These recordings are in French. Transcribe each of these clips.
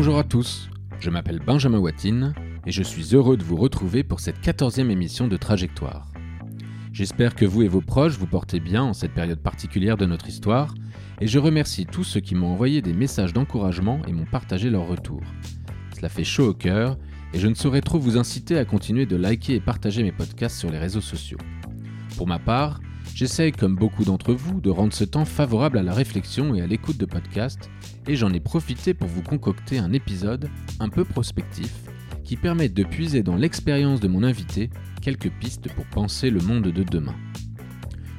Bonjour à tous, je m'appelle Benjamin Watine et je suis heureux de vous retrouver pour cette quatorzième émission de Trajectoire. J'espère que vous et vos proches vous portez bien en cette période particulière de notre histoire et je remercie tous ceux qui m'ont envoyé des messages d'encouragement et m'ont partagé leur retour. Cela fait chaud au cœur et je ne saurais trop vous inciter à continuer de liker et partager mes podcasts sur les réseaux sociaux. Pour ma part, j'essaye comme beaucoup d'entre vous de rendre ce temps favorable à la réflexion et à l'écoute de podcasts et j'en ai profité pour vous concocter un épisode un peu prospectif qui permet de puiser dans l'expérience de mon invité quelques pistes pour penser le monde de demain.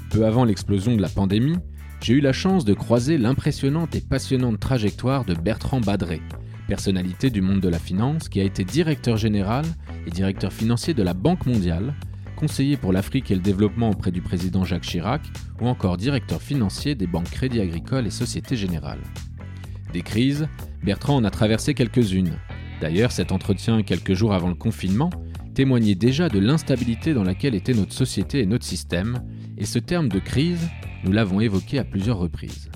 Peu avant l'explosion de la pandémie, j'ai eu la chance de croiser l'impressionnante et passionnante trajectoire de Bertrand Badré, personnalité du monde de la finance qui a été directeur général et directeur financier de la Banque mondiale, conseiller pour l'Afrique et le développement auprès du président Jacques Chirac ou encore directeur financier des banques Crédit Agricole et Société Générale. Des crises, Bertrand en a traversé quelques-unes. D'ailleurs, cet entretien quelques jours avant le confinement témoignait déjà de l'instabilité dans laquelle était notre société et notre système, et ce terme de crise nous l'avons évoqué à plusieurs reprises.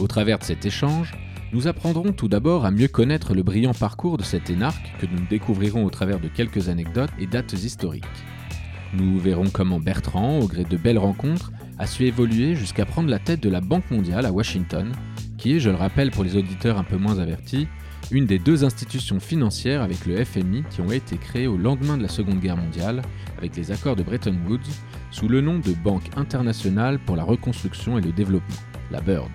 Au travers de cet échange, nous apprendrons tout d'abord à mieux connaître le brillant parcours de cet énarque que nous découvrirons au travers de quelques anecdotes et dates historiques. Nous verrons comment Bertrand, au gré de belles rencontres, a su évoluer jusqu'à prendre la tête de la Banque mondiale à Washington, qui est, je le rappelle pour les auditeurs un peu moins avertis, une des deux institutions financières avec le FMI qui ont été créées au lendemain de la Seconde Guerre mondiale avec les accords de Bretton Woods sous le nom de Banque internationale pour la reconstruction et le développement, la BIRD.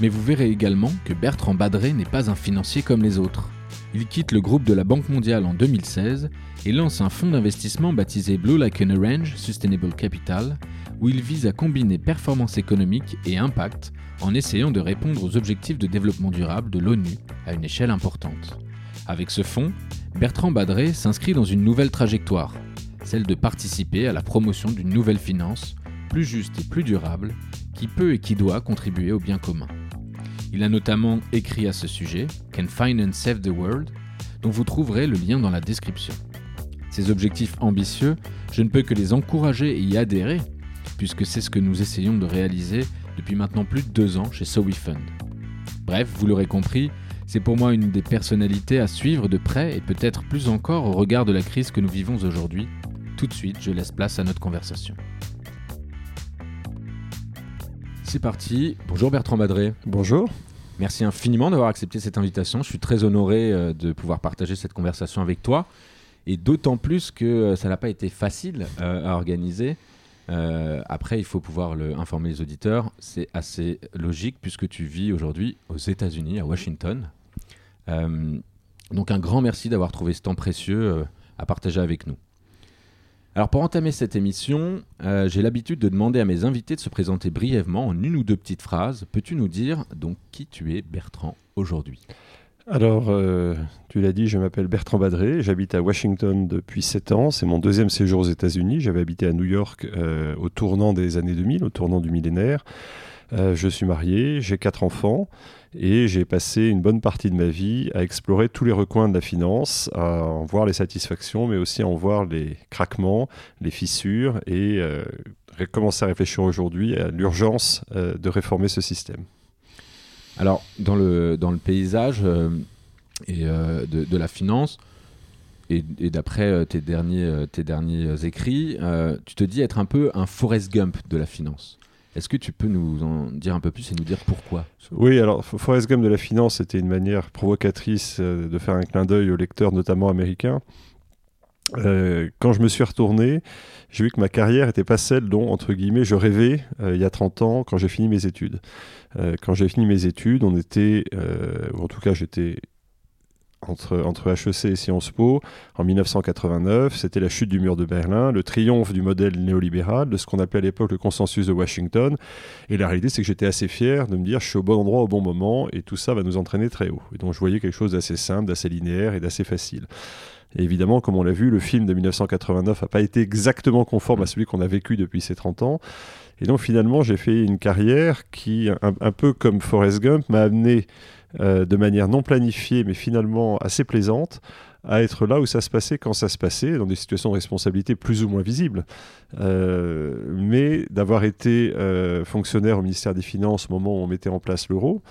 Mais vous verrez également que Bertrand Badré n'est pas un financier comme les autres. Il quitte le groupe de la Banque mondiale en 2016 et lance un fonds d'investissement baptisé Blue Like an Orange Sustainable Capital, où il vise à combiner performance économique et impact en essayant de répondre aux objectifs de développement durable de l'ONU à une échelle importante. Avec ce fonds, Bertrand Badré s'inscrit dans une nouvelle trajectoire, celle de participer à la promotion d'une nouvelle finance, plus juste et plus durable, qui peut et qui doit contribuer au bien commun. Il a notamment écrit à ce sujet Can Finance Save the World, dont vous trouverez le lien dans la description. Ces objectifs ambitieux, je ne peux que les encourager et y adhérer, puisque c'est ce que nous essayons de réaliser depuis maintenant plus de deux ans chez SoWeFund. Bref, vous l'aurez compris, c'est pour moi une des personnalités à suivre de près et peut-être plus encore au regard de la crise que nous vivons aujourd'hui tout de suite, je laisse place à notre conversation. C'est parti. Bonjour Bertrand Badré. Bonjour. Merci infiniment d'avoir accepté cette invitation. Je suis très honoré euh, de pouvoir partager cette conversation avec toi. Et d'autant plus que euh, ça n'a pas été facile euh, à organiser. après, il faut pouvoir informer les auditeurs. C'est assez logique puisque tu vis aujourd'hui aux États-Unis, à Washington. donc un grand merci d'avoir trouvé ce temps précieux à partager avec nous. Alors pour entamer cette émission, euh, j'ai l'habitude de demander à mes invités de se présenter brièvement en une ou deux petites phrases. Peux-tu nous dire donc qui tu es Bertrand aujourd'hui? Alors, euh, tu l'as dit, je m'appelle Bertrand Badré, j'habite à Washington depuis 7 ans, c'est mon deuxième séjour aux États-Unis, j'avais habité à New York euh, au tournant des années 2000, au tournant du millénaire. je suis marié, j'ai quatre enfants, et j'ai passé une bonne partie de ma vie à explorer tous les recoins de la finance, à en voir les satisfactions, mais aussi à en voir les craquements, les fissures, et euh, commencer à réfléchir aujourd'hui à l'urgence euh, de réformer ce système. Alors, dans le, dans le paysage euh, et, de, de, la finance, et, d'après tes, derniers, tes derniers écrits, tu te dis être un peu un Forrest Gump de la finance. Est-ce que tu peux nous en dire un peu plus et nous dire pourquoi? Oui, alors Forrest Gump de la finance, c'était une manière provocatrice euh, de faire un clin d'œil aux lecteurs, notamment américains. Euh, quand je me suis retourné, j'ai vu que ma carrière n'était pas celle dont, entre guillemets, je rêvais euh, il y a 30 ans quand j'ai fini mes études. quand j'ai fini mes études, on était, ou en tout cas j'étais entre, entre HEC et Sciences Po en 1989. C'était la chute du mur de Berlin, le triomphe du modèle néolibéral, de ce qu'on appelait à l'époque le consensus de Washington. Et la réalité, c'est que j'étais assez fier de me dire je suis au bon endroit au bon moment et tout ça va nous entraîner très haut. Et donc je voyais quelque chose d'assez simple, d'assez linéaire et d'assez facile. Évidemment, comme on l'a vu, le film de 1989 n'a pas été exactement conforme à celui qu'on a vécu depuis ces 30 ans. Et donc finalement, j'ai fait une carrière qui, un, un peu comme Forrest Gump, m'a amené euh, de manière non planifiée, mais finalement assez plaisante, à être là où ça se passait quand ça se passait, dans des situations de responsabilité plus ou moins visibles. Euh, mais d'avoir été euh, fonctionnaire au ministère des Finances au moment où on mettait en place l'euro,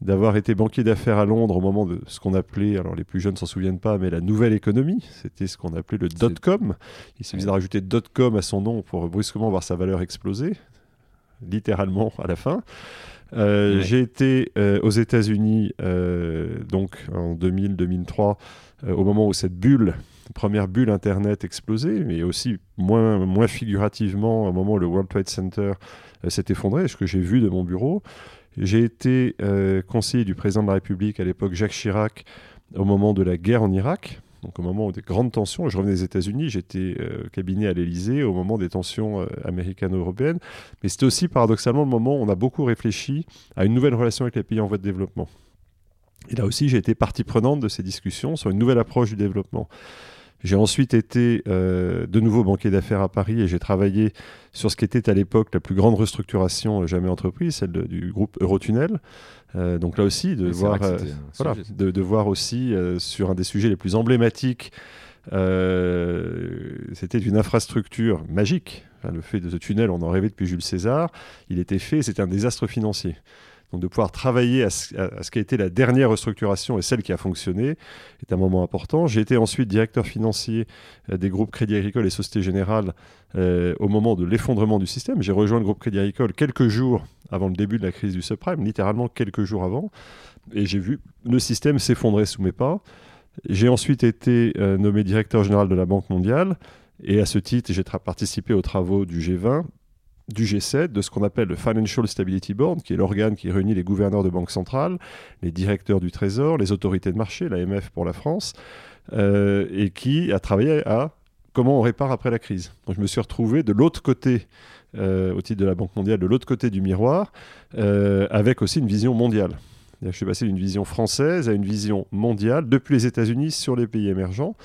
d'avoir été banquier d'affaires à Londres au moment de ce qu'on appelait, alors les plus jeunes s'en souviennent pas, mais la nouvelle économie. C'était ce qu'on appelait le dot-com. Il suffisait de rajouter dot-com à son nom pour brusquement voir sa valeur exploser, littéralement à la fin. Euh, j'ai été euh, aux États-Unis euh, donc en 2000-2003, au moment où cette bulle, première bulle Internet explosait, mais aussi moins, moins figurativement au moment où le World Trade Center s'est effondré, ce que j'ai vu de mon bureau. J'ai été conseiller du président de la République à l'époque, Jacques Chirac, au moment de la guerre en Irak donc au moment des grandes tensions, je revenais des États-Unis, j'étais euh, cabinet à l'Élysée au moment des tensions euh, américano-européennes, mais c'était aussi paradoxalement le moment où on a beaucoup réfléchi à une nouvelle relation avec les pays en voie de développement. Et là aussi, j'ai été partie prenante de ces discussions sur une nouvelle approche du développement. J'ai ensuite été euh, de nouveau banquier d'affaires à Paris et j'ai travaillé sur ce qui était à l'époque la plus grande restructuration jamais entreprise, celle du groupe Eurotunnel. Euh, donc là aussi, de, voir, euh, voilà, de, voir aussi sur un des sujets les plus emblématiques, c'était une infrastructure magique. le fait de ce tunnel, on en rêvait depuis Jules César. Il était fait, c'était un désastre financier. Donc de pouvoir travailler à ce, qui a été la dernière restructuration et celle qui a fonctionné est un moment important. J'ai été ensuite directeur financier euh, des groupes Crédit Agricole et Société Générale euh, au moment de l'effondrement du système. J'ai rejoint le groupe Crédit Agricole quelques jours avant le début de la crise du subprime, littéralement quelques jours avant, et j'ai vu le système s'effondrer sous mes pas. J'ai ensuite été euh, nommé directeur général de la Banque mondiale. Et à ce titre, j'ai participé aux travaux du G20 du G7, de ce qu'on appelle le Financial Stability Board, qui est l'organe qui réunit les gouverneurs de banques centrales, les directeurs du Trésor, les autorités de marché, l'AMF pour la France, euh, et qui a travaillé à comment on répare après la crise. Donc je me suis retrouvé de l'autre côté, euh, au titre de la Banque mondiale, de l'autre côté du miroir, euh, avec aussi une vision mondiale. Je suis passé d'une vision française à une vision mondiale, depuis les États-Unis sur les pays émergents.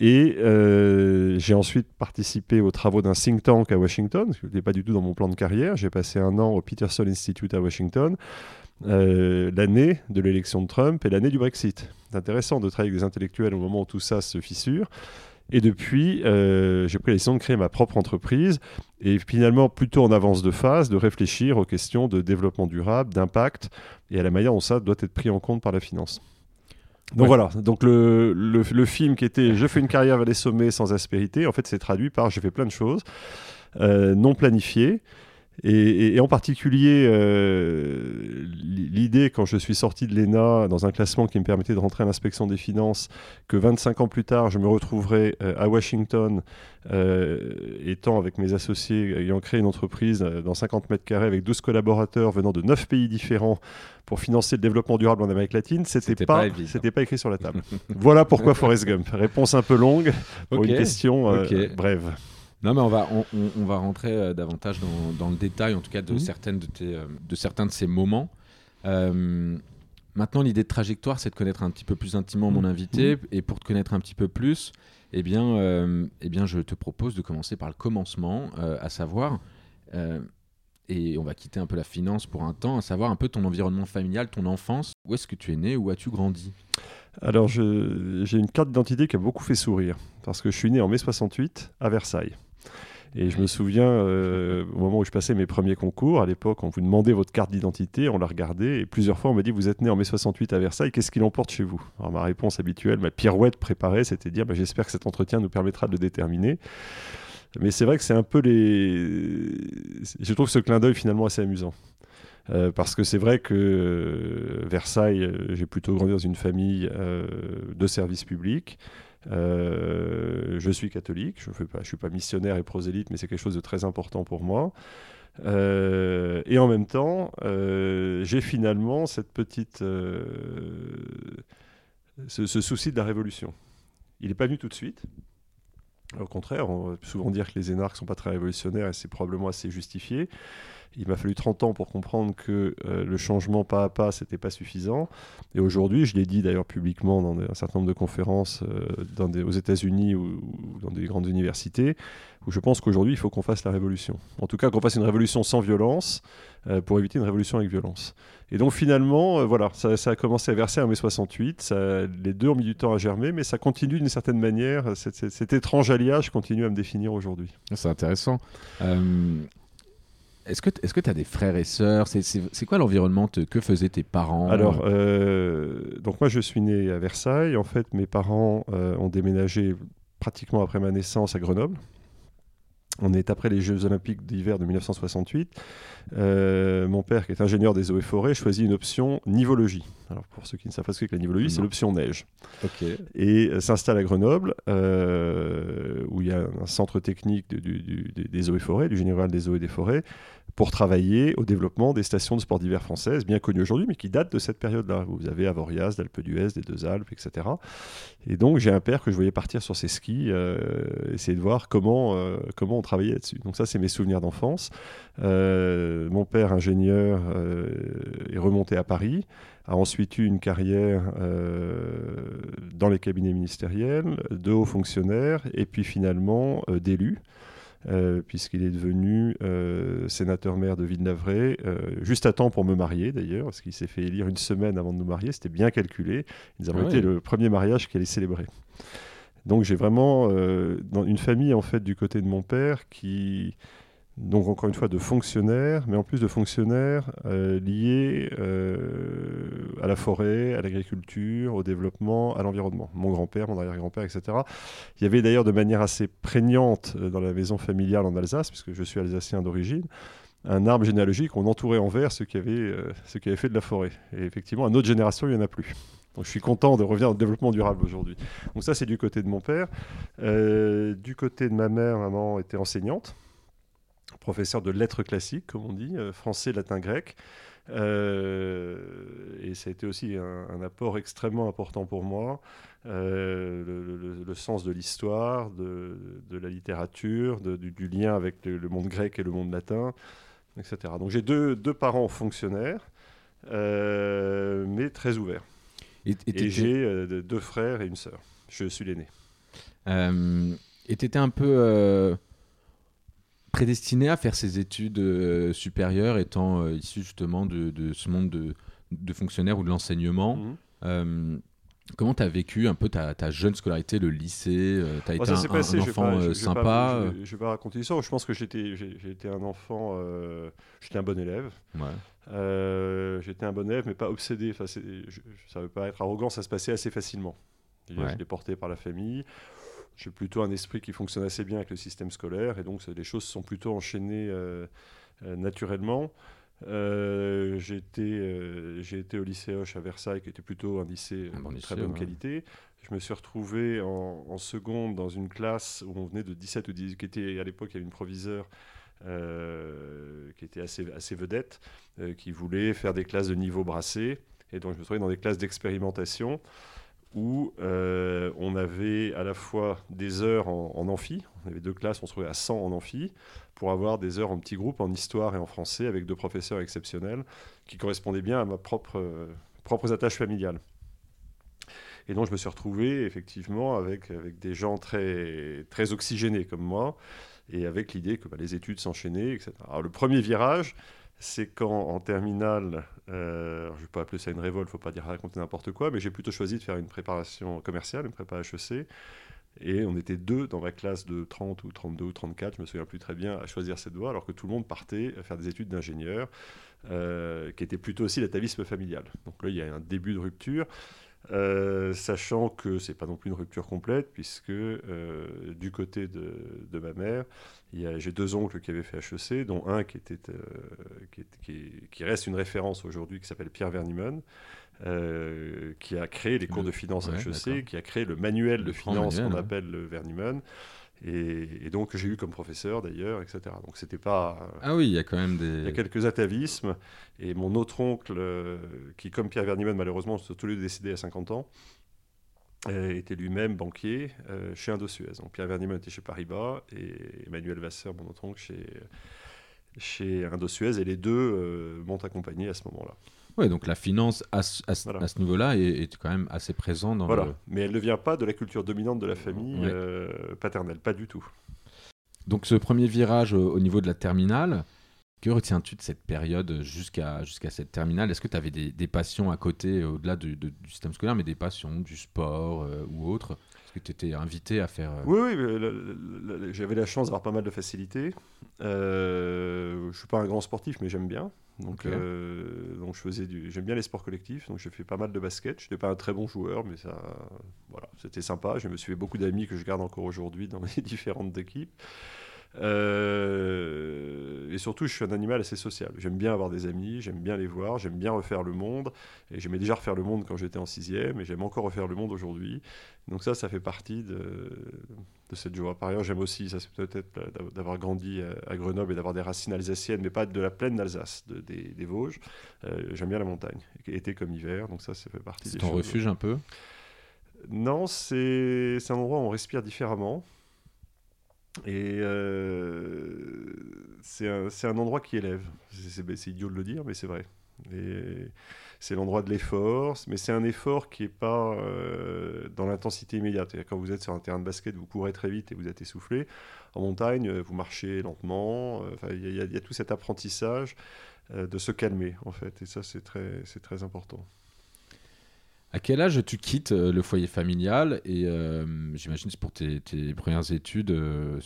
Et euh, j'ai ensuite participé aux travaux d'un think tank à Washington, ce qui n'était pas du tout dans mon plan de carrière. J'ai passé un an au Peterson Institute à Washington, euh, l'année de l'élection de Trump et l'année du Brexit. C'est intéressant de travailler avec des intellectuels au moment où tout ça se fissure. Et depuis, euh, j'ai pris la décision de créer ma propre entreprise et finalement plutôt en avance de phase, de réfléchir aux questions de développement durable, d'impact et à la manière dont ça doit être pris en compte par la finance. Donc voilà, donc le, le, film qui était Je fais une carrière vers les sommets sans aspérité, en fait c'est traduit par Je fais plein de choses euh, non planifiées. Et, en particulier, euh, l'idée, quand je suis sorti de l'ENA dans un classement qui me permettait de rentrer à l'inspection des finances, que 25 ans plus tard, je me retrouverais euh, à Washington, étant avec mes associés, ayant créé une entreprise dans 50 mètres carrés avec 12 collaborateurs venant de 9 pays différents, pour financer le développement durable en Amérique latine, c'était pas, c'était pas écrit sur la table. voilà pourquoi Forrest Gump. Réponse un peu longue pour une question euh, brève. Non, mais on va, on, va rentrer euh, davantage dans, le détail, en tout cas, de, mhm. certaines de, tes, euh, de certains de ces moments. maintenant, l'idée de trajectoire, c'est de connaître un petit peu plus intimement mon mhm. invité. Et pour te connaître un petit peu plus, eh bien, eh bien, je te propose de commencer par le commencement, à savoir et on va quitter un peu la finance pour un temps, à savoir un peu ton environnement familial, ton enfance. Où est-ce que tu es né? Où as-tu grandi? Alors, j'ai une carte d'identité qui a beaucoup fait sourire, parce que je suis né en mai 68 à Versailles. Et je me souviens, euh, au moment où je passais mes premiers concours, à l'époque, on vous demandait votre carte d'identité, on la regardait, et plusieurs fois on m'a dit Vous êtes né en mai 68 à Versailles, qu'est-ce qu'il emporte chez vous? Alors ma réponse habituelle, ma pirouette préparée, c'était dire bah, J'espère que cet entretien nous permettra de le déterminer. Mais c'est vrai que c'est un peu les. Je trouve ce clin d'œil finalement assez amusant. Euh, parce que c'est vrai que euh, Versailles, j'ai plutôt grandi dans une famille de services publics. Je suis catholique, je ne suis pas missionnaire et prosélyte, mais c'est quelque chose de très important pour moi. et en même temps, j'ai finalement cette petite, ce, ce, souci de la révolution. Il n'est pas venu tout de suite. Au contraire, on va souvent dire que les énarques ne sont pas très révolutionnaires et c'est probablement assez justifié. Il m'a fallu 30 ans pour comprendre que euh, le changement pas à pas, c'était pas suffisant. Et aujourd'hui, je l'ai dit d'ailleurs publiquement dans un certain nombre de conférences euh, aux États-Unis ou, dans des grandes universités, où je pense qu'aujourd'hui, il faut qu'on fasse la révolution. En tout cas, qu'on fasse une révolution sans violence euh, pour éviter une révolution avec violence. Et donc finalement, voilà, ça, a commencé à verser en mai 68. Ça, les deux ont mis du temps à germer, mais ça continue d'une certaine manière. Cet, étrange alliage continue à me définir aujourd'hui. C'est intéressant Est-ce que tu as des frères et sœurs? C'est quoi l'environnement Que faisaient tes parents? Alors, euh, donc moi je suis né à Versailles. En fait, mes parents euh, ont déménagé pratiquement après ma naissance à Grenoble. On est après les Jeux Olympiques d'hiver de 1968. Euh, mon père, qui est ingénieur des eaux et forêts, choisit une option nivologie. Alors, pour ceux qui ne savent pas ce qu'est la nivologie, c'est l'option neige. Et euh, s'installe à Grenoble, euh, où il y a un centre technique des eaux et forêts, du général des eaux et des forêts, pour travailler au développement des stations de sport d'hiver françaises, bien connues aujourd'hui, mais qui datent de cette période-là. Vous avez Avoriaz, d'Alpe d'Huez, des Deux Alpes, etc. Et donc, j'ai un père que je voyais partir sur ses skis, euh, essayer de voir comment, euh, comment on travaillait là-dessus. Donc, ça, c'est mes souvenirs d'enfance. Euh, mon père, ingénieur, est remonté à Paris, a ensuite eu une carrière dans les cabinets ministériels, de haut fonctionnaire, et puis finalement d'élu. Euh, puisqu'il est devenu euh, sénateur-maire de Villeneuve, euh, juste à temps pour me marier d'ailleurs, parce qu'il s'est fait élire une semaine avant de nous marier, c'était bien calculé. Nous avons ah été le premier mariage qu'il allait célébrer. Donc j'ai vraiment dans une famille en fait du côté de mon père qui donc encore une fois de fonctionnaires, mais en plus de fonctionnaires euh, liés euh, à la forêt, à l'agriculture, au développement, à l'environnement. Mon grand-père, mon arrière-grand-père, etc. Il y avait d'ailleurs de manière assez prégnante euh, dans la maison familiale en Alsace, puisque je suis alsacien d'origine, un arbre généalogique, on entourait en vert ce qui avait, ce qui avait fait de la forêt. Et effectivement, à notre génération, il n'y en a plus. Donc je suis content de revenir au développement durable aujourd'hui. Donc ça, c'est du côté de mon père. du côté de ma mère, maman était enseignante professeur de lettres classiques, comme on dit, euh, français, latin, grec. Euh, et ça a été aussi un, apport extrêmement important pour moi, euh, le, sens de l'histoire, de, la littérature, du, lien avec le, monde grec et le monde latin, etc. Donc j'ai deux, deux, parents fonctionnaires, mais très ouverts. Et, j'ai deux frères et une sœur. Je suis l'aîné. et tu étais un peu prédestiné à faire ses études euh, supérieures étant euh, issu justement de, ce monde de, de fonctionnaires ou de l'enseignement. Mhm. Euh, comment tu as vécu un peu ta, ta, jeune scolarité, le lycée Tu as été un, enfant sympa Je ne vais, pas raconter ça. Je pense que j'étais un enfant, j'étais un bon élève. j'étais un bon élève, mais pas obsédé. Enfin, ça ne veut pas être arrogant, ça se passait assez facilement. J'étais porté par la famille j'ai plutôt un esprit qui fonctionne assez bien avec le système scolaire, et donc les choses sont plutôt enchaînées euh, euh, naturellement. Euh, j'ai été, au lycée Hoche à Versailles, qui était plutôt un lycée de très bonne qualité. Je me suis retrouvé en, seconde dans une classe où on venait de 17 ou 18, qui était à l'époque, il y avait une proviseure qui était assez, assez vedette, qui voulait faire des classes de niveau brassé. Et donc je me trouvais dans des classes d'expérimentation où euh, on avait à la fois des heures en, amphi, on avait deux classes, on se trouvait à 100 en amphi, pour avoir des heures en petits groupes en histoire et en français avec deux professeurs exceptionnels qui correspondaient bien à ma propre, euh, propres attaches familiales. Et donc je me suis retrouvé effectivement avec, avec des gens très, très oxygénés comme moi, et avec l'idée que bah, les études s'enchaînaient, etc. Alors le premier virage, c'est quand en terminale, euh, je ne vais pas appeler ça une révolte, faut pas dire raconter n'importe quoi, mais j'ai plutôt choisi de faire une préparation commerciale, une prépa HEC. Et on était deux dans ma classe de 30 ou 32 ou 34, je me souviens plus très bien, à choisir cette voie, alors que tout le monde partait faire des études d'ingénieur, euh, qui était plutôt aussi l'atavisme familial. Donc là, il y a un début de rupture. Euh, sachant que c'est pas non plus une rupture complète, puisque euh, du côté de, de ma mère, j'ai deux oncles qui avaient fait HEC, dont un qui, était, euh, qui, qui, qui, reste une référence aujourd'hui, qui s'appelle Pierre Vernimon, qui a créé les cours de finance HEC, qui a créé le manuel de finance qu'on appelle le Vernimon, et, donc j'ai eu comme professeur d'ailleurs, etc. Donc c'était pas. Ah oui, il y a quand même des. Il y a quelques atavismes. Et mon autre oncle, euh, qui comme Pierre Vernimon malheureusement, sont tous les deux décédés à 50 ans, euh, était lui-même banquier euh, chez Indosuez. Donc Pierre Vernimon était chez Paribas et Emmanuel Vasseur, mon autre oncle, chez, chez Indosuez. Et les deux m'ont accompagné à ce moment-là. Oui, donc la finance à, ce niveau-là est, quand même assez présente dans voilà. Mais elle ne vient pas de la culture dominante de la famille euh, paternelle, pas du tout. Donc ce premier virage au, niveau de la terminale, que retiens-tu de cette période jusqu'à jusqu'à cette terminale? Est-ce que tu avais des, passions à côté, au-delà du, système scolaire, mais des passions, du sport euh, ou autre? Est-ce que tu étais invité à faire... Euh, oui, oui j'avais la chance d'avoir pas mal de facilités. Euh, je suis pas un grand sportif, mais j'aime bien. Donc, euh, donc je faisais du, j'aime bien les sports collectifs, donc j'ai fait pas mal de basket. Je n'étais pas un très bon joueur, mais ça, voilà, c'était sympa. Je me suis fait beaucoup d'amis que je garde encore aujourd'hui dans les différentes équipes. Euh, et surtout, je suis un animal assez social. J'aime bien avoir des amis, j'aime bien les voir, j'aime bien refaire le monde. Et j'aimais déjà refaire le monde quand j'étais en sixième, et j'aime encore refaire le monde aujourd'hui. Donc ça, ça fait partie de, de cette joie. Par ailleurs, j'aime aussi, ça c'est peut-être d'avoir grandi à Grenoble et d'avoir des racines alsaciennes, mais pas de la plaine d'Alsace, de, des, Vosges. Euh, j'aime bien la montagne, été comme hiver, donc ça, ça fait partie. C'est ton refuge un peu? Non, c'est un endroit où on respire différemment. Et euh, c'est un, un, endroit qui élève. C'est idiot de le dire, mais c'est vrai. C'est l'endroit de l'effort, mais c'est un effort qui n'est pas euh, dans l'intensité immédiate. Quand vous êtes sur un terrain de basket, vous courez très vite et vous êtes essoufflé. En montagne, vous marchez lentement. Il y, a tout cet apprentissage euh, de se calmer, en fait. Et ça, c'est très, très important. À quel âge tu quittes euh, le foyer familial Et euh, j'imagine c'est pour tes, premières études euh,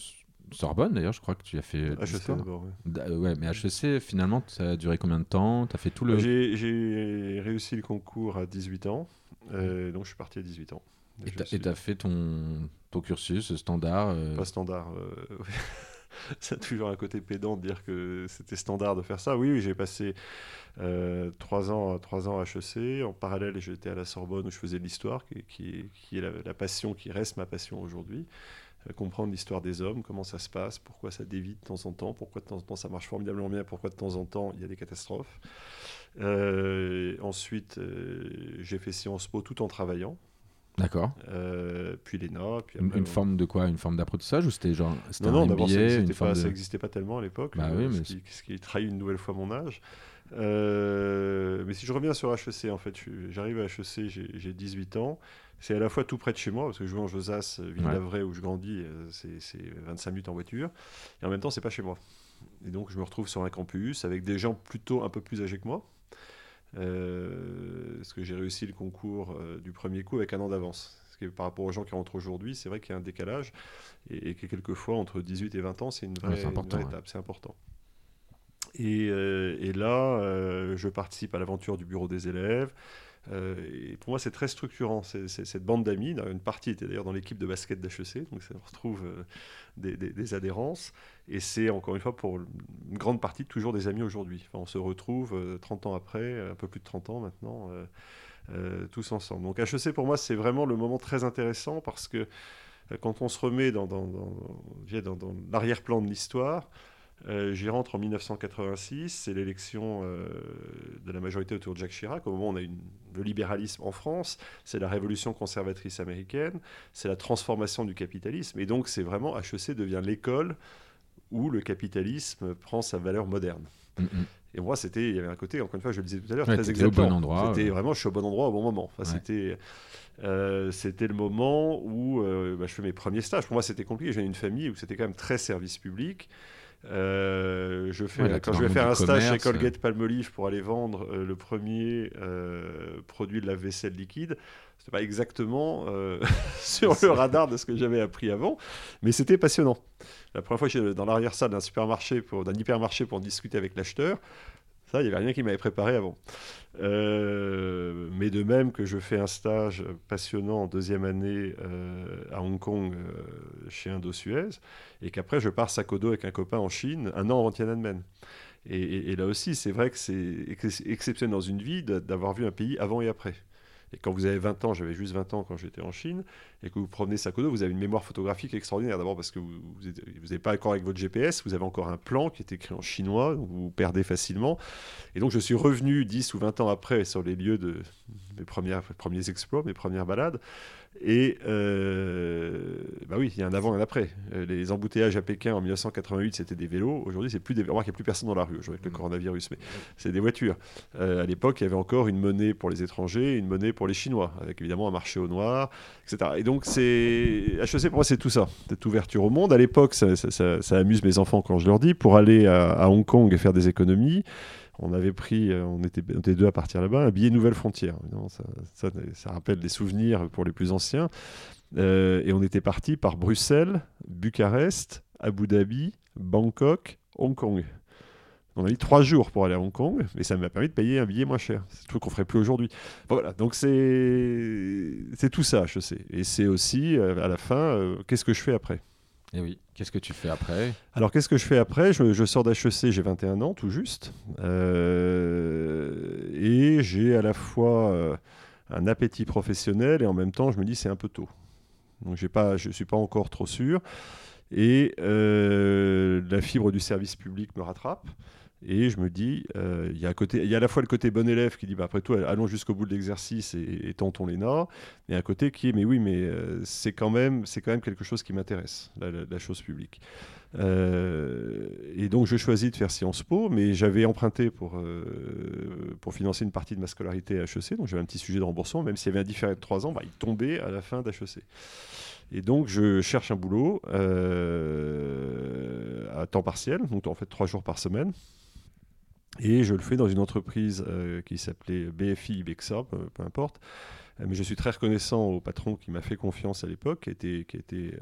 Sorbonne d'ailleurs, je crois que tu as fait. HEC d'abord, ouais. mais HEC, finalement, ça a duré combien de temps? Tu as fait tout le. J'ai réussi le concours à 18 ans, donc je suis parti à 18 ans. Et tu as, fait ton, ton cursus standard Pas standard. ça a toujours un côté pédant de dire que c'était standard de faire ça. Oui, j'ai passé euh, trois, ans, trois ans à HEC. En parallèle, j'étais à la Sorbonne où je faisais de l'histoire, qui, qui, est la, passion qui reste ma passion aujourd'hui. Euh, comprendre l'histoire des hommes, comment ça se passe, pourquoi ça dévie de temps en temps, pourquoi de temps en temps ça marche formidablement bien, pourquoi de temps en temps il y a des catastrophes. Euh, ensuite, j'ai fait Sciences Po tout en travaillant. D'accord. Euh, puis l'ENA. Puis une, forme de quoi? Une forme d'apprentissage ou c'était genre Non, non, d'abord, ça n'existait pas, tellement à l'époque, bah oui, ce, qui, ce, qui, trahit une nouvelle fois mon âge. Euh, mais si je reviens sur HEC, en fait, j'arrive à HEC, j'ai 18 ans. C'est à la fois tout près de chez moi, parce que je vais en Josas, ville d'Avray, où je grandis, euh, c'est 25 minutes en voiture. Et en même temps, c'est pas chez moi. Et donc, je me retrouve sur un campus avec des gens plutôt un peu plus âgés que moi. Euh, parce que j'ai réussi le concours euh, du premier coup avec un an d'avance? Par rapport aux gens qui rentrent aujourd'hui, c'est vrai qu'il y a un décalage et, que quelquefois, entre 18 et 20 ans, c'est une vraie, étape, c'est important. Et, euh, et là, je participe à l'aventure du bureau des élèves. Euh, et pour moi, c'est très structurant, cette bande d'amis. Une partie était d'ailleurs dans l'équipe de basket d'HEC, donc ça retrouve euh, des, adhérences. Et c'est encore une fois pour une grande partie toujours des amis aujourd'hui. on se retrouve 30 euh, ans après, un peu plus de 30 ans maintenant, tous ensemble. Donc HEC pour moi, c'est vraiment le moment très intéressant parce que quand on se remet dans l'arrière-plan de l'histoire, euh, j'y rentre en 1986, c'est l'élection euh, de la majorité autour de Jacques Chirac. Au moment où on a une, le libéralisme en France, c'est la révolution conservatrice américaine, c'est la transformation du capitalisme. Et donc, c'est vraiment, HEC devient l'école où le capitalisme prend sa valeur moderne. Mm, mm. Et moi, c'était, il y avait un côté, encore une fois, je le disais tout à l'heure, très exactement. Au bon endroit. C'était vraiment, je suis au bon endroit au bon moment. Enfin, c'était, euh, c'était le moment où bah, je fais mes premiers stages. Pour moi, c'était compliqué. J'ai une famille où c'était quand même très service public. Euh, je fais, quand je vais faire un stage chez Colgate Palmolive pour aller vendre euh, le premier euh, produit de la vaisselle liquide, c'était pas exactement sur le radar de ce que j'avais appris avant, mais c'était passionnant. La première fois que j'étais dans l'arrière-salle d'un supermarché, d'un hypermarché pour discuter avec l'acheteur, ça, il n'y avait rien qui m'avait préparé avant. Euh, mais de même que je fais un stage passionnant en deuxième année euh, à Hong Kong euh, chez Indo-Suez, et qu'après je pars sac avec un copain en Chine un an avant Tiananmen. Et là aussi, c'est vrai que c'est exceptionnel dans une vie d'avoir vu un pays avant et après. Et quand vous avez 20 ans, j'avais juste 20 ans quand j'étais en Chine, et que vous promenez Sakodo, vous avez une mémoire photographique extraordinaire. D'abord parce que vous n'êtes pas d'accord avec votre GPS, vous avez encore un plan qui est écrit en chinois, vous, vous perdez facilement. Et donc je suis revenu 10 ou 20 ans après sur les lieux de mes premières, premiers exploits, mes premières balades, et euh, bah oui, il y a un avant et un après. Euh, les embouteillages à Pékin en 1988, c'était des vélos. Aujourd'hui, c'est plus des. Remarque, il n'y a plus personne dans la rue avec le mm. coronavirus, mais c'est des voitures. Euh, à l'époque, il y avait encore une monnaie pour les étrangers, une monnaie pour les Chinois, avec évidemment un marché au noir, etc. Et donc, c'est HEC pour moi, c'est tout ça, cette ouverture au monde. À l'époque, ça, amuse mes enfants quand je leur dis pour aller à Hong Kong et faire des économies on avait pris, euh, on était, deux à partir là-bas, un billet Nouvelle Frontière. Ça, rappelle des souvenirs pour les plus anciens. Euh, et on était parti par Bruxelles, Bucarest, Abu Dhabi, Bangkok, Hong Kong. On a mis trois jours pour aller à Hong Kong, et ça m'a permis de payer un billet moins cher. C'est un truc qu'on ferait plus aujourd'hui. voilà, donc c'est tout ça, je sais. Et c'est aussi, euh, à la fin, qu'est-ce que je fais après? Et oui, qu'est-ce que tu fais après? Alors, qu'est-ce que je fais après? Je, sors d'HEC, j'ai 21 ans, tout juste. Euh, et j'ai à la fois un appétit professionnel et en même temps, je me dis c'est un peu tôt. Donc, je ne suis pas encore trop sûr. Et la fibre du service public me rattrape. Et je me dis, euh, il y, a à la fois le côté bon élève qui dit, bah, après tout, allons jusqu'au bout de l'exercice et, tentons les l'ENA, et un côté qui est, mais oui, mais euh, c'est quand, même, quand même quelque chose qui m'intéresse, la, chose publique. Euh, et donc je choisis de faire Sciences Po, mais j'avais emprunté pour, financer une partie de ma scolarité à HEC, donc j'avais un petit sujet de remboursement, même s'il y avait un différé de 3 ans, bah, il tombait à la fin d'HEC. Et donc je cherche un boulot à temps partiel, donc en fait 3 jours par semaine. Et je le fais dans une entreprise euh, qui s'appelait BFI Ibexa, peu, importe. Euh, mais je suis très reconnaissant au patron qui m'a fait confiance à l'époque, qui était,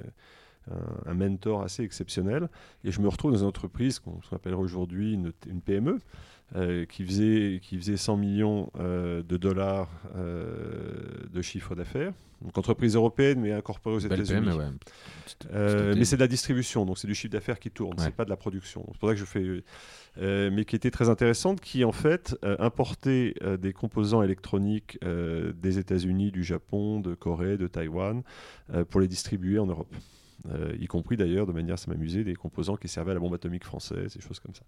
euh, un, mentor assez exceptionnel. Et je me retrouve dans une entreprise qu'on appellerait aujourd'hui une, une, PME, qui, faisait, qui faisait 100 millions de dollars de chiffre d'affaires. Donc entreprise européenne, mais incorporée aux États-Unis. mais c'est de la distribution, donc c'est du chiffre d'affaires qui tourne, c'est pas de la production. C'est pour ça que je fais euh, mais qui était très intéressante, qui en fait euh, importait euh, des composants électroniques des États-Unis, du Japon, de Corée, de Taïwan, pour les distribuer en Europe. Y compris d'ailleurs, de manière, ça m'amusait, des composants qui servaient à la bombe atomique française, des choses comme ça.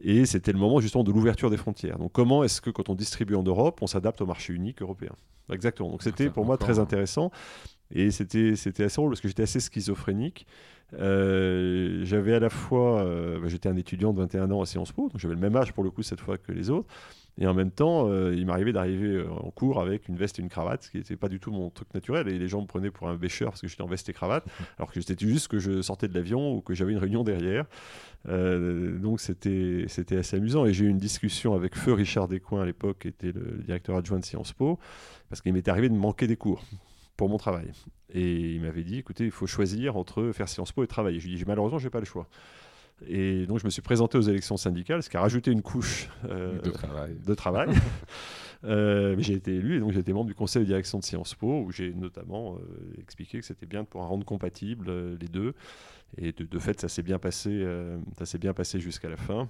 Et c'était le moment justement de l'ouverture des frontières. Donc comment est-ce que quand on distribue en Europe, on s'adapte au marché unique européen? Exactement. Donc c'était pour moi très intéressant. Et c'était assez drôle parce que j'étais assez schizophrénique. Euh, j'avais à la fois, euh, bah, j'étais un étudiant de 21 ans à Sciences Po, donc j'avais le même âge pour le coup cette fois que les autres. Et en même temps, euh, il m'arrivait d'arriver en cours avec une veste et une cravate, ce qui n'était pas du tout mon truc naturel. Et les gens me prenaient pour un bêcheur parce que j'étais en veste et cravate, alors que c'était juste que je sortais de l'avion ou que j'avais une réunion derrière. donc c'était assez amusant. Et j'ai eu une discussion avec Feu Richard Descoings à l'époque, qui était le directeur adjoint de Sciences Po, parce qu'il m'était arrivé de manquer des cours pour mon travail. Et il m'avait dit, écoutez, il faut choisir entre faire Sciences Po et travailler. Je lui ai dit, malheureusement, je n'ai pas le choix. Et donc, je me suis présenté aux élections syndicales, ce qui a rajouté une couche euh, de travail. Euh, mais j'ai été élu et donc j'ai été membre du conseil de direction de Sciences Po, où j'ai notamment euh, expliqué que c'était bien de pouvoir rendre compatibles les deux. Et de, fait, ça s'est bien passé, ça s'est bien passé jusqu'à la fin.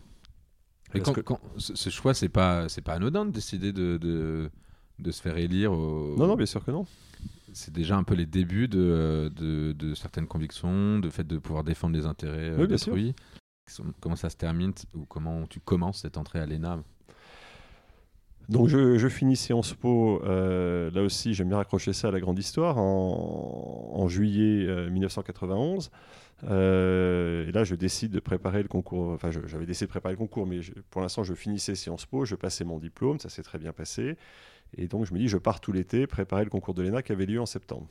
Et quand, quand, ce choix, c'est pas, c'est pas anodin de décider de, de, de se faire élire. Au... Non, non, bien sûr que non c'est déjà un peu les débuts de, de, certaines convictions, de fait de pouvoir défendre les intérêts euh, d'autrui. Comment ça se termine ou comment tu commences cette entrée à l'ENA? Donc je, finis Sciences Po, euh, là aussi j'aime bien raccrocher ça à la grande histoire, en, juillet 1991. Euh, et là je décide de préparer le concours, enfin j'avais décidé de préparer le concours, mais pour l'instant je finissais Sciences Po, je passais mon diplôme, ça s'est très bien passé. Et donc je me dis, je pars tout l'été préparer le concours de l'ENA qui avait lieu en septembre.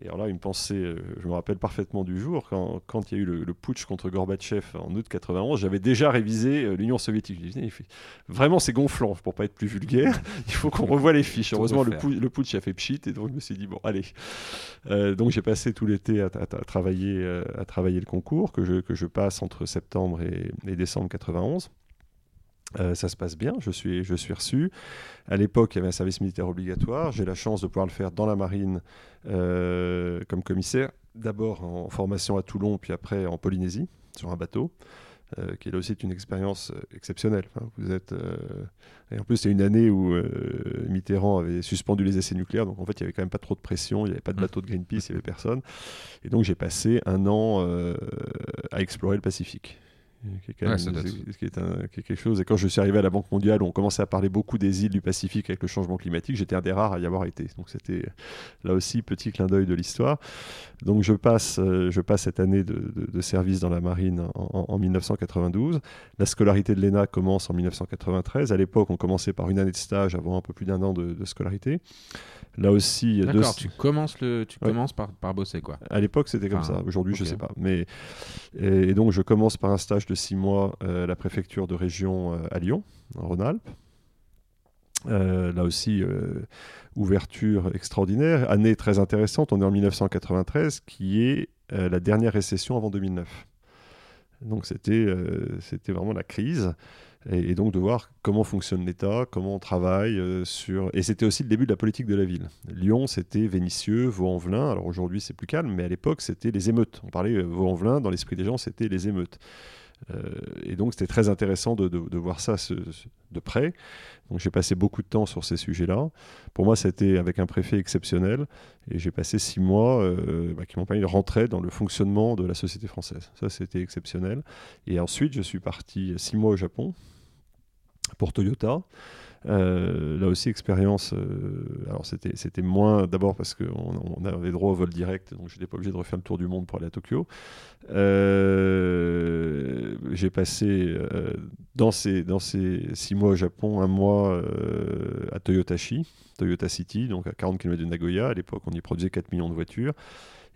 Et alors là, une pensée, euh, je me rappelle parfaitement du jour, quand, quand il y a eu le, putsch contre Gorbatchev en août 91, j'avais déjà révisé euh, l'Union soviétique. Je disais, vraiment, c'est gonflant, pour pas être plus vulgaire, il faut qu'on revoie les fiches. Heureusement, le, le, putsch a fait pchit, et donc je me suis dit, bon, allez. Euh, donc j'ai passé tout l'été à, travailler, à travailler le concours, que je, que je passe entre septembre et, et décembre 91. Euh, ça se passe bien, je suis, je suis reçu. À l'époque, il y avait un service militaire obligatoire. J'ai la chance de pouvoir le faire dans la marine euh, comme commissaire. D'abord en formation à Toulon, puis après en Polynésie, sur un bateau, euh, qui est là aussi une expérience exceptionnelle. vous êtes, et en plus, c'est une année où Mitterrand avait suspendu les essais nucléaires, donc en fait, il n'y avait quand même pas trop de pression, il n'y avait pas de mmh. bateau de Greenpeace, il n'y avait personne. Et donc, j'ai passé un an à explorer le Pacifique qui est, qui, est quelque chose. Et quand je suis arrivé à la Banque mondiale, on commençait à parler beaucoup des îles du Pacifique avec le changement climatique. J'étais un des rares à y avoir été. Donc c'était là aussi petit clin d'œil de l'histoire. Donc je passe, euh, je passe cette année de, de, service dans la marine en, 1992. La scolarité de l'ENA commence en 1993. À l'époque, on commençait par une année de stage avant un peu plus d'un an de, de scolarité. Là aussi, D'accord, tu commences le, tu commences par, par bosser quoi. À l'époque, c'était comme ça. Aujourd'hui, je sais pas. Mais et, donc, je commence par un stage de six mois euh, la préfecture de région euh, à Lyon, en Rhône-Alpes. Euh, là aussi, ouverture extraordinaire, année très intéressante. On est en 1993, qui est la dernière récession avant 2009. Donc c'était c'était vraiment la crise. Et, donc de voir comment fonctionne l'État, comment on travaille sur... Et c'était aussi le début de la politique de la ville. Lyon, c'était Vénissieux, Vaux-en-Velin. Alors aujourd'hui, c'est plus calme, mais à l'époque, c'était les émeutes. On parlait Vaux-en-Velin, dans l'esprit des gens, c'était les émeutes. Euh, et donc c'était très intéressant de, voir ça de près. Donc j'ai passé beaucoup de temps sur ces sujets-là. Pour moi, c'était avec un préfet exceptionnel et j'ai passé six mois euh, bah, qui m'ont permis de rentrer dans le fonctionnement de la société française. Ça, c'était exceptionnel. Et ensuite, je suis parti six mois au Japon pour Toyota. Euh, là aussi, expérience. Euh, alors, c'était, moins d'abord parce qu'on on avait droit au vol direct, donc je n'étais pas obligé de refaire le tour du monde pour aller à Tokyo. Euh, j'ai passé dans, ces, dans ces six mois au Japon, un mois à Toyotachi, Toyota City, donc à 40 km de Nagoya. À l'époque, on y produisait 4 millions de voitures.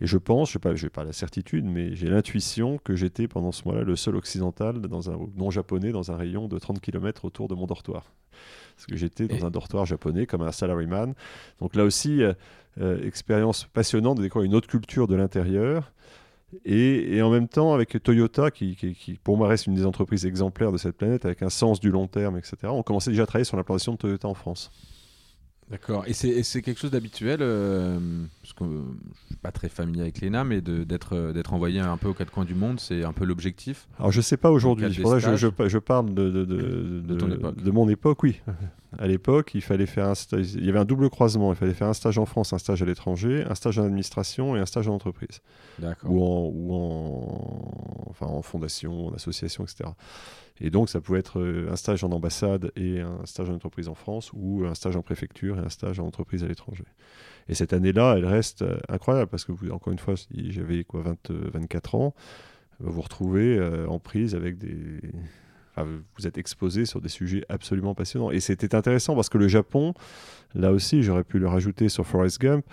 Et je pense, je n'ai pas, pas, la certitude, mais j'ai l'intuition que j'étais pendant ce mois-là le seul occidental dans un, non japonais dans un rayon de 30 km autour de mon dortoir parce que j'étais dans un dortoir japonais comme un salaryman. Donc là aussi, euh, euh, expérience passionnante de découvrir une autre culture de l'intérieur. Et, en même temps, avec Toyota, qui, qui, pour moi reste une des entreprises exemplaires de cette planète, avec un sens du long terme, etc., on commençait déjà à travailler sur l'implantation de Toyota en France. D'accord. Et c'est quelque chose d'habituel, euh, parce que je ne suis pas très familier avec l'ENA, mais d'être envoyé un peu aux quatre coins du monde, c'est un peu l'objectif? Alors je ne sais pas aujourd'hui. je, je, je, parle de, de, de, de, mon époque, oui. À l'époque, il fallait faire un il y avait un double croisement. Il fallait faire un stage en France, un stage à l'étranger, un stage en administration et un stage en entreprise. D'accord. Ou en, ou en, enfin, en fondation, en association, etc. Et donc, ça pouvait être euh, un stage en ambassade et un stage en entreprise en France, ou un stage en préfecture et un stage en entreprise à l'étranger. Et cette année-là, elle reste euh, incroyable parce que, encore une fois, j'avais quoi, 20, 24 euh, ans, vous vous retrouvez en prise avec des. vous êtes exposé sur des sujets absolument passionnants. Et c'était intéressant parce que le Japon, là aussi, j'aurais pu le rajouter sur Forrest Gump.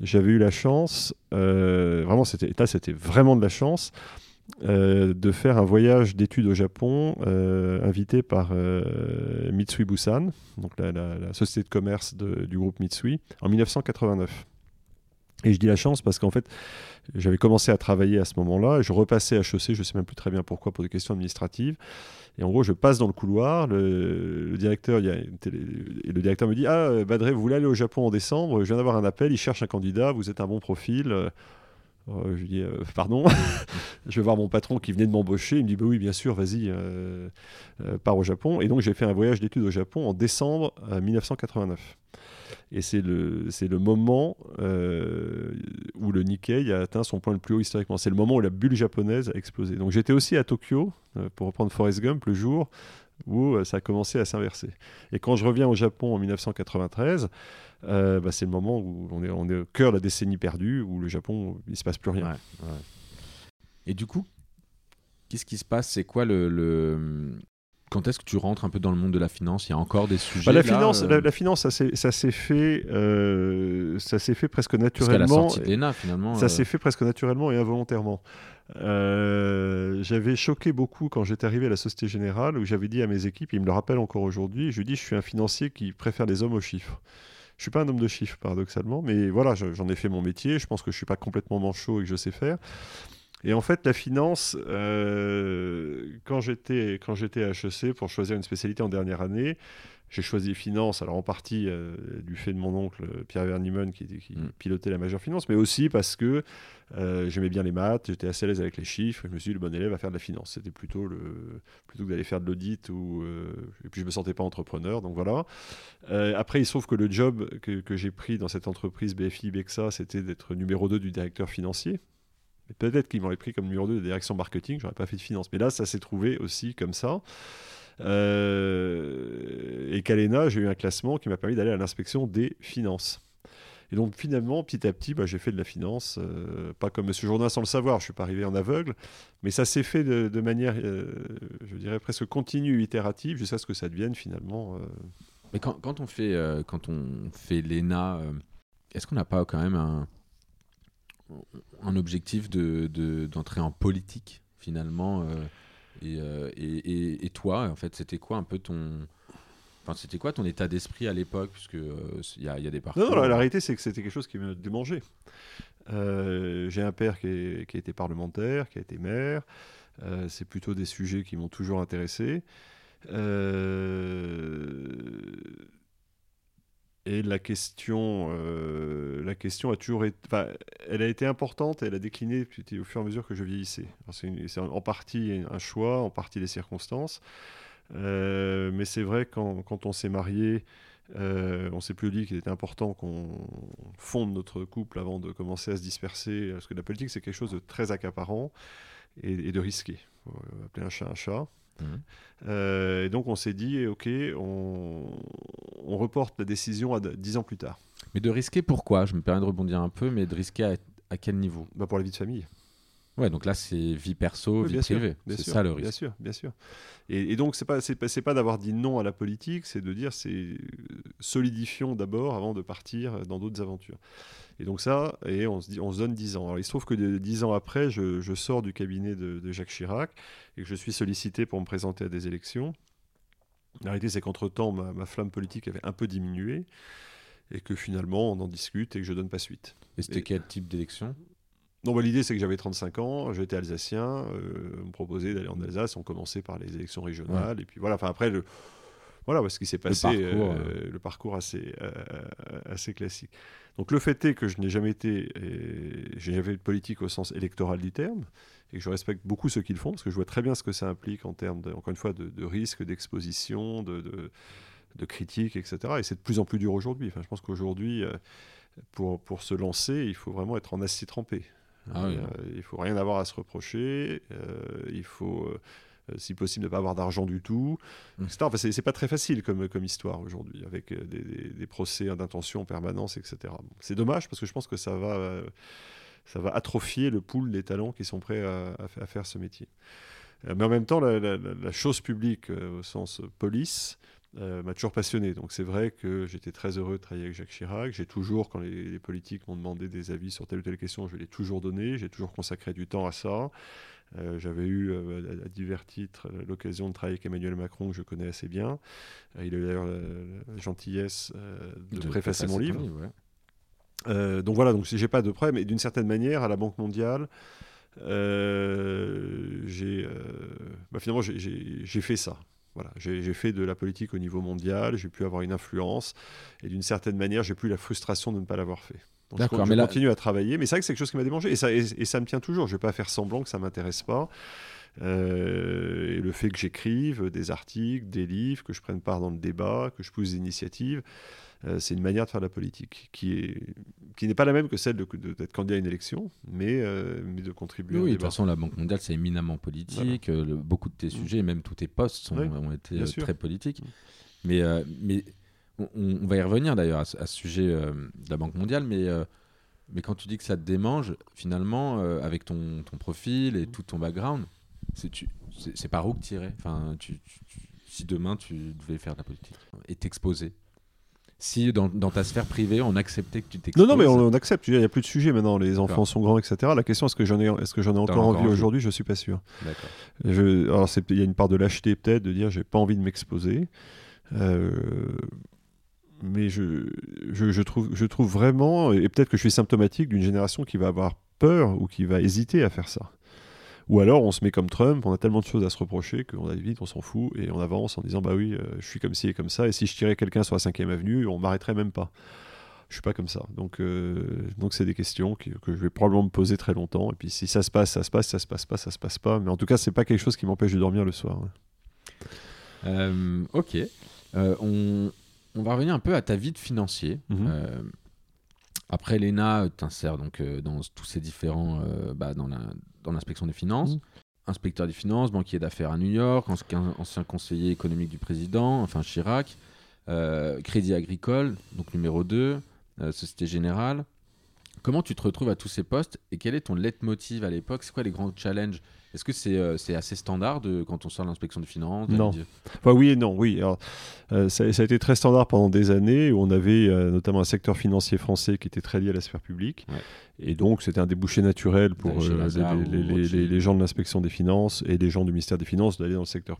J'avais eu la chance, vraiment, c'était vraiment de la chance euh, de faire un voyage d'études au Japon euh, invité par euh, Mitsui Busan, donc la, société de commerce du groupe Mitsui, en 1989. Et je dis la chance parce qu'en fait, j'avais commencé à travailler à ce moment-là, je repassais HEC, je ne sais même plus très bien pourquoi, pour des questions administratives. Et en gros, je passe dans le couloir, le, directeur, le directeur me dit Ah, Badré, vous voulez aller au Japon en décembre? Je viens d'avoir un appel, il cherche un candidat, vous êtes un bon profil. Euh, je lui dis euh, pardon, je vais voir mon patron qui venait de m'embaucher. Il me dit bah oui, bien sûr, vas-y, euh, pars au Japon. Et donc j'ai fait un voyage d'études au Japon en décembre 1989. Et c'est le, le moment où le Nikkei a atteint son point le plus haut historiquement. C'est le moment où la bulle japonaise a explosé. Donc j'étais aussi à Tokyo, pour reprendre Forrest Gump, le jour où ça a commencé à s'inverser. Et quand je reviens au Japon en 1993, euh, bah, c'est le moment où on est, on est au cœur de la décennie perdue, où le Japon, il se passe plus rien. Et du coup, qu'est-ce qui se passe? C'est quoi le, Quand est-ce que tu rentres un peu dans le monde de la finance? Il y a encore des sujets. Bah, la, finance, euh? la, finance, ça s'est fait, euh, ça s'est fait presque naturellement. La sortie d'ENA, finalement. Ça s'est fait presque naturellement et involontairement. j'avais choqué beaucoup quand j'étais arrivé à la Société Générale, où j'avais dit à mes équipes, ils me le rappellent encore aujourd'hui, je dis je suis un financier qui préfère les hommes aux chiffres. Je suis pas un homme de chiffres, paradoxalement, mais voilà, j'en ai fait mon métier. Je pense que je suis pas complètement manchot et que je sais faire. Et en fait, la finance, euh, quand j'étais quand j'étais à HEC pour choisir une spécialité en dernière année, j'ai choisi finance, alors en partie euh, du fait de mon oncle Pierre Verniman qui, qui mm. pilotait la majeure finance, mais aussi parce que euh, j'aimais bien les maths, j'étais assez à l'aise avec les chiffres, et je me suis dit le bon élève va faire de la finance. C'était plutôt le plutôt que d'aller faire de l'audit ou euh, et puis je me sentais pas entrepreneur, donc voilà. après, il se trouve que le job que, que j'ai pris dans cette entreprise BFI Bexa, c'était d'être numéro 2 du directeur financier. Peut-être qu'il m'aurait pris comme numéro 2 de direction marketing, j'aurais pas fait de finance. Mais là, ça s'est trouvé aussi comme ça. Euh, et qu'à j'ai eu un classement qui m'a permis d'aller à l'inspection des finances. Et donc finalement, petit à petit, bah, j'ai fait de la finance, euh, pas comme Monsieur Jourdain sans le savoir, je suis pas arrivé en aveugle, mais ça s'est fait de, manière, euh, je dirais presque continue, itérative, jusqu'à ce que ça devienne finalement. Mais quand, on fait, quand on fait l'ENA, est-ce qu'on n'a pas quand même un, objectif d'entrer de, d'entrer en politique finalement euh, et, et, toi, en fait, c'était quoi un peu ton. Enfin, c'était quoi ton état d'esprit à l'époque? Puisque il euh, y, a, y, a des parcours. Non, non la, réalité, c'est que c'était quelque chose qui m'a démangé. Euh, j'ai un père qui, qui, a été parlementaire, qui a été maire. c'est plutôt des sujets qui m'ont toujours intéressé. Et la question, euh, la question a toujours été, elle a été importante elle a décliné au fur et à mesure que je vieillissais. C'est en partie un choix, en partie des circonstances. Euh, mais c'est vrai quand, quand on s'est marié, euh, on s'est plus dit qu'il était important qu'on fonde notre couple avant de commencer à se disperser, parce que la politique c'est quelque chose de très accaparant et, et de risqué. Faut appeler un chat un chat. Mhm. Euh, et donc on s'est dit, ok, on, reporte la décision à 10 ans plus tard. Mais de risquer pourquoi? Je me permets de rebondir un peu, mais de risquer à, à quel niveau? Bah Pour la vie de famille. Ouais, donc là, c'est vie perso, vie privée. C'est ça le risque. Bien sûr, bien sûr. Et, donc, c'est pas, c'est pas, d'avoir dit non à la politique, c'est de dire, c'est euh, solidifions d'abord avant de partir dans d'autres aventures. Et donc ça, et on se, dit, on se donne 10 ans. Alors il se trouve que 10 ans après, je, sors du cabinet de, Jacques Chirac et que je suis sollicité pour me présenter à des élections. La réalité, c'est qu'entre-temps, ma, ma, flamme politique avait un peu diminué et que finalement, on en discute et que je donne pas suite. Et c'était quel type d'élection? Non, bah, l'idée c'est que j'avais 35 ans, j'étais alsacien, euh, on me proposait d'aller en Alsace, on commençait par les élections régionales, et puis voilà, enfin après, le, voilà ce qui s'est passé, le parcours, euh, le parcours assez, euh, assez classique. Donc le fait est que je n'ai jamais été, j'ai jamais fait de politique au sens électoral du terme, et que je respecte beaucoup ceux qui le font, parce que je vois très bien ce que ça implique en termes, encore une fois, de, de risque, d'exposition, de, de, de critique, etc. Et c'est de plus en plus dur aujourd'hui. Enfin, je pense qu'aujourd'hui, pour, pour se lancer, il faut vraiment être en acier trempé. Ah euh, il faut rien avoir à se reprocher. Euh, il faut euh, si possible ne pas avoir d'argent du tout, mmh. etc. Enfin, c'est pas très facile comme, comme histoire aujourd'hui, avec des, des, procès d'intention en permanence, etc. c'est dommage parce que je pense que ça va, ça va atrophier le pool des talents qui sont prêts à, à, faire ce métier. mais en même temps, la, la chose publique au sens police, euh, m'a toujours passionné. Donc c'est vrai que j'étais très heureux de travailler avec Jacques Chirac. J'ai toujours, quand les, politiques m'ont demandé des avis sur telle ou telle question, je l'ai toujours donné. J'ai toujours consacré du temps à ça. Euh, j'avais eu euh, à, divers titres l'occasion de travailler avec Emmanuel Macron, que je connais assez bien. il a eu d'ailleurs la, gentillesse de, préfacer mon livre. donc voilà, donc j'ai pas de problème. Et d'une certaine manière, à la Banque mondiale, j'ai bah, finalement j'ai fait ça. Voilà, j'ai fait de la politique au niveau mondial, j'ai pu avoir une influence, et d'une certaine manière, j'ai plus la frustration de ne pas l'avoir fait. D'accord, mais je continue à travailler, mais c'est vrai que c'est quelque chose qui m'a démangé, et ça, et, ça me tient toujours. Je ne vais pas faire semblant que ça m'intéresse pas. Euh, et le fait que j'écrive des articles, des livres, que je prenne part dans le débat, que je pousse des initiatives, euh, c'est une manière de faire de la politique qui est qui n'est pas la même que celle d'être de, candidat à une élection, mais, euh, mais de contribuer. Oui, de toute façon, la Banque mondiale, c'est éminemment politique. Euh, beaucoup de tes mm. sujets, même tous tes postes, sont, ont été très politiques. Mm. Mais, mais on, va y revenir d'ailleurs à, ce sujet de la Banque mondiale, mais, mais quand tu dis que ça te démange, finalement, avec ton, ton profil et mm. tout ton background, c'est par où que tu irais enfin, tu, Si demain tu devais faire de la politique et t'exposer si dans, ta sphère privée, on acceptait que tu t'exposes. Non, non, mais on, accepte. Il n'y a plus de sujet maintenant. Les enfants sont grands, etc. La question, est-ce que j'en ai, est-ce que j'en ai encore, envie, aujourd'hui? Je suis pas sûr. D'accord. Alors, il y a une part de lâcheté peut-être de dire, j'ai pas envie de m'exposer. Euh, mais je, je, je, trouve, je trouve vraiment, et peut-être que je suis symptomatique d'une génération qui va avoir peur ou qui va hésiter à faire ça. Ou alors on se met comme Trump, on a tellement de choses à se reprocher qu'on a vite, on s'en fout et on avance en disant bah oui, euh, je suis comme ci et comme ça. Et si je tirais quelqu'un sur la 5 avenue, on m'arrêterait même pas. Je suis pas comme ça. Donc euh, donc c'est des questions que je vais probablement me poser très longtemps. Et puis si ça se passe, ça se passe, ça se passe pas, ça se passe pas. Mais en tout cas, c'est pas quelque chose qui m'empêche de dormir le soir. Euh, ok. on, on, va revenir un peu à ta vie de financier. Mhm. Après l'ENA, tu insères donc dans tous ces différents, bah, dans l'inspection des finances. Mmh. Inspecteur des finances, banquier d'affaires à New York, ancien conseiller économique du président, enfin Chirac, euh, Crédit Agricole, donc numéro 2, euh, Société Générale. Comment tu te retrouves à tous ces postes et quel est ton leitmotiv à l'époque? C'est quoi les grands challenges? Est-ce que c'est euh, assez standard de, quand on sort de l'inspection des finances Non. Enfin, oui et non, oui. Euh, ça, a été très standard pendant des années où on avait euh, notamment un secteur financier français qui était très lié à la sphère publique. Et donc, c'était un débouché naturel pour les, gens de l'inspection des finances et les gens du ministère des Finances d'aller dans, le secteur,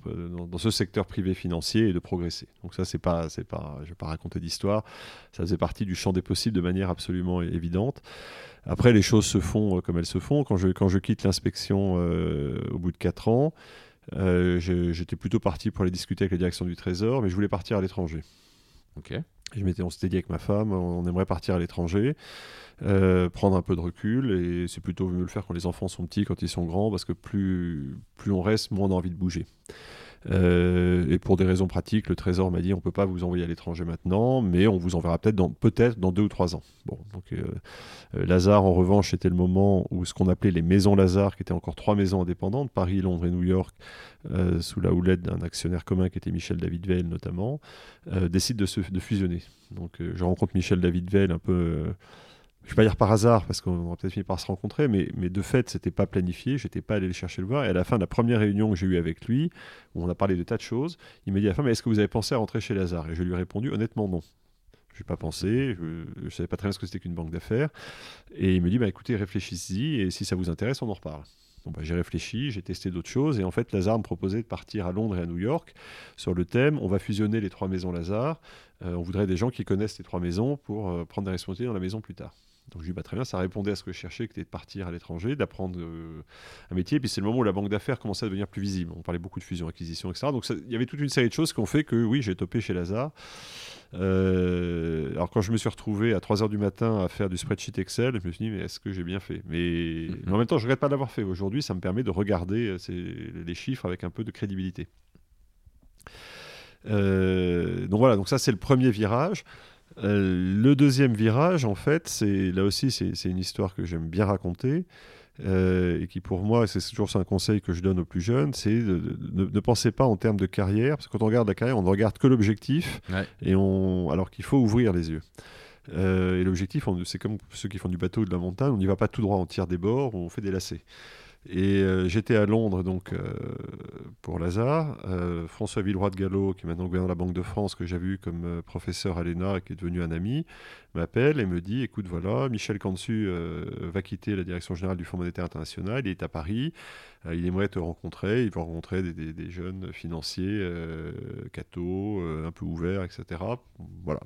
dans, ce secteur privé financier et de progresser. Donc ça, c'est pas, pas, je ne vais pas raconter d'histoire. Ça faisait partie du champ des possibles de manière absolument évidente. Après, les choses se font comme elles se font. Quand je, quand je quitte l'inspection au bout de 4 ans, j'étais plutôt parti pour aller discuter avec la direction du Trésor, mais je voulais partir à l'étranger. Ok. Je on s'était dit avec ma femme, on aimerait partir à l'étranger, euh, prendre un peu de recul, et c'est plutôt mieux le faire quand les enfants sont petits, quand ils sont grands, parce que plus, plus on reste, moins on a envie de bouger. Euh, et pour des raisons pratiques, le Trésor m'a dit on peut pas vous envoyer à l'étranger maintenant, mais on vous enverra peut-être dans peut-être dans deux ou trois ans. Bon, euh, euh, Lazare en revanche c'était le moment où ce qu'on appelait les maisons Lazare, qui étaient encore trois maisons indépendantes, Paris, Londres et New York, sous la houlette d'un actionnaire commun qui était Michel David Veil notamment, décide de, se, de fusionner. Donc je rencontre Michel David Veil un peu je vais pas dire par hasard, parce qu'on va peut-être fini par se rencontrer, mais, mais de fait, c'était pas planifié, j'étais pas allé le chercher le voir. Et à la fin de la première réunion que j'ai eue avec lui, où on a parlé de tas de choses, il m'a dit à la fin, mais est-ce que vous avez pensé à rentrer chez Lazare? Et je lui ai répondu, honnêtement, non. Je n'ai pas pensé, je ne savais pas très bien ce que c'était qu'une banque d'affaires. Et il me dit, bah, écoutez, réfléchissez-y, et si ça vous intéresse, on en reparle. bah, j'ai réfléchi, j'ai testé d'autres choses, et en fait, Lazare me proposait de partir à Londres et à New York sur le thème on va fusionner les trois maisons Lazare. Euh, on voudrait des gens qui connaissent les trois maisons pour euh, prendre des responsabilités dans la maison plus tard. Donc je dis bah, très bien, ça répondait à ce que je cherchais, qui était de partir à l'étranger, d'apprendre euh, un métier. Et puis c'est le moment où la banque d'affaires commençait à devenir plus visible. On parlait beaucoup de fusion, acquisition, etc. Donc il y avait toute une série de choses qui ont fait que oui, j'ai topé chez Lazare. Euh, alors quand je me suis retrouvé à 3h du matin à faire du spreadsheet Excel, je me suis dit mais est-ce que j'ai bien fait? Mais... Mm-hmm. en même temps je regrette pas d'avoir fait. Aujourd'hui ça me permet de regarder euh, les chiffres avec un peu de crédibilité. donc voilà, donc ça c'est le premier virage. Euh, le deuxième virage, en fait, c'est là aussi, c'est une histoire que j'aime bien raconter. Euh, et qui pour moi, c'est toujours un conseil que je donne aux plus jeunes, c'est de, ne pensez pas en termes de carrière, parce que quand on regarde la carrière, on ne regarde que l'objectif, et on, alors qu'il faut ouvrir les yeux. Euh, et l'objectif, c'est comme ceux qui font du bateau ou de la montagne, on n'y va pas tout droit, on tire des bords, on fait des lacets. Et euh, j'étais à Londres donc euh, pour Lazare. Euh, François Villeroy de Gallo, qui est maintenant gouverneur de la Banque de France, que j'avais eu comme professeur à l'ENA et qui est devenu un ami, m'appelle et me dit écoute, voilà, Michel Cansu va quitter la direction générale du Fonds monétaire international, il est à Paris, il aimerait te rencontrer, il veut rencontrer des, jeunes financiers, cathos, un peu ouverts, etc. Voilà.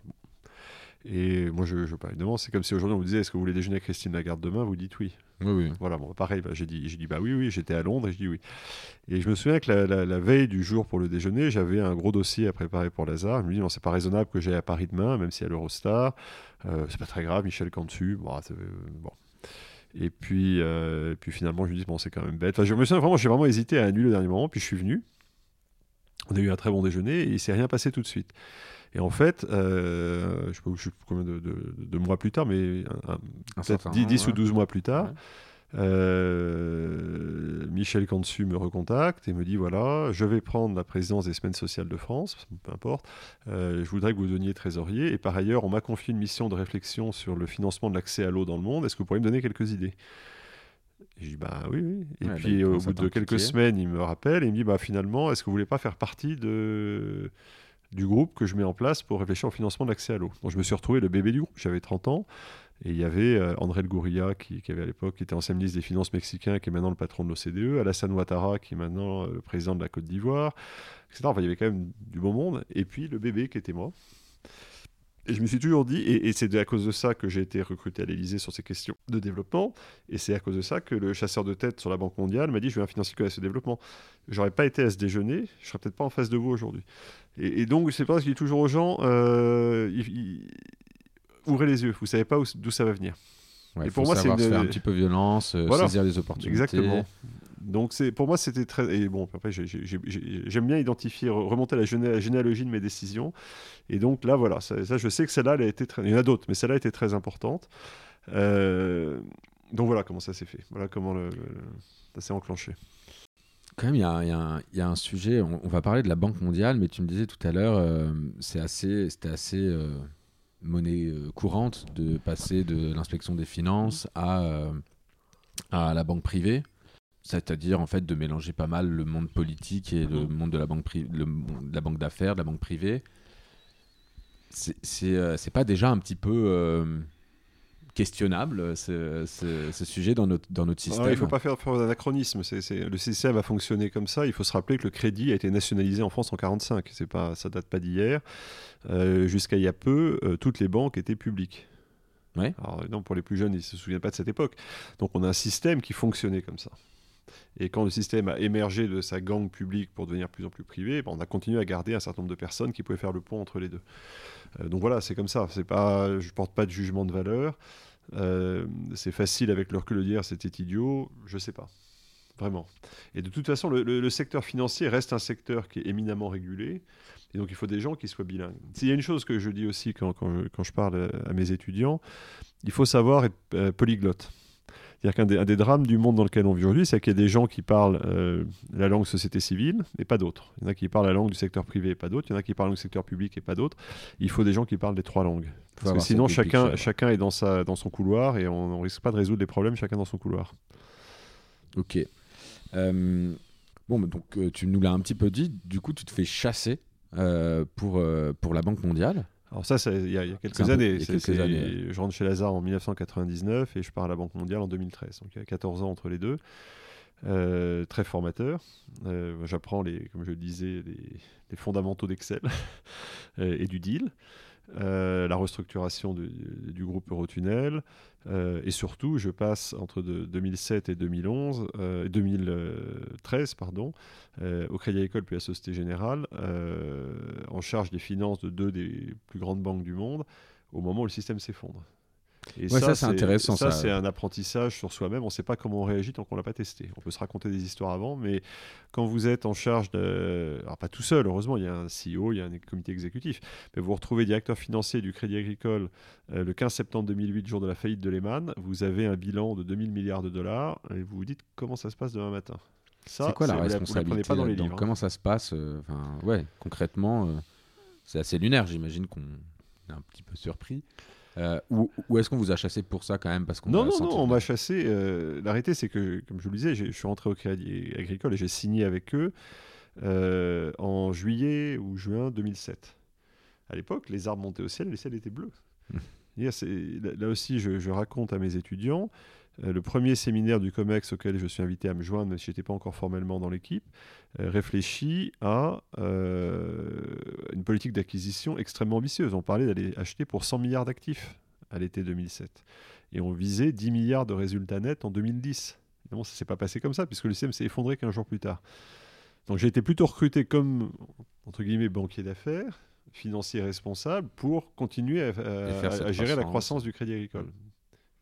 Et moi, je, je pas évidemment, c'est comme si aujourd'hui on vous disait est-ce que vous voulez déjeuner avec Christine Lagarde demain? Vous dites oui. Oui, oui. Voilà, bon, pareil, bah, j'ai dit, dit bah oui, oui, j'étais à Londres et je dis oui. Et je me souviens que la, veille du jour pour le déjeuner, j'avais un gros dossier à préparer pour Lazare. Je me dis, non, c'est pas raisonnable que j'aille à Paris demain, même si à l'Eurostar. Euh, c'est pas très grave, Michel Cantu. Bon, euh, bon. Et puis, euh, puis finalement, je me dis, bon, c'est quand même bête. Enfin, je me souviens vraiment, j'ai vraiment hésité à annuler le dernier moment, puis je suis venu. On a eu un très bon déjeuner et il s'est rien passé tout de suite. Et en fait, euh, je ne sais pas combien de, mois plus tard, mais peut-être 10, ou 12 mois plus tard, euh, Michel Cantu me recontacte et me dit voilà, je vais prendre la présidence des semaines sociales de France, peu importe, euh, je voudrais que vous donniez trésorier. Et par ailleurs, on m'a confié une mission de réflexion sur le financement de l'accès à l'eau dans le monde. Est-ce que vous pourriez me donner quelques idées? Je dis bah oui, oui. Et puis bah, au bout de quelques semaines, il me rappelle et il me dit bah finalement, est-ce que vous voulez pas faire partie de du groupe que je mets en place pour réfléchir au financement de l'accès à l'eau. je me suis retrouvé le bébé du groupe, j'avais 30 ans, et il y avait euh, André El Gouria, qui, avait à l'époque, qui était ancien ministre des Finances mexicain, qui est maintenant le patron de l'OCDE, Alassane Ouattara, qui est maintenant euh, le président de la Côte d'Ivoire, etc. Enfin, il y avait quand même du bon monde, et puis le bébé qui était moi. Et je me suis toujours dit, et, c'est à cause de ça que j'ai été recruté à l'Elysée sur ces questions de développement, et c'est à cause de ça que le chasseur de tête sur la Banque mondiale m'a dit, je vais un financier que à ce développement. J'aurais pas été à ce déjeuner, je serais peut-être pas en face de vous aujourd'hui. Et, donc, c'est pas ce qu'il dit toujours aux gens, euh, ouvrez les yeux, vous savez pas d'où ça va venir. Et pour moi, c'est une... faire un petit peu violence, euh, saisir les opportunités. Exactement. Donc c'est pour moi c'était très et bon après j'aime bien identifier remonter la, généalogie de mes décisions et donc là voilà ça, je sais que celle-là elle a été très il y en a d'autres mais celle-là a été très importante euh, donc voilà comment ça s'est fait voilà comment le, ça s'est enclenché quand même, il y, y, a un sujet. On, va parler de la Banque mondiale, mais tu me disais tout à l'heure, euh, c'est assez, c'était assez euh, monnaie courante de passer de l'inspection des finances à, à la banque privée. C'est-à-dire en fait de mélanger pas mal le monde politique et le monde de la banque, le, la banque d'affaires, de la banque privée. C'est euh, pas déjà un petit peu euh, questionnable ce, ce, sujet dans notre, dans notre système Il ne faut pas faire, d'anachronisme. Le système a fonctionné comme ça. Il faut se rappeler que le crédit a été nationalisé en France en 1945. Pas, ça date pas d'hier. Euh, jusqu'à il y a peu, toutes les banques étaient publiques. Ouais. Alors, non, pour les plus jeunes, ils ne se souviennent pas de cette époque. Donc on a un système qui fonctionnait comme ça. Et quand le système a émergé de sa gangue publique pour devenir de plus en plus privé, ben, on a continué à garder un certain nombre de personnes qui pouvaient faire le pont entre les deux. Euh, donc voilà, c'est comme ça. Pas, je porte pas de jugement de valeur. Euh, c'est facile avec le recul de dire c'était idiot. Je sais pas. Vraiment. Et de toute façon, le, secteur financier reste un secteur qui est éminemment régulé. Et donc, il faut des gens qui soient bilingues. S'il y a une chose que je dis aussi quand, quand je parle à mes étudiants, il faut savoir être euh, polyglotte. C'est-à-dire qu'un des, drames du monde dans lequel on vit aujourd'hui, c'est qu'il y a des gens qui parlent euh, la langue société civile et pas d'autres. Il y en a qui parlent la langue du secteur privé et pas d'autres. Il y en a qui parlent la langue du secteur public et pas d'autres. Il faut des gens qui parlent les trois langues. Parce que sinon, chacun, chacun est dans, sa, dans son couloir et on ne risque pas de résoudre les problèmes chacun dans son couloir. Ok. Euh, bon, bah, donc euh, tu nous l'as un petit peu dit. Du coup, tu te fais chasser euh, pour, pour la Banque mondiale. Alors ça, il y, a quelques peu- années. il y a C'est- quelques c'est- années. Je rentre chez Lazare en 1999 et je pars à la Banque mondiale en 2013. Donc il y a 14 ans entre les deux. Euh, très formateur. Euh, J'apprends, les, comme je le disais, les, les fondamentaux d'Excel et du deal. Euh, la restructuration du, du groupe Eurotunnel euh, et surtout je passe entre de- 2007 et 2011 euh, 2013 pardon euh, au Crédit Agricole puis à Société Générale euh, en charge des finances de deux des plus grandes banques du monde au moment où le système s'effondre. Et Ouais, ça, c'est intéressant, ça. Ça, c'est un apprentissage sur soi-même. On ne sait pas comment on réagit tant qu'on ne l'a pas testé. On peut se raconter des histoires avant, mais quand vous êtes en charge de. Alors, pas tout seul, heureusement, il y a un CEO, il y a un comité exécutif, mais vous vous retrouvez directeur financier du Crédit Agricole euh, le 15 septembre 2008, jour de la faillite de Lehman. Vous avez un bilan de 2000 milliards de dollars et vous vous dites comment ça se passe demain matin. C'est quoi la responsabilité pas dans les livres. hein. Comment ça se passe euh, Enfin, ouais, concrètement, euh, c'est assez lunaire. J'imagine qu'on est un petit peu surpris. Euh, ou ou est-ce qu'on vous a chassé pour ça quand même parce qu'on Non, non, non, on m'a chassé. euh, la réalité, c'est que, comme je vous le disais, je suis rentré au Crédit Agricole et j'ai signé avec eux euh, en juillet ou juin 2007. À l'époque, les arbres montaient au ciel et le ciel était bleu. C'est-à-dire, c'est- Là, là aussi, je, je raconte à mes étudiants, euh, le premier séminaire du COMEX auquel je suis invité à me joindre, si je n'étais pas encore formellement dans l'équipe, réfléchit à euh, une politique d'acquisition extrêmement ambitieuse. On parlait d'aller acheter pour 100 milliards d'actifs à l'été 2007. Et on visait 10 milliards de résultats nets en 2010. Évidemment, ça ne s'est pas passé comme ça, puisque le système s'est effondré qu'un jour plus tard. Donc j'ai été plutôt recruté comme, entre guillemets, banquier d'affaires, financier responsable, pour continuer à, gérer la croissance du Crédit Agricole.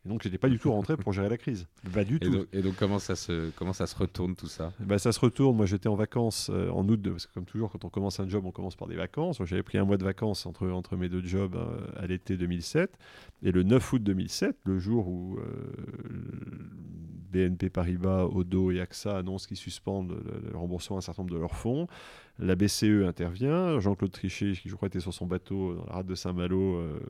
Et donc j'étais pas du tout rentré pour gérer la crise. Pas du Et tout. donc, et donc, comment ça se comment ça se retourne tout ça? Bah, ça se retourne. Moi, j'étais en vacances euh, en août, de- parce que comme toujours, quand on commence un job, on commence par des vacances. J'avais pris un mois de vacances entre, entre mes deux jobs euh, à l'été 2007. Et le 9 août 2007, le jour où euh, BNP Paribas, Odo et AXA annoncent qu'ils suspendent le, le remboursement d'un certain nombre de leurs fonds, la BCE intervient. Jean-Claude Trichet, qui je crois était sur son bateau dans la rade de Saint-Malo, euh,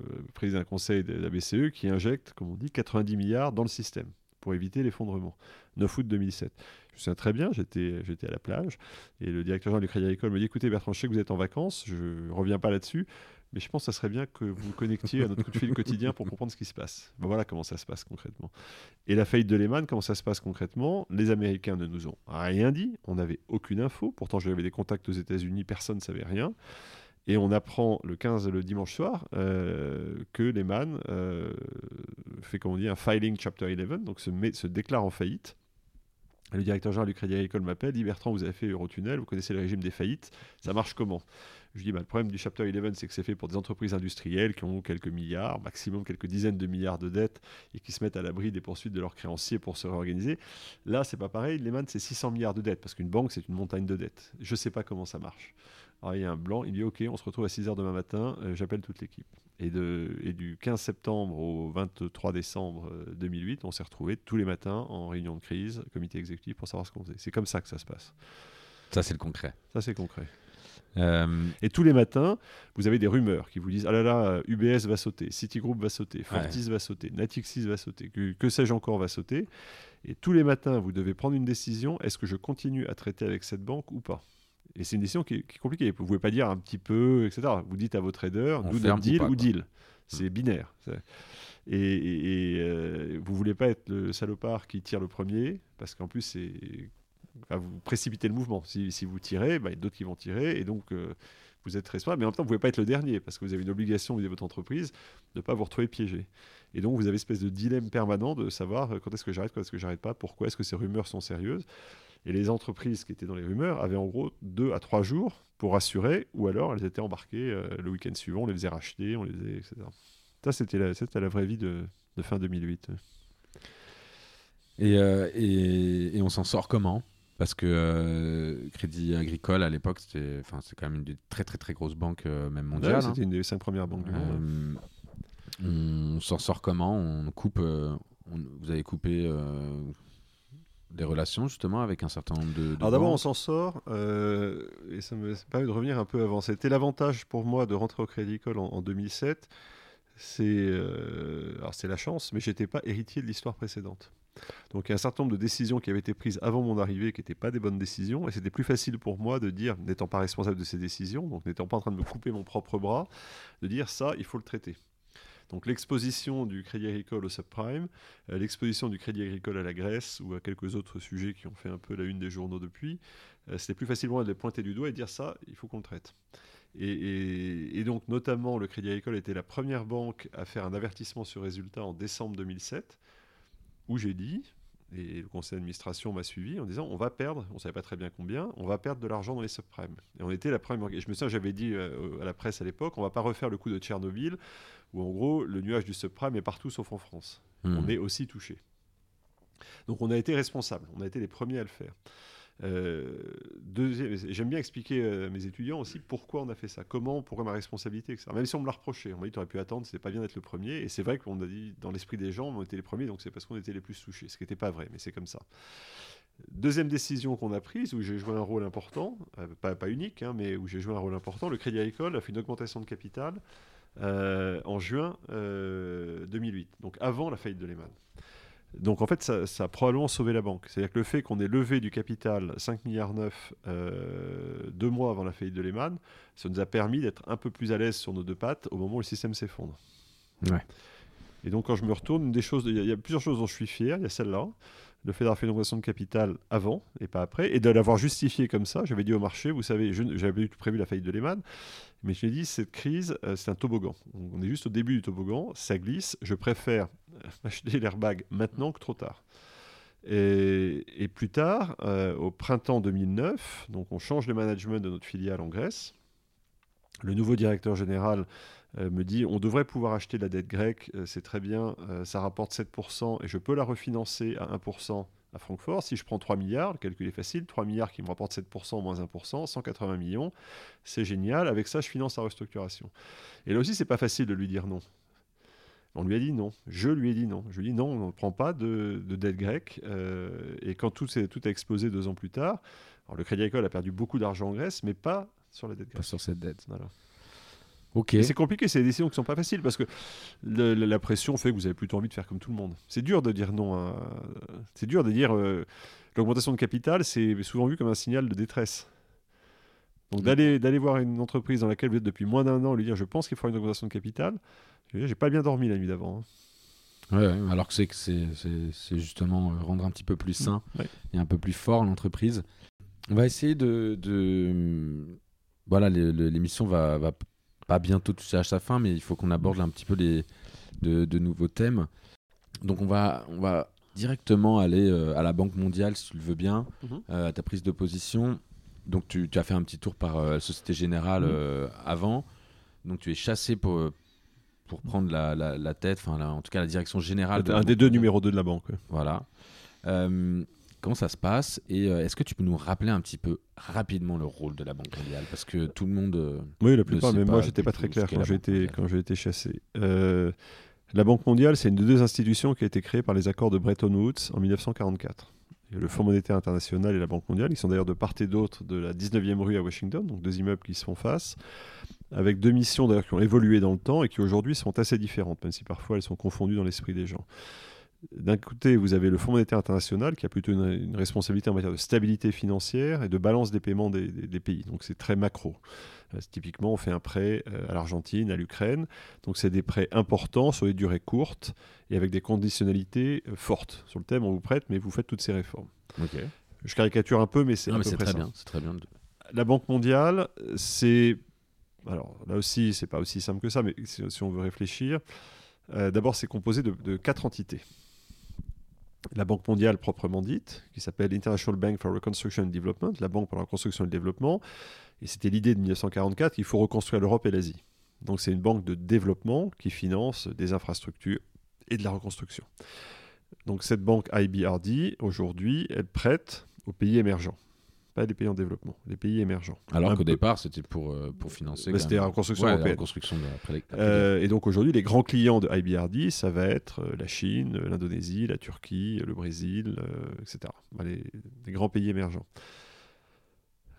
d'un conseil de la BCE qui injecte, comme on dit, 90 milliards dans le système pour éviter l'effondrement. 9 août 2007. Je me souviens très bien, j'étais, j'étais à la plage et le directeur général du Crédit Agricole me dit écoutez Bertrand, je sais que vous êtes en vacances, je ne reviens pas là-dessus, mais je pense que ça serait bien que vous vous connectiez à notre coup de fil quotidien pour comprendre ce qui se passe. Ben voilà comment ça se passe concrètement. Et la faillite de Lehman, comment ça se passe concrètement? Les Américains ne nous ont rien dit, on n'avait aucune info, pourtant j'avais des contacts aux États-Unis, personne ne savait rien. Et on apprend le 15, le dimanche soir, euh, que Lehman euh, fait, un filing Chapter 11, donc se, se déclare en faillite. Le directeur général du Crédit Agricole m'appelle, dit Bertrand, vous avez fait Eurotunnel, vous connaissez le régime des faillites, ça marche comment? Je dis, bah, le problème du Chapter 11, c'est que c'est fait pour des entreprises industrielles qui ont quelques milliards, maximum quelques dizaines de milliards de dettes, et qui se mettent à l'abri des poursuites de leurs créanciers pour se réorganiser. Là, c'est pas pareil, Lehman, c'est 600 milliards de dettes, parce qu'une banque, c'est une montagne de dettes. Je sais pas comment ça marche. Alors il y a un blanc, il dit ok, on se retrouve à 6h demain matin, euh, j'appelle toute l'équipe. Et, de, et du 15 septembre au 23 décembre euh, 2008, on s'est retrouvés tous les matins en réunion de crise, comité exécutif pour savoir ce qu'on faisait. C'est comme ça que ça se passe. Ça, c'est le concret. Ça c'est concret. Euh, Et tous les matins, vous avez des rumeurs qui vous disent Ah là là, UBS va sauter, Citigroup va sauter, Fortis va sauter, Natixis va sauter, que, que sais-je encore va sauter. Et tous les matins, vous devez prendre une décision est-ce que je continue à traiter avec cette banque ou pas? Et c'est une décision qui est, qui est compliquée. Vous ne pouvez pas dire un petit peu, etc. Vous dites à vos traders do deal ou deal. C'est binaire. C'est- Et, et, et, euh, vous voulez pas être le salopard qui tire le premier, parce qu'en plus, c'est vous précipiter le mouvement. Si, vous tirez, bah, il y a d'autres qui vont tirer, et donc euh, vous êtes responsable, mais en même temps, vous ne pouvez pas être le dernier, parce que vous avez une obligation vis-à-vis de votre entreprise de ne pas vous retrouver piégé. Et donc, vous avez une espèce de dilemme permanent de savoir quand est-ce que j'arrête, quand est-ce que j'arrête pas, pourquoi est-ce que ces rumeurs sont sérieuses. Et les entreprises qui étaient dans les rumeurs avaient en gros deux à trois jours pour assurer, ou alors elles étaient embarquées euh, le week-end suivant, on les faisait racheter, on les faisait, etc. Ça, c'était la, vraie vie de, fin 2008. Euh, et, et, on s'en sort comment? Parce que euh, Crédit Agricole, à l'époque, c'était quand même une des très très très grosses banques, euh, même mondiales. c'était hein. une des cinq premières banques du monde. On s'en sort comment? On coupe. vous avez coupé des relations justement avec un certain nombre de. Alors d'abord, on s'en sort, et ça me permet de revenir un peu avant. C'était l'avantage pour moi de rentrer au Crédit Agricole en, en 2007. C'est alors c'est la chance, mais j'étais pas héritier de l'histoire précédente. Donc il y a un certain nombre de décisions qui avaient été prises avant mon arrivée qui n'étaient pas des bonnes décisions, et c'était plus facile pour moi de dire, n'étant pas responsable de ces décisions, donc n'étant pas en train de me couper mon propre bras, de dire ça, il faut le traiter. Donc l'exposition du Crédit Agricole au subprime, euh, l'exposition du Crédit Agricole à la Grèce ou à quelques autres sujets qui ont fait un peu la une des journaux depuis, euh, c'était plus facile pour moi de les pointer du doigt et dire ça, il faut qu'on le traite. Et, et, donc notamment le Crédit Agricole était la première banque à faire un avertissement sur résultat en décembre 2007 où j'ai dit, et le conseil d'administration m'a suivi en disant on va perdre, on ne savait pas très bien combien, on va perdre de l'argent dans les subprimes. Et on était la première. Et je me souviens, j'avais dit euh, à la presse à l'époque on va pas refaire le coup de Tchernobyl, où en gros le nuage du subprime est partout sauf en France. Hmm. On est aussi touché. Donc on a été responsable, on a été les premiers à le faire. Euh, j'aime bien expliquer à mes étudiants aussi pourquoi on a fait ça, comment, pourquoi ma responsabilité, etc. Même si on me l'a reproché, on m'a dit tu aurais pu attendre, c'était pas bien d'être le premier. Et c'est vrai qu'on a dit dans l'esprit des gens, on était les premiers, donc c'est parce qu'on était les plus touchés, ce qui n'était pas vrai, mais c'est comme ça. Deuxième décision qu'on a prise, où j'ai joué un rôle important, euh, pas, unique, hein, mais où j'ai joué un rôle important, le Crédit Agricole a fait une augmentation de capital euh, en juin 2008, donc avant la faillite de Lehman. Donc en fait, ça, a probablement sauvé la banque. C'est-à-dire que le fait qu'on ait levé du capital 5 milliards 9 euh, deux mois avant la faillite de Lehman, ça nous a permis d'être un peu plus à l'aise sur nos deux pattes au moment où le système s'effondre. Ouais. Et donc quand je me retourne, une des choses, il y, a plusieurs choses dont je suis fier. Il y a celle-là, le fait d'avoir fait une augmentation de capital avant et pas après, et de l'avoir justifié comme ça. J'avais dit au marché, vous savez, j'avais prévu la faillite de Lehman, mais je lui ai dit, cette crise, euh, c'est un toboggan. On est juste au début du toboggan, ça glisse, je préfère acheter l'airbag maintenant que trop tard. Et, plus tard, euh, au printemps 2009, donc on change le management de notre filiale en Grèce. Le nouveau directeur général me dit on devrait pouvoir acheter la dette grecque, c'est très bien, ça rapporte 7% et je peux la refinancer à 1% à Francfort. Si je prends 3 milliards, le calcul est facile, 3 milliards qui me rapportent 7% moins 1%, 180 millions, c'est génial, avec ça je finance la restructuration. Et là aussi c'est pas facile de lui dire non. On lui a dit non. Je lui ai dit non. Je lui ai dit non, on ne prend pas de, dette grecque. Euh, et quand tout, tout a explosé deux ans plus tard, alors le Crédit Agricole a perdu beaucoup d'argent en Grèce, mais pas sur la dette grecque. Pas sur cette dette. Voilà. C'est compliqué, c'est des décisions qui sont pas faciles parce que la pression fait que vous avez plutôt envie de faire comme tout le monde. C'est dur de dire non. C'est dur de dire euh, l'augmentation de capital, c'est souvent vu comme un signal de détresse. Donc d'aller d'aller voir une entreprise dans laquelle vous êtes depuis moins d'un an, lui dire je pense qu'il faudra une augmentation de capital, j'ai pas bien dormi la nuit d'avant. Hein. Ouais, alors que c'est c'est justement euh, rendre un petit peu plus sain et un peu plus fort l'entreprise. On va essayer de, de... voilà l'émission va, va pas bientôt toucher à sa fin, mais il faut qu'on aborde un petit peu les, de, nouveaux thèmes. Donc on va, on va directement aller euh, à la Banque mondiale, si tu le veux bien, mhm. euh, à ta prise de position. Donc tu, tu, as fait un petit tour par euh, Société Générale mhm. avant. Donc tu es chassé pour, pour prendre la, la, tête, enfin en tout cas la direction générale. un des deux numéros 2 de la banque. Voilà. Comment ça se passe Et euh, est-ce que tu peux nous rappeler un petit peu rapidement le rôle de la Banque mondiale? Parce que tout le monde. Euh, oui, la plupart, mais moi, j'étais pas très clair quand j'ai été, quand j'ai été chassé. Euh, la Banque mondiale, c'est une des deux institutions qui a été créée par les accords de Bretton Woods en 1944. le Fonds monétaire international et la Banque mondiale, ils sont d'ailleurs de part et d'autre de la 19e rue à Washington, donc deux immeubles qui se font face, avec deux missions d'ailleurs qui ont évolué dans le temps et qui aujourd'hui sont assez différentes, même si parfois elles sont confondues dans l'esprit des gens. D'un côté, vous avez le Fonds monétaire international qui a plutôt une, responsabilité en matière de stabilité financière et de balance des paiements des, pays. Donc c'est très macro. Euh, typiquement, on fait un prêt euh, à l'Argentine, à l'Ukraine. Donc c'est des prêts importants sur des durées courtes et avec des conditionnalités euh, fortes. Sur le thème, on vous prête, mais vous faites toutes ces réformes. Je caricature un peu, mais c'est très ça. bien. C'est très bien. La Banque mondiale, c'est. Alors là aussi, c'est pas aussi simple que ça, mais si, si on veut réfléchir, euh, d'abord, c'est composé de, de quatre entités. La Banque mondiale proprement dite, qui s'appelle International Bank for Reconstruction and Development, la Banque pour la reconstruction et le développement. Et c'était l'idée de 1944 il faut reconstruire l'Europe et l'Asie. Donc c'est une banque de développement qui finance des infrastructures et de la reconstruction. Donc cette banque IBRD, aujourd'hui, elle prête aux pays émergents, pas des pays en développement, des pays émergents. Alors qu'au départ, c'était pour, euh, pour financer. Bah, c'était la Ouais, la européenne. reconstruction de après les- après Euh, et donc aujourd'hui, les grands clients de IBRD, ça va être euh, la Chine, euh, l'Indonésie, la Turquie, le Brésil, etc. Les, les grands pays émergents.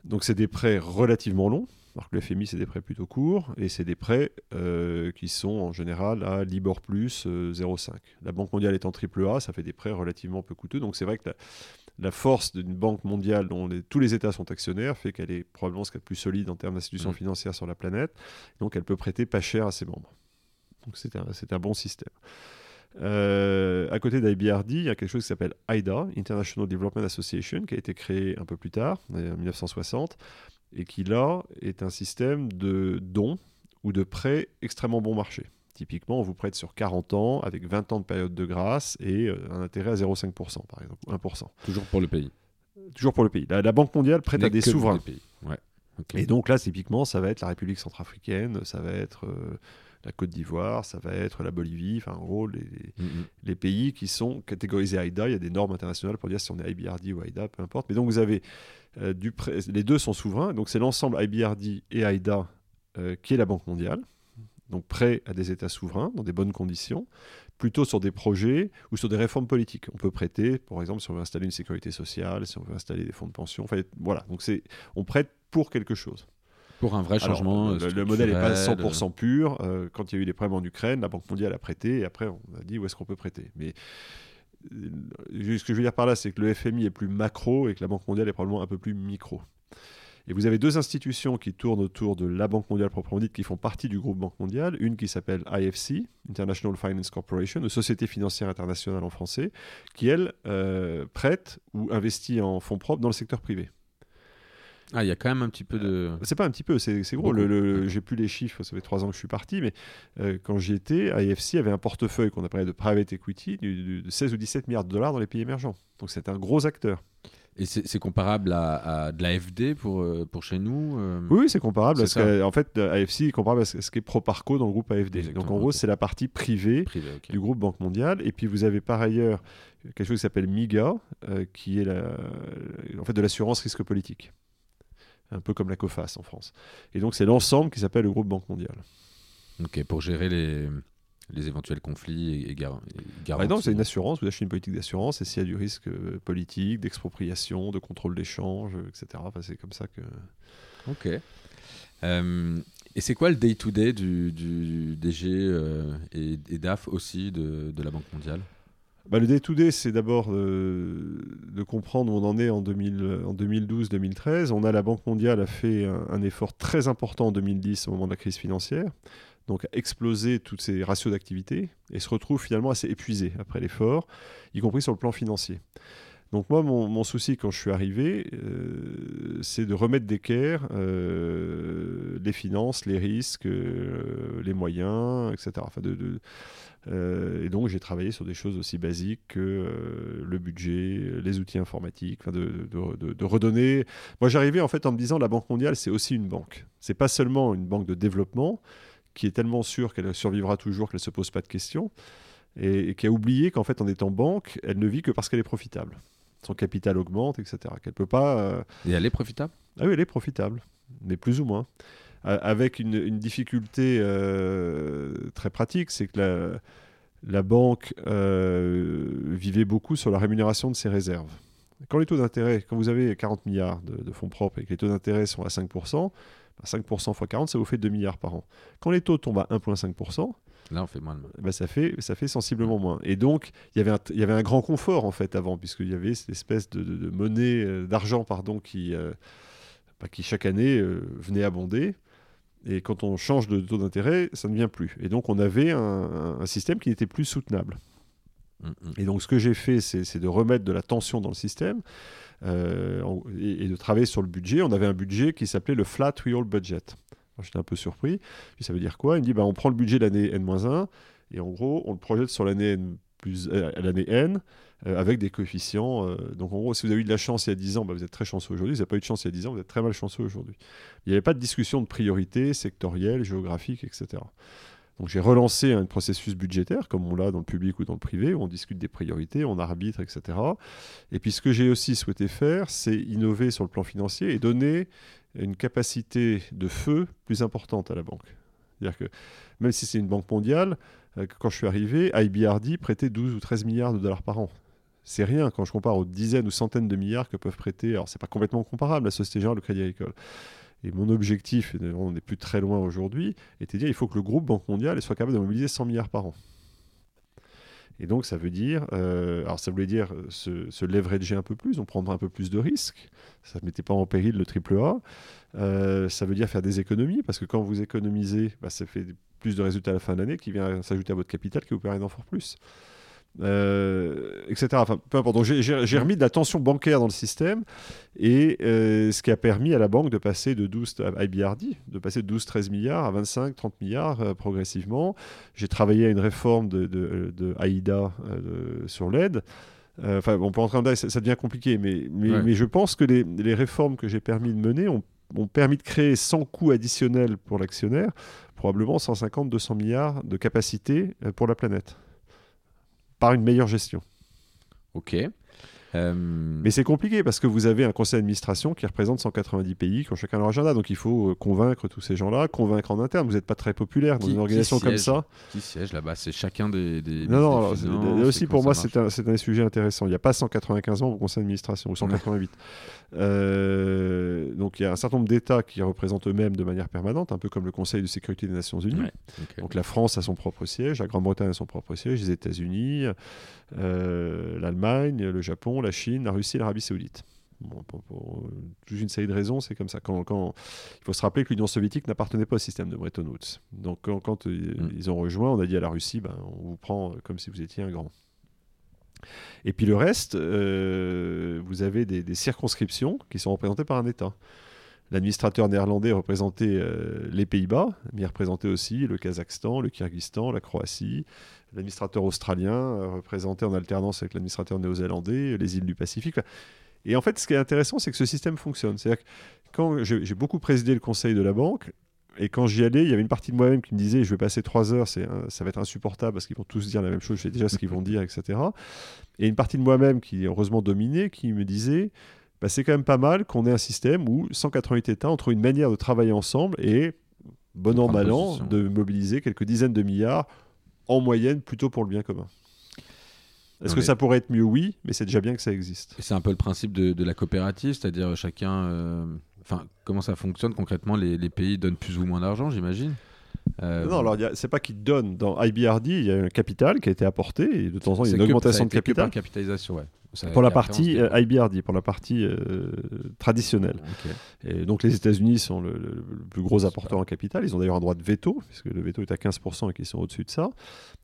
Donc c'est des prêts relativement longs, alors que le FMI c'est des prêts plutôt courts, et c'est des prêts euh, qui sont en général à Libor plus euh, 0,5. La Banque mondiale étant triple A, ça fait des prêts relativement peu coûteux, donc c'est vrai que la, la force d'une banque mondiale dont les- tous les États sont actionnaires fait qu'elle est probablement ce qu'il y a de plus solide en termes d'institutions Mhm. financières sur la planète, donc elle peut prêter pas cher à ses membres. Donc c'est un, c'est un bon système. Euh, à côté d'IBRD, il y a quelque chose qui s'appelle IDA, International Development Association, qui a été créé un peu plus tard, en 1960, et qui là est un système de dons ou de prêts extrêmement bon marché. Typiquement, on vous prête sur 40 ans avec 20 ans de période de grâce et euh, un intérêt à 0,5% par exemple, ou 1%. Toujours pour le pays. Toujours pour le pays. La, la Banque mondiale prête à des souverains. pays. Ouais. Et donc là, typiquement, ça va être la République centrafricaine, ça va être euh, la Côte d'Ivoire, ça va être la Bolivie, enfin en gros, les, Mm, mm. les pays qui sont catégorisés AIDA. Il y a des normes internationales pour dire si on est IBRD ou AIDA, peu importe. Mais donc vous avez euh, du les deux sont souverains. Donc c'est l'ensemble IBRD et AIDA euh, qui est la Banque mondiale. Donc prêt à des États souverains dans des bonnes conditions, plutôt sur des projets ou sur des réformes politiques. On peut prêter, par exemple, si on veut installer une sécurité sociale, si on veut installer des fonds de pension. Enfin, voilà. Donc c'est on prête pour quelque chose. Pour un vrai Alors, changement. le, euh, le modèle n'est pas structurel, 100% pur. Euh, quand il y a eu les problèmes en Ukraine, la Banque mondiale a prêté et après on a dit où est-ce qu'on peut prêter. Mais euh, ce que je veux dire par là, c'est que le FMI est plus macro et que la Banque mondiale est probablement un peu plus micro. Et vous avez deux institutions qui tournent autour de la Banque mondiale proprement dite, qui font partie du groupe Banque mondiale. Une qui s'appelle IFC, International Finance Corporation, ou Société financière internationale en français, qui elle euh, prête ou investit en fonds propres dans le secteur privé. Ah, il y a quand même un petit peu de. C'est pas un petit peu, c'est gros. Le, le- J'ai plus les chiffres, ça fait trois ans que je suis parti, mais euh, quand j'y étais, IFC avait un portefeuille qu'on appelait de private equity du- du- de 16 ou 17 milliards de dollars dans les pays émergents. Donc c'est un gros acteur. Et c'est comparable à, à de l'AFD pour, euh, pour chez nous euh, Oui, c'est comparable. Parce que, en fait, euh, AFC est comparable à ce qu'est Proparco dans le groupe AFD. Exactement, Donc en gros, c'est la partie privée privé. du groupe Banque mondiale. Et puis vous avez par ailleurs quelque chose qui s'appelle MIGA, euh, qui est la, en fait de l'assurance risque politique. Un peu comme la COFAS en France. Et donc c'est l'ensemble qui s'appelle le groupe Banque mondiale. Ok, pour gérer les, les éventuels conflits et, et gar- et Ah garantir. non, c'est une assurance, vous achetez une politique d'assurance et s'il y a du risque euh, politique, d'expropriation, de contrôle d'échange, euh, etc. Enfin, c'est comme ça que. Ok. Euh, et c'est quoi le day-to-day du, du DG euh, et, et DAF aussi de, de la Banque mondiale? Bah, le day-to-day, c'est d'abord euh, de comprendre où on en est en, 2000 en 2012-2013. On a la Banque mondiale a fait un, un effort très important en 2010 au moment de la crise financière, donc a explosé tous ses ratios d'activité et se retrouve finalement assez épuisé après l'effort, y compris sur le plan financier. Donc moi, mon, souci quand je suis arrivé, euh, c'est de remettre d'équerre euh, les finances, les risques, euh, les moyens, etc. Euh, et donc j'ai travaillé sur des choses aussi basiques que le budget, les outils informatiques, de- de redonner. Moi j'arrivais en fait en me disant la Banque mondiale c'est aussi une banque. C'est pas seulement une banque de développement qui est tellement sûre qu'elle survivra toujours qu'elle se pose pas de questions et, et qui a oublié qu'en fait en étant banque, elle ne vit que parce qu'elle est profitable. Son capital augmente, etc. Qu'elle peut pas. euh, Et elle est profitable? Ah oui, elle est profitable, mais plus ou moins. Avec une, une difficulté euh, très pratique, c'est que la, la banque euh, vivait beaucoup sur la rémunération de ses réserves. Quand les taux d'intérêt, quand vous avez 40 milliards de, de fonds propres et que les taux d'intérêt sont à 5%, bah 5% x 40, ça vous fait 2 milliards par an. Quand les taux tombent à 1,5%, Là, on fait moins de bah, ça, fait, ça fait sensiblement moins. Et donc, il y avait un, il y avait un grand confort, en fait, avant, puisqu'il y avait cette espèce de, de- de monnaie, euh, d'argent, pardon, qui, euh, bah, qui chaque année euh, venait abonder. Et quand on change de taux d'intérêt, ça ne vient plus. Et donc, on avait un, un- un système qui n'était plus soutenable. Mm, mm. Et donc ce que j'ai fait, c'est de remettre de la tension dans le système euh, et, de travailler sur le budget. On avait un budget qui s'appelait le Flat Real Budget. J'étais un peu surpris. Puis ça veut dire quoi? Il me dit bah, on prend le budget de l'année N-1 et en gros on le projette sur l'année N plus euh, l'année N euh, avec des coefficients. donc en gros, si vous avez eu de la chance il y a 10 ans, bah, vous êtes très chanceux aujourd'hui. Si vous n'avez pas eu de chance il y a 10 ans, vous êtes très mal chanceux aujourd'hui. Il n'y avait pas de discussion de priorité sectorielle, géographique, etc. Donc j'ai relancé un processus budgétaire, comme on l'a dans le public ou dans le privé, où on discute des priorités, on arbitre, etc. Et puis ce que j'ai aussi souhaité faire, c'est innover sur le plan financier et donner une capacité de feu plus importante à la banque. C'est-à-dire que même si c'est une banque mondiale, euh, quand je suis arrivé, IBRD prêtait 12 ou 13 milliards de dollars par an. C'est rien quand je compare aux dizaines ou centaines de milliards que peuvent prêter. Alors, c'est pas complètement comparable la Société Générale, le Crédit Agricole. Et mon objectif, on n'est plus très loin aujourd'hui, était de dire il faut que le groupe Banque mondiale soit capable de mobiliser 100 milliards par an. Et donc, ça veut dire, euh, alors ça voulait dire se, se leverager un peu plus, on prendra un peu plus de risques. Ça ne mettait pas en péril le triple A. Euh, ça veut dire faire des économies, parce que quand vous économisez, bah, ça fait plus de résultats à la fin de l'année qui vient s'ajouter à votre capital qui vous permet d'en faire plus. Euh, etc. Enfin, peu importe. Donc, j'ai remis de la tension bancaire dans le système et euh, ce qui a permis à la banque de passer de 12 à IBRD, de passer de 12-13 milliards à 25-30 milliards euh, progressivement. J'ai travaillé à une réforme de, de, AIDA sur l'aide. Enfin, on peut entrer en détail, ça, devient compliqué, mais, mais, je pense que les, les réformes que j'ai permis de mener ont, ont, permis de créer sans coût additionnel pour l'actionnaire, probablement 150-200 milliards de capacité pour la planète par une meilleure gestion. Ok. Euh, Mais c'est compliqué parce que vous avez un conseil d'administration qui représente 190 pays qui ont chacun leur agenda. Donc il faut euh, convaincre tous ces gens-là, convaincre en interne. Vous n'êtes pas très populaire dans une organisation comme ça. Qui siège là-bas? C'est chacun des. non, non, aussi pour moi, c'est un, un, sujet intéressant. Il n'y a pas 195 ans au conseil d'administration ou 188. Euh, donc il y a un certain nombre d'États qui représentent eux-mêmes de manière permanente, un peu comme le Conseil de sécurité des Nations Unies. Donc la France a son propre siège, la Grande-Bretagne a son propre siège, les États-Unis, l'Allemagne, le Japon la Chine, la Russie et l'Arabie Saoudite. pour, toute une série de raisons, c'est comme ça. Quand, il faut se rappeler que l'Union soviétique n'appartenait pas au système de Bretton Woods. Donc quand, euh, mm. ils ont rejoint, on a dit à la Russie, ben, on vous prend comme si vous étiez un grand. Et puis le reste, euh, vous avez des, circonscriptions qui sont représentées par un État. L'administrateur néerlandais représentait euh, les Pays-Bas, mais il représentait aussi le Kazakhstan, le Kyrgyzstan, la Croatie, l'administrateur australien euh, représenté en alternance avec l'administrateur néo-zélandais, les îles du Pacifique. Et en fait, ce qui est intéressant, c'est que ce système fonctionne. C'est-à-dire que quand j'ai beaucoup présidé le conseil de la banque, et quand j'y allais, il y avait une partie de moi-même qui me disait je vais passer trois heures, c'est ça va être insupportable parce qu'ils vont tous dire la même chose, je sais déjà ce qu'ils vont dire, etc. Et une partie de moi-même qui est heureusement dominée, qui me disait bah, c'est quand même pas mal qu'on ait un système où 188 États ont trouvé une manière de travailler ensemble et, bon an, mal an, de mobiliser quelques dizaines de milliards en moyenne plutôt pour le bien commun. Est-ce que ça pourrait être mieux? Oui, mais c'est déjà bien que ça existe. C'est un peu le principe de, la coopérative, c'est-à-dire chacun. Euh, enfin, comment ça fonctionne concrètement? Les, pays donnent plus ou moins d'argent, j'imagine? Euh, non, alors c'est pas qu'ils donnent. Dans IBRD, il y a un capital qui a été apporté et de temps en temps il y a une augmentation de capital. capitalisation, ouais pour la partie euh, IBRD, pour la partie euh, traditionnelle. Et donc les États-Unis sont le, plus gros apporteur en capital. Ils ont d'ailleurs un droit de veto, puisque le veto est à 15% et qu'ils sont au-dessus de ça.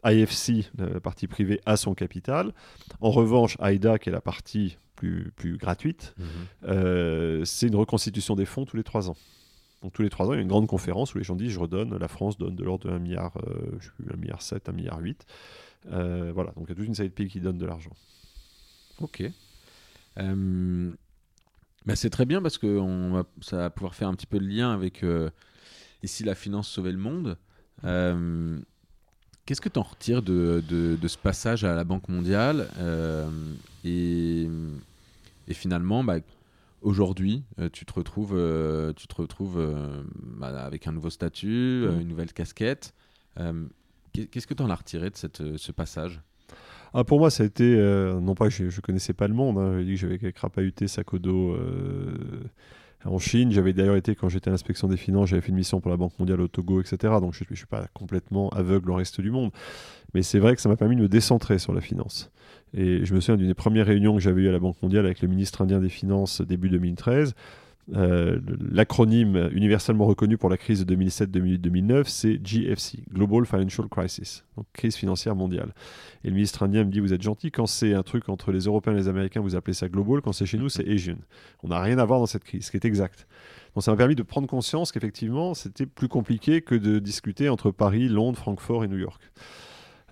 IFC, la partie privée, a son capital. En revanche, AIDA, qui est la partie plus, plus gratuite, mhm. euh, c'est une reconstitution des fonds tous les trois ans. Donc tous les trois ans, il y a une grande conférence où les gens disent je redonne, la France donne de l'ordre de 1 milliard, 1 milliard 7, 1 milliard 8. voilà, donc il y a toute une série de pays qui donnent de l'argent. Ok. Euh, bah, c'est très bien parce que on ça va pouvoir faire un petit peu de lien avec euh, ici la finance sauver le monde. Euh, qu'est-ce que tu en retires de, de, ce passage à la Banque mondiale et, et, finalement, bah, aujourd'hui, tu te retrouves, tu te retrouves bah, avec un nouveau statut, mmh. une nouvelle casquette. Qu'est-ce que tu en as retiré de cette, ce passage? Ah, pour moi, ça a été. Euh, non pas que je, ne connaissais pas le monde, hein, j'ai dit que j'avais crapahuté Sakodo euh, en Chine. J'avais d'ailleurs été, quand j'étais à l'inspection des finances, j'avais fait une mission pour la Banque mondiale au Togo, etc. Donc je ne suis pas complètement aveugle au reste du monde. Mais c'est vrai que ça m'a permis de me décentrer sur la finance. Et je me souviens d'une des premières réunions que j'avais eues à la Banque mondiale avec le ministre indien des Finances début 2013 Euh, l'acronyme universellement reconnu pour la crise de 2007-2008-2009, c'est GFC, Global Financial Crisis, donc crise financière mondiale. Et le ministre indien me dit, vous êtes gentil, quand c'est un truc entre les Européens et les Américains, vous appelez ça global, quand c'est chez nous, c'est Asian. On n'a rien à voir dans cette crise, ce qui est exact. Donc ça m'a permis de prendre conscience qu'effectivement, c'était plus compliqué que de discuter entre Paris, Londres, Francfort et New York.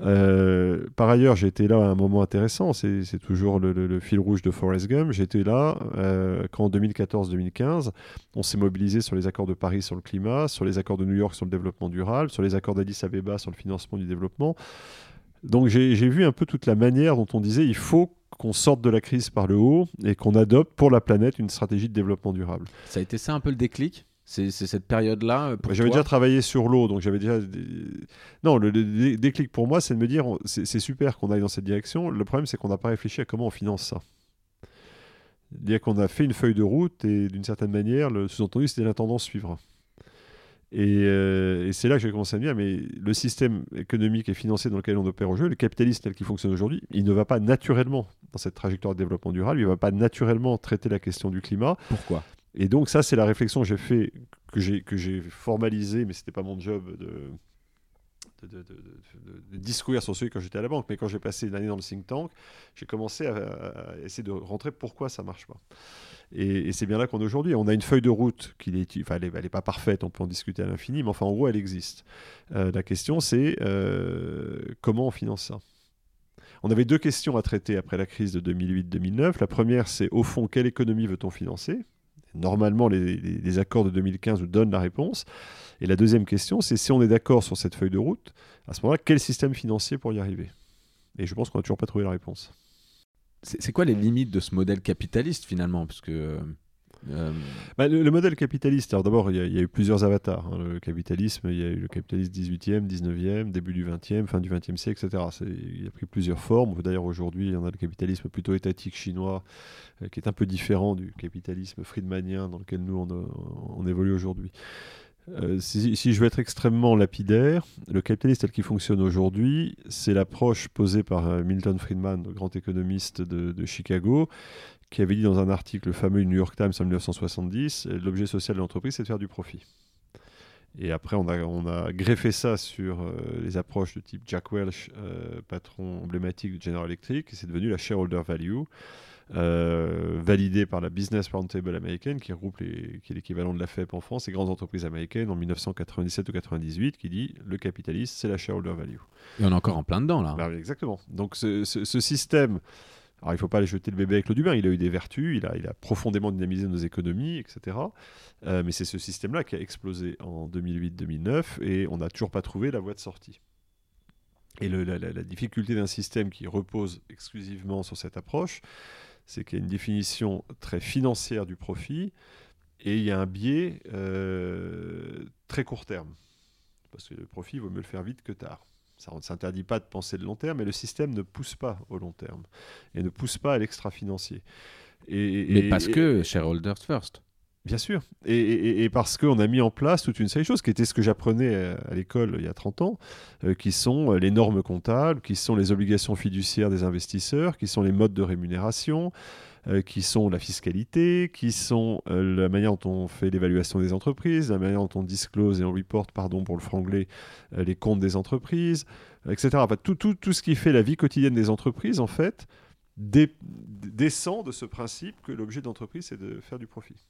Euh, par ailleurs, été là à un moment intéressant, c'est toujours le, fil rouge de Forrest Gump. J'étais là euh, quand en 2014-2015, on s'est mobilisé sur les accords de Paris sur le climat, sur les accords de New York sur le développement durable, sur les accords d'Addis Abeba sur le financement du développement. Donc j'ai vu un peu toute la manière dont on disait il faut qu'on sorte de la crise par le haut et qu'on adopte pour la planète une stratégie de développement durable. Ça a été ça un peu le déclic? C'est cette période-là euh, J'avais déjà travaillé sur l'eau, donc j'avais déjà. Non, le, déclic pour moi, c'est de me dire c'est super qu'on aille dans cette direction. Le problème, c'est qu'on n'a pas réfléchi à comment on finance ça. Dire qu'on a fait une feuille de route et d'une certaine manière, le sous-entendu, c'était la tendance suivra. Euh, et, c'est là que j'ai commencé à me dire, mais le système économique et financier dans lequel on opère au jeu, le capitalisme tel qu'il fonctionne aujourd'hui, il ne va pas naturellement dans cette trajectoire de développement durable, il ne va pas naturellement traiter la question du climat. Pourquoi? Et donc ça, c'est la réflexion que j'ai fait, que j'ai, formalisée, mais ce n'était pas mon job de, de, discourir sur celui quand j'étais à la banque, mais quand j'ai passé une année dans le think tank, j'ai commencé à, essayer de rentrer pourquoi ça marche pas. Et, c'est bien là qu'on est aujourd'hui. On a une feuille de route qui n'est pas parfaite, on peut en discuter à l'infini, mais enfin, en gros, elle existe. Euh, la question, c'est euh, comment on finance ça? On avait deux questions à traiter après la crise de 2008-2009. La première, c'est au fond, quelle économie veut-on financer? Normalement, les, accords de 2015 nous donnent la réponse. Et la deuxième question, c'est si on est d'accord sur cette feuille de route, à ce moment-là, quel système financier pour y arriver? Et je pense qu'on n'a toujours pas trouvé la réponse. C'est quoi les limites de ce modèle capitaliste finalement? Parce que, euh, bah, le, modèle capitaliste, alors d'abord, il y, a eu plusieurs avatars. Hein. Le capitalisme, il y a eu le capitalisme 18e, 19e, début du 20e, fin du 20e siècle, etc. Il a pris plusieurs formes. D'ailleurs, aujourd'hui, il y en a le capitalisme plutôt étatique chinois, euh, qui est un peu différent du capitalisme friedmanien dans lequel nous, on, évolue aujourd'hui. Euh, si, je veux être extrêmement lapidaire, le capitalisme tel qu'il fonctionne aujourd'hui, c'est l'approche posée par Milton Friedman, le grand économiste de, Chicago, qui avait dit dans un article le fameux New York Times en 1970, l'objet social de l'entreprise, c'est de faire du profit. Et après, on a, on a greffé ça sur euh, les approches de type Jack Welch, patron emblématique de General Electric, et c'est devenu la shareholder value. Euh, validé par la Business Roundtable américaine, qui regroupe les, qui est l'équivalent de la FEP en France, les grandes entreprises américaines en 1997 ou 98, qui dit le capitalisme, c'est la shareholder value. Et on est encore en plein dedans là. Bah exactement. Donc ce, système. Alors, il ne faut pas aller jeter le bébé avec l'eau du bain. Il a eu des vertus, il a, profondément dynamisé nos économies, etc. Euh, mais c'est ce système-là qui a explosé en 2008-2009 et on n'a toujours pas trouvé la voie de sortie. Et la, difficulté d'un système qui repose exclusivement sur cette approche, c'est qu'il y a une définition très financière du profit et il y a un biais euh, très court terme. Parce que le profit, vaut mieux le faire vite que tard. Ça ne s'interdit pas de penser de long terme, mais le système ne pousse pas au long terme et ne pousse pas à l'extra-financier. mais parce que shareholders first. Bien sûr. Et, parce qu'on a mis en place toute une série de choses, qui était ce que j'apprenais à l'école il y a 30 ans, euh, qui sont les normes comptables, qui sont les obligations fiduciaires des investisseurs, qui sont les modes de rémunération, euh, qui sont la fiscalité, qui sont euh, la manière dont on fait l'évaluation des entreprises, la manière dont on disclose et on report, pardon pour le franglais, les comptes des entreprises, etc. Enfin, tout, tout, tout ce qui fait la vie quotidienne des entreprises, en fait, descend de ce principe que l'objet d'entreprise, c'est de faire du profit.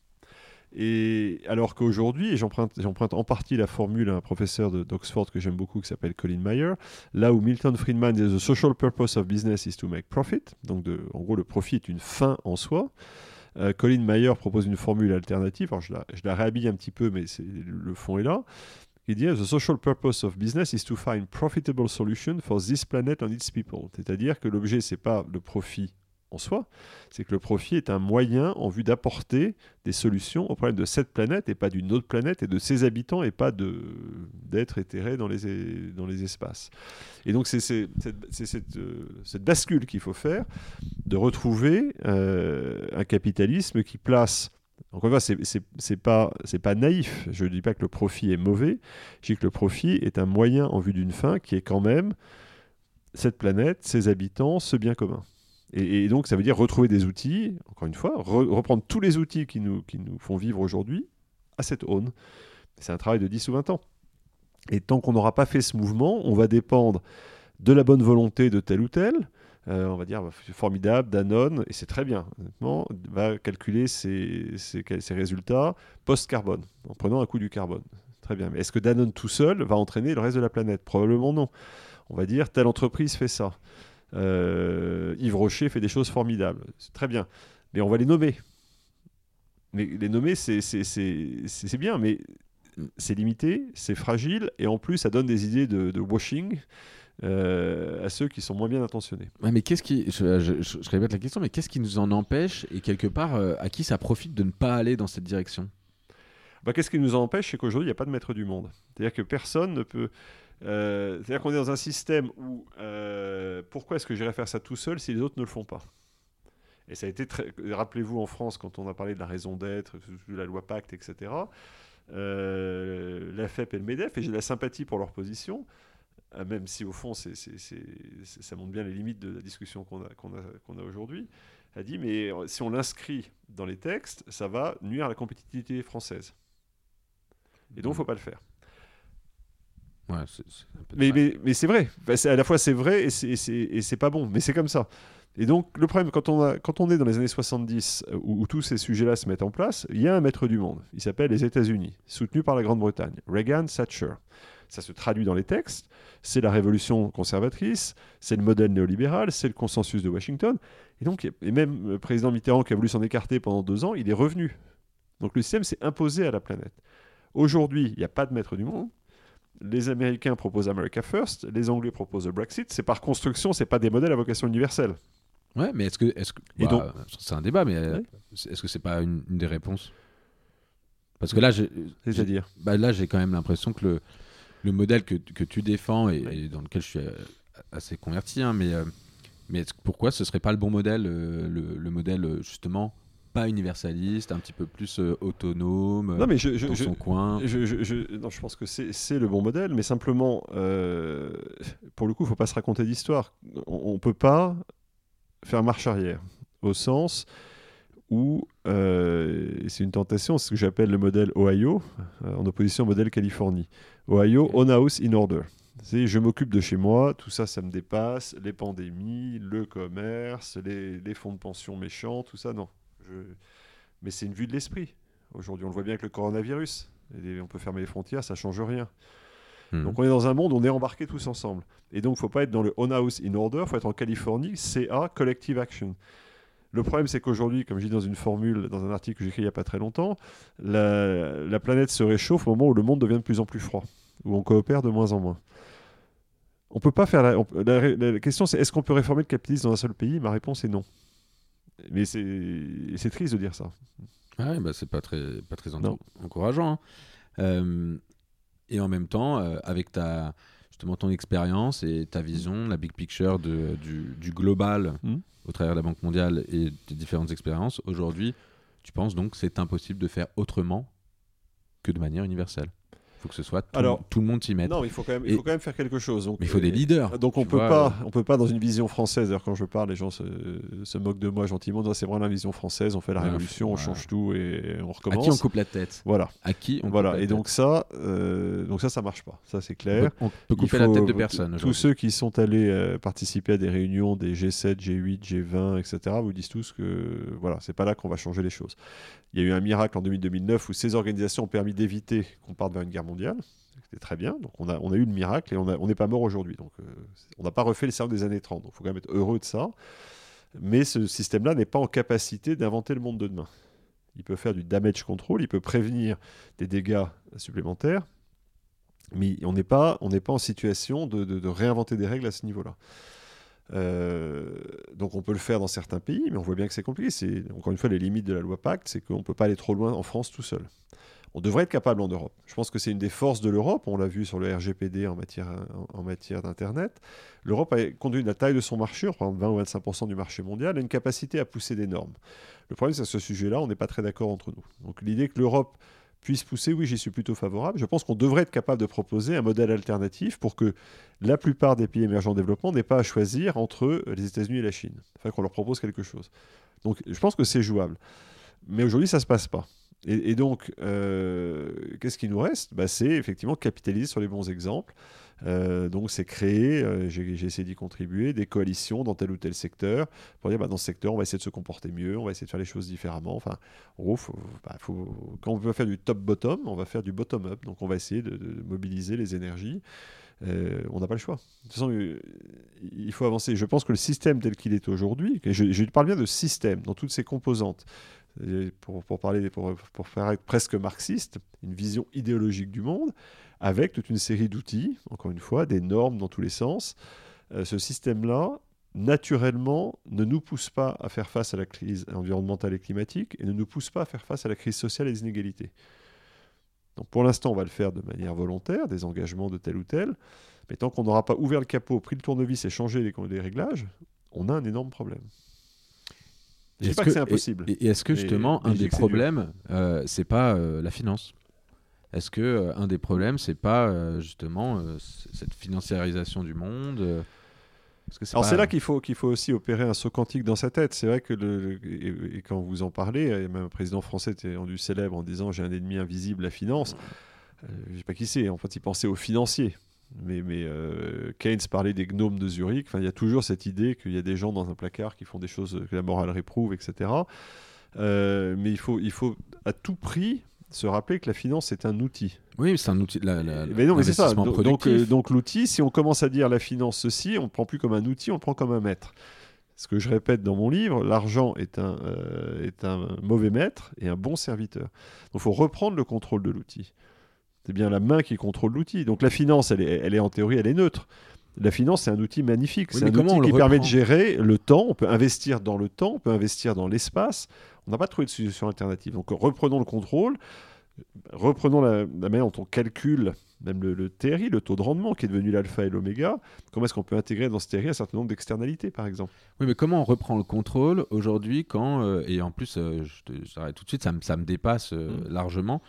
Et alors qu'aujourd'hui, j'emprunte, en partie la formule à un professeur d'Oxford que j'aime beaucoup qui s'appelle Colin Mayer, là où Milton Friedman dit The social purpose of business is to make profit, donc en gros le profit est une fin en soi. Euh, Colin Mayer propose une formule alternative, alors je la, je la réhabille un petit peu, mais le fond est là. Il dit The social purpose of business is to find profitable solution for this planet and its people. C'est-à-dire que l'objet, c'est pas le profit en soi, c'est que le profit est un moyen en vue d'apporter des solutions au problème de cette planète et pas d'une autre planète et de ses habitants et pas d'être éthérés dans les, dans les espaces. Et donc c'est cette, euh, cette, bascule qu'il faut faire, de retrouver euh, un capitalisme qui place encore une fois, c'est pas, pas naïf. Je ne dis pas que le profit est mauvais. Je dis que le profit est un moyen en vue d'une fin qui est quand même cette planète, ses habitants, ce bien commun. Et, donc, ça veut dire retrouver des outils, encore une fois, reprendre tous les outils qui nous, qui nous font vivre aujourd'hui à cette aune. C'est un travail de 10 ou 20 ans. Et tant qu'on n'aura pas fait ce mouvement, on va dépendre de la bonne volonté de tel ou tel, euh, on va dire formidable, Danone, et c'est très bien, va calculer ses, résultats post-carbone, en prenant un coup du carbone. Très bien. Mais est-ce que Danone tout seul va entraîner le reste de la planète? Probablement non. On va dire, telle entreprise fait ça. Euh, Yves Rocher fait des choses formidables. C'est très bien. Mais on va les nommer. Mais les nommer, c'est bien, mais c'est limité, c'est fragile, et en plus, ça donne des idées de, washing. Euh, à ceux qui sont moins bien intentionnés. mais qu'est-ce qui, je, je, répète la question, mais qu'est-ce qui nous en empêche et quelque part euh, à qui ça profite de ne pas aller dans cette direction? Bah, Qu'est-ce qui nous en empêche C'est qu'aujourd'hui il n'y a pas de maître du monde. C'est-à-dire que personne ne peut. Euh, c'est-à-dire qu'on est dans un système où pourquoi est-ce que j'irais faire ça tout seul si les autres ne le font pas? Et ça a été très. Rappelez-vous en France quand on a parlé de la raison d'être, de la loi Pacte, etc euh, la FEP et le MEDEF, et j'ai la sympathie pour leur position, euh, même si au fond ça montre bien les limites de la discussion qu'on a, a aujourd'hui, a dit mais si on l'inscrit dans les textes, ça va nuire à la compétitivité française. Et donc il ne faut pas le faire. Ouais, mais, mais, mais, c'est vrai. à la fois c'est vrai et c'est, pas bon. Mais c'est comme ça. Et donc, le problème, quand on, a, quand on est dans les années 70, euh, où, tous ces sujets-là se mettent en place, il y a un maître du monde. Il s'appelle les États-Unis, soutenu par la Grande-Bretagne. Reagan, Thatcher. Ça se traduit dans les textes. C'est la révolution conservatrice, c'est le modèle néolibéral, c'est le consensus de Washington. Et donc, et même le président Mitterrand, qui a voulu s'en écarter pendant deux ans, il est revenu. Donc, le système s'est imposé à la planète. Aujourd'hui, il n'y a pas de maître du monde les Américains proposent America First, les Anglais proposent le Brexit. C'est par construction, c'est pas des modèles à vocation universelle. Ouais, mais est-ce que, est-ce que, bah, c'est un débat, mais euh, est-ce que c'est pas une, des réponses? Parce que là, c'est-à-dire, bah, là, j'ai quand même l'impression que le, le modèle que, que tu défends et, dans lequel je suis euh, assez converti, hein, mais, euh, mais pourquoi ce serait pas le bon modèle, le, le, modèle justement pas universaliste, un petit peu plus autonome, non, mais je, dans son coin. Je, non, je pense que c'est le bon modèle, mais simplement, pour le coup, il faut pas se raconter d'histoire. On, on peut pas faire marche arrière, au sens où euh, c'est une tentation, c'est ce que j'appelle le modèle Ohio, euh, en opposition au modèle Californie. Ohio, on house in order. C'est je m'occupe de chez moi, tout ça, ça me dépasse, les pandémies, le commerce, les, fonds de pension méchants, tout ça, non. Mais c'est une vue de l'esprit. Aujourd'hui, on le voit bien avec le coronavirus. on peut fermer les frontières, ça change rien. Hmm. Donc on est dans un monde où on est embarqués tous ensemble. Et donc il ne faut pas être dans le on house in order, il faut être en Californie, CA, collective action. Le problème, c'est qu'aujourd'hui, comme je dis dans une formule, dans un article que j'ai écrit il n'y a pas très longtemps, la, planète se réchauffe au moment où le monde devient de plus en plus froid, où on coopère de moins en moins. On peut pas faire la, question, c'est est-ce qu'on peut réformer le capitalisme dans un seul pays? Ma réponse est non. Mais c'est triste de dire ça. Ah bah c'est pas très, pas très encourageant. Hein. Euh, et en même temps, euh, avec ta, justement ton expérience et ta vision, la big picture de, du, global hmm. au travers de la Banque mondiale et des différentes expériences, aujourd'hui, tu penses donc que c'est impossible de faire autrement que de manière universelle? Faut que ce soit tout, Alors, tout le monde s'y mette. Non, il faut quand même, il faut quand même faire quelque chose. mais il faut des leaders. Donc on peut pas, on peut pas dans une vision française. D'ailleurs, quand je parle, les gens se, se moquent de moi gentiment. C'est vraiment la vision française. On fait la révolution, on change tout et on recommence. À qui on coupe la tête? Voilà. À qui on Voilà. et donc ça, euh, donc ça, ça marche pas. Ça, c'est clair. On peut, couper la tête de personne. Tous ceux qui sont allés euh, participer à des réunions des G7, G8, G20, etc. vous disent tous que voilà, c'est pas là qu'on va changer les choses. Il y a eu un miracle en 2009 où ces organisations ont permis d'éviter qu'on parte vers une guerre mondiale. C'était très bien. Donc on a, eu le miracle et on n'est pas mort aujourd'hui. Donc euh, on n'a pas refait le cercle des années 30. Donc il faut quand même être heureux de ça. Mais ce système-là n'est pas en capacité d'inventer le monde de demain. Il peut faire du damage control, il peut prévenir des dégâts supplémentaires, mais on n'est pas, en situation de, réinventer des règles à ce niveau-là. Euh, donc on peut le faire dans certains pays, mais on voit bien que c'est compliqué. C'est encore une fois les limites de la loi Pacte, c'est qu'on ne peut pas aller trop loin en France tout seul on devrait être capable en Europe. Je pense que c'est une des forces de l'Europe, on l'a vu sur le RGPD en matière, en, matière d'Internet. L'Europe a, de la taille de son marché, par exemple 20 ou 25% du marché mondial, a une capacité à pousser des normes. Le problème, c'est que ce sujet-là, on n'est pas très d'accord entre nous. Donc l'idée que l'Europe puisse pousser, oui, j'y suis plutôt favorable. Je pense qu'on devrait être capable de proposer un modèle alternatif pour que la plupart des pays émergents en développement n'aient pas à choisir entre les États-Unis et la Chine. Enfin, qu'on leur propose quelque chose. Donc, je pense que c'est jouable. Mais aujourd'hui, ça ne se passe pas. Et, donc, euh, qu'est-ce qui nous reste? Bah, C'est effectivement capitaliser sur les bons exemples. Euh, donc c'est créer, euh, j'ai essayé d'y contribuer, des coalitions dans tel ou tel secteur, pour dire bah, dans ce secteur on va essayer de se comporter mieux, on va essayer de faire les choses différemment. Enfin, en gros, bah, quand on faire du top-bottom, on va faire du bottom-up. Donc on va essayer de, mobiliser les énergies. Euh, on n'a pas le choix. De toute façon, il faut avancer. Je pense que le système tel qu'il est aujourd'hui, je, parle bien de système dans toutes ses composantes, pour, pour, parler, pour, faire presque marxiste, une vision idéologique du monde, avec toute une série d'outils, encore une fois, des normes dans tous les sens. Euh, ce système-là, naturellement, ne nous pousse pas à faire face à la crise environnementale et climatique et ne nous pousse pas à faire face à la crise sociale et des inégalités. Donc pour l'instant, on va le faire de manière volontaire, des engagements de tel ou tel, mais tant qu'on n'aura pas ouvert le capot, pris le tournevis et changé les, les réglages, on a un énorme problème. Je ne dis pas que, c'est impossible. Et, est-ce que justement, un des problèmes, euh, c'est pas euh, la finance? Est-ce que euh, un des problèmes, c'est pas euh, justement euh, cette financiarisation du monde alors c'est là qu'il faut, qu'il faut aussi opérer un saut quantique dans sa tête. C'est vrai que le, et, quand vous en parlez, et même un président français était rendu célèbre en disant j'ai un ennemi invisible, la finance. je ne sais pas qui c'est. En fait, il pensait aux financiers. Mais, mais Keynes parlait des gnomes de Zurich. Enfin, il y a toujours cette idée qu'il y a des gens dans un placard qui font des choses que la morale réprouve, etc. mais il faut, il faut à tout prix se rappeler que la finance est un outil. Oui, c'est un outil. La, mais non, mais c'est ça. Donc, euh, donc l'outil, si on commence à dire la finance ceci, on ne prend plus comme un outil, on le prend comme un maître. Ce que je répète dans mon livre, l'argent est un, euh, est un mauvais maître et un bon serviteur. Donc il faut reprendre le contrôle de l'outil. C'est bien la main qui contrôle l'outil. Donc la finance, elle est, elle est en théorie, elle est neutre. La finance, c'est un outil magnifique. c'est un outil qui permet de gérer le temps. On peut investir dans le temps, on peut investir dans l'espace. On n'a pas trouvé de solution alternative. Donc reprenons le contrôle, reprenons la, manière dont on calcule même le, TRI, le taux de rendement, qui est devenu l'alpha et l'oméga. Comment est-ce qu'on peut intégrer dans ce TRI un certain nombre d'externalités, par exemple? Oui, mais comment on reprend le contrôle aujourd'hui quand, euh, et en plus, euh, je t'arrête tout de suite, ça, ça me dépasse euh, mm. largement,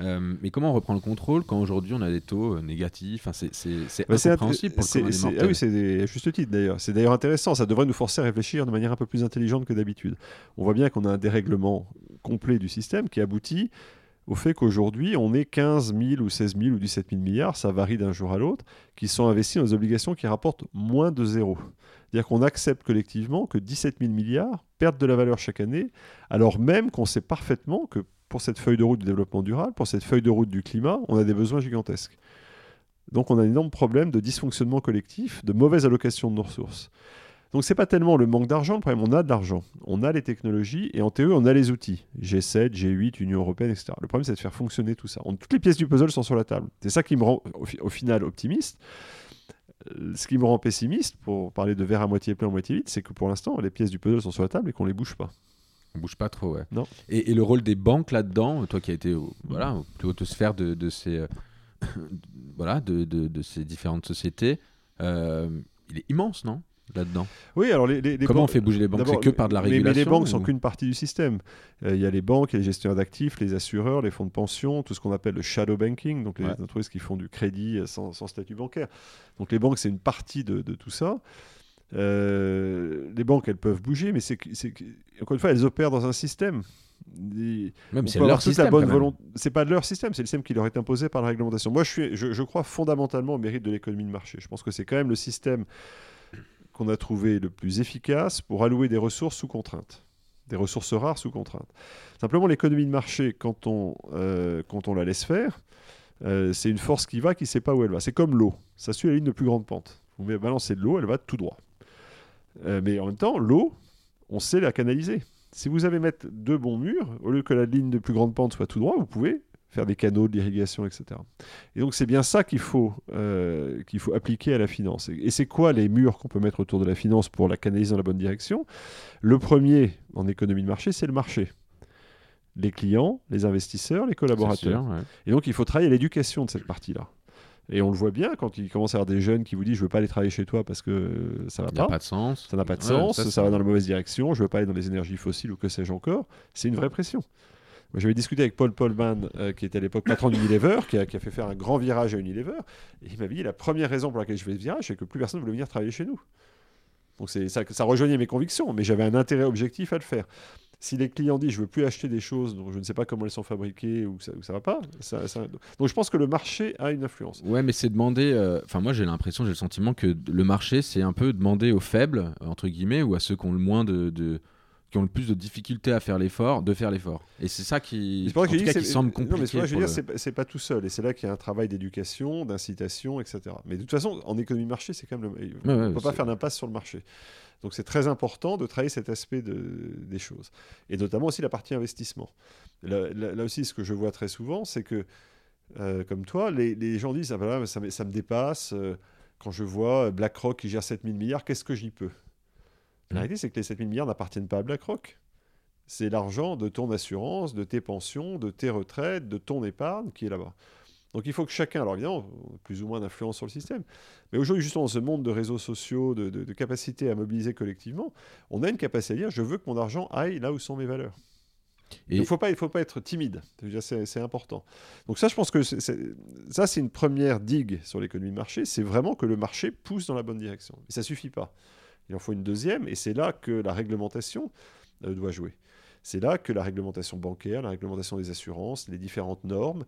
euh, mais comment on reprend le contrôle quand aujourd'hui on a des taux euh, négatifs? Enfin, C'est bah, incompréhensible pour le Ah oui, c'est juste titre d'ailleurs. C'est d'ailleurs intéressant. Ça devrait nous forcer à réfléchir de manière un peu plus intelligente que d'habitude. On voit bien qu'on a un dérèglement complet du système qui aboutit au fait qu'aujourd'hui, on ait 15 000 ou 16 000 ou 17 000 milliards, ça varie d'un jour à l'autre, qui sont investis dans des obligations qui rapportent moins de zéro. C'est-à-dire qu'on accepte collectivement que 17 000 milliards perdent de la valeur chaque année, alors même qu'on sait parfaitement que pour cette feuille de route du développement durable, pour cette feuille de route du climat, on a des besoins gigantesques. Donc on a un énorme problème de dysfonctionnement collectif, de mauvaise allocation de nos ressources. Donc c'est pas tellement le manque d'argent, le problème, on a de l'argent, on a les technologies et en théorie on a les outils, G7, G8, Union Européenne, etc. Le problème c'est de faire fonctionner tout ça. toutes les pièces du puzzle sont sur la table. C'est ça qui me rend au, final optimiste. Euh, ce qui me rend pessimiste, pour parler de verre à moitié plein, à moitié vide, c'est que pour l'instant les pièces du puzzle sont sur la table et qu'on les bouge pas. On bouge pas trop, ouais. Non. Et, le rôle des banques là-dedans, toi qui as été voilà, au plus haute sphère de, de ces, euh, voilà, de, de, de, ces différentes sociétés, euh, il est immense, non là-dedans? Oui, alors les, les, Comment on fait bouger les banques? C'est que par de la régulation Mais, les banques sont qu'une partie du système. Euh, il y a les banques, les gestionnaires d'actifs, les assureurs, les fonds de pension, tout ce qu'on appelle le shadow banking, donc les entreprises qui font du crédit sans, sans, statut bancaire. Donc les banques, c'est une partie de, de tout ça. Euh, les banques, elles peuvent bouger, mais c'est encore une fois, elles opèrent dans un système. Même c'est leur système. C'est pas de leur système, c'est le système qui leur est imposé par la réglementation. Moi, je, suis, je, crois fondamentalement au mérite de l'économie de marché. Je pense que c'est quand même le système qu'on a trouvé le plus efficace pour allouer des ressources sous contrainte, des ressources rares sous contrainte. Simplement, l'économie de marché, quand on, euh, quand on la laisse faire, euh, c'est une force qui va, qui ne sait pas où elle va. C'est comme l'eau, ça suit la ligne de plus grande pente. Vous balancez de l'eau, elle va tout droit. Euh, mais en même temps, l'eau, on sait la canaliser. Si vous avez mettre deux bons murs, au lieu que la ligne de plus grande pente soit tout droit, vous pouvez faire des canaux d'irrigation, etc. Et donc c'est bien ça qu'il faut, euh, qu'il faut appliquer à la finance. Et, c'est quoi les murs qu'on peut mettre autour de la finance pour la canaliser dans la bonne direction? Le premier en économie de marché, c'est le marché. Les clients, les investisseurs, les collaborateurs. Et donc il faut travailler l'éducation de cette partie-là. Et on le voit bien quand il commence à y avoir des jeunes qui vous disent je veux pas aller travailler chez toi parce que ça va pas. pas de sens. Ça n'a pas de sens, ça, va dans la mauvaise direction, je veux pas aller dans les énergies fossiles ou que sais-je encore. C'est une vraie pression. J'avais discuté avec Paul Polman, euh, qui était à l'époque patron d'Unilever, qui a, qui a fait faire un grand virage à Unilever. Et il m'avait dit la première raison pour laquelle je fais ce virage, c'est que plus personne ne voulait venir travailler chez nous. Donc ça, ça rejoignait mes convictions, mais j'avais un intérêt objectif à le faire. Si les clients disent je veux plus acheter des choses dont je ne sais pas comment elles sont fabriquées ou ça, ça va pas, ça, donc je pense que le marché a une influence. Ouais, mais c'est demander. euh, Enfin, moi j'ai l'impression, j'ai le sentiment que le marché c'est un peu demander aux faibles entre guillemets ou à ceux qui ont le moins de- qui ont le plus de difficultés à faire l'effort, de faire l'effort. Et c'est ça qui, en tout cas, qui semble non, compliqué. mais c'est pour ça que je veux pour dire, le- c'est pas- tout seul. Et c'est là qu'il y a un travail d'éducation, d'incitation, etc. Mais de toute façon, en économie marché, c'est quand même le... On ouais, ne peut pas faire d'impasse sur le marché. Donc c'est très important de travailler cet aspect de... des choses. Et notamment aussi la partie investissement. Là, là- là aussi, ce que je vois très souvent, c'est que, euh, comme toi, les, les gens disent, ah, ben là, ça, me- ça me dépasse. euh, quand je vois BlackRock qui gère 7000 milliards, qu'est-ce que j'y peux? La Mm. réalité, c'est que les 7000 milliards n'appartiennent pas à BlackRock. C'est l'argent de ton assurance, de tes pensions, de tes retraites, de ton épargne qui est là-bas. Donc il faut que chacun, alors évidemment, on a plus ou moins d'influence sur le système, mais aujourd'hui, justement, dans ce monde de réseaux sociaux, de, de- de capacité à mobiliser collectivement, on a une capacité à dire je veux que mon argent aille là où sont mes valeurs. Et- Il ne faut, pas- il faut pas être timide, c'est important. Donc ça, je pense que ça, c'est une première digue sur l'économie de marché, c'est vraiment que le marché pousse dans la bonne direction. Mais ça suffit pas. Il en faut une deuxième, et c'est là que la réglementation euh, doit jouer. C'est là que la réglementation bancaire, la réglementation des assurances, les différentes normes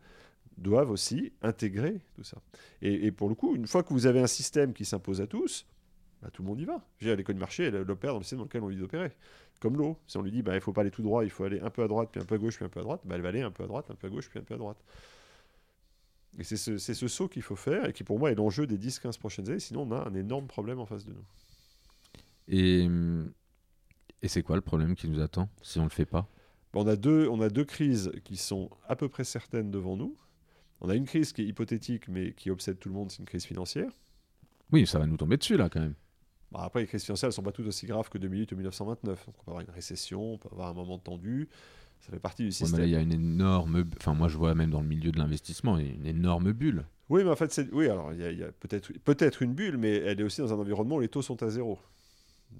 doivent aussi intégrer tout ça. Et, pour le coup, une fois que vous avez un système qui s'impose à tous, bah, tout le monde y va. L'économie de marché, elle, opère dans le système dans lequel on lui d'opérer. Comme l'eau. Si on lui dit, bah, il faut pas aller tout droit, il faut aller un peu à droite, puis un peu à gauche, puis un peu à droite, bah, elle va aller un peu à droite, un peu à gauche, puis un peu à droite. Et c'est ce, c'est ce saut qu'il faut faire, et qui pour moi est l'enjeu des 10-15 prochaines années, sinon on a un énorme problème en face de nous. Et, et c'est quoi le problème qui nous attend si on le fait pas? Bon, on, a deux, on a deux crises qui sont à peu près certaines devant nous. On a une crise qui est hypothétique, mais qui obsède tout le monde, c'est une crise financière. Oui, ça va nous tomber dessus là quand même. Bon, après, les crises financières ne sont pas toutes aussi graves que 2008 ou 1929. Donc, on peut avoir une récession, on peut avoir un moment tendu. Ça fait partie du Ouais, mais système. là, il y a une énorme. Enfin, moi, je vois même dans le milieu de l'investissement, une énorme bulle. Oui, mais en fait, c'est... oui, alors il y a, peut-être une bulle, mais elle est aussi dans un environnement où les taux sont à zéro.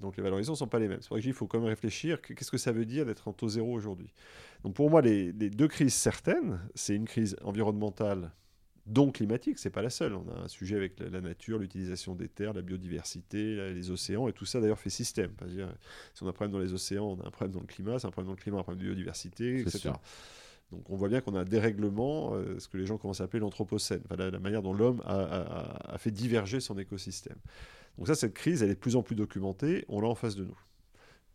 Donc les valorisations ne sont pas les mêmes. C'est dis qu'il faut quand même réfléchir. que- Qu'est-ce que ça veut dire d'être en taux zéro aujourd'hui? Donc pour moi, les, les deux crises certaines, c'est une crise environnementale, donc climatique, c'est pas la seule. On a un sujet avec la, la nature, l'utilisation des terres, la biodiversité, la- les océans, et tout ça d'ailleurs fait système. Dire, si on a un problème dans les océans, on a un problème dans le climat, c'est un problème dans le climat, un problème de biodiversité, etc. sûr. Donc on voit bien qu'on a un dérèglement, euh, ce que les gens commencent à appeler l'anthropocène, enfin, la, la manière dont l'homme a, a- a- a fait diverger son écosystème. Donc ça, cette crise, elle est de plus en plus documentée, on l'a en face de nous.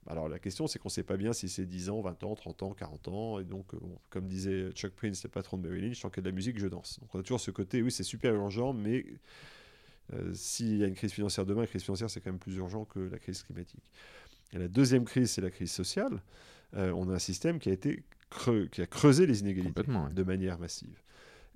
Alors la question, c'est qu'on ne sait pas bien si c'est 10 ans, 20 ans, 30 ans, 40 ans, et donc, euh, bon, comme disait Chuck Prince, le patron de Merrill Lynch, tant qu'il y a de la musique, je danse. Donc on a toujours ce côté, oui, c'est super urgent, mais euh, s'il y a une crise financière demain, la crise financière, c'est quand même plus urgent que la crise climatique. Et la deuxième crise, c'est la crise sociale. Euh, on a un système qui a été creux, qui a creusé les inégalités de manière massive.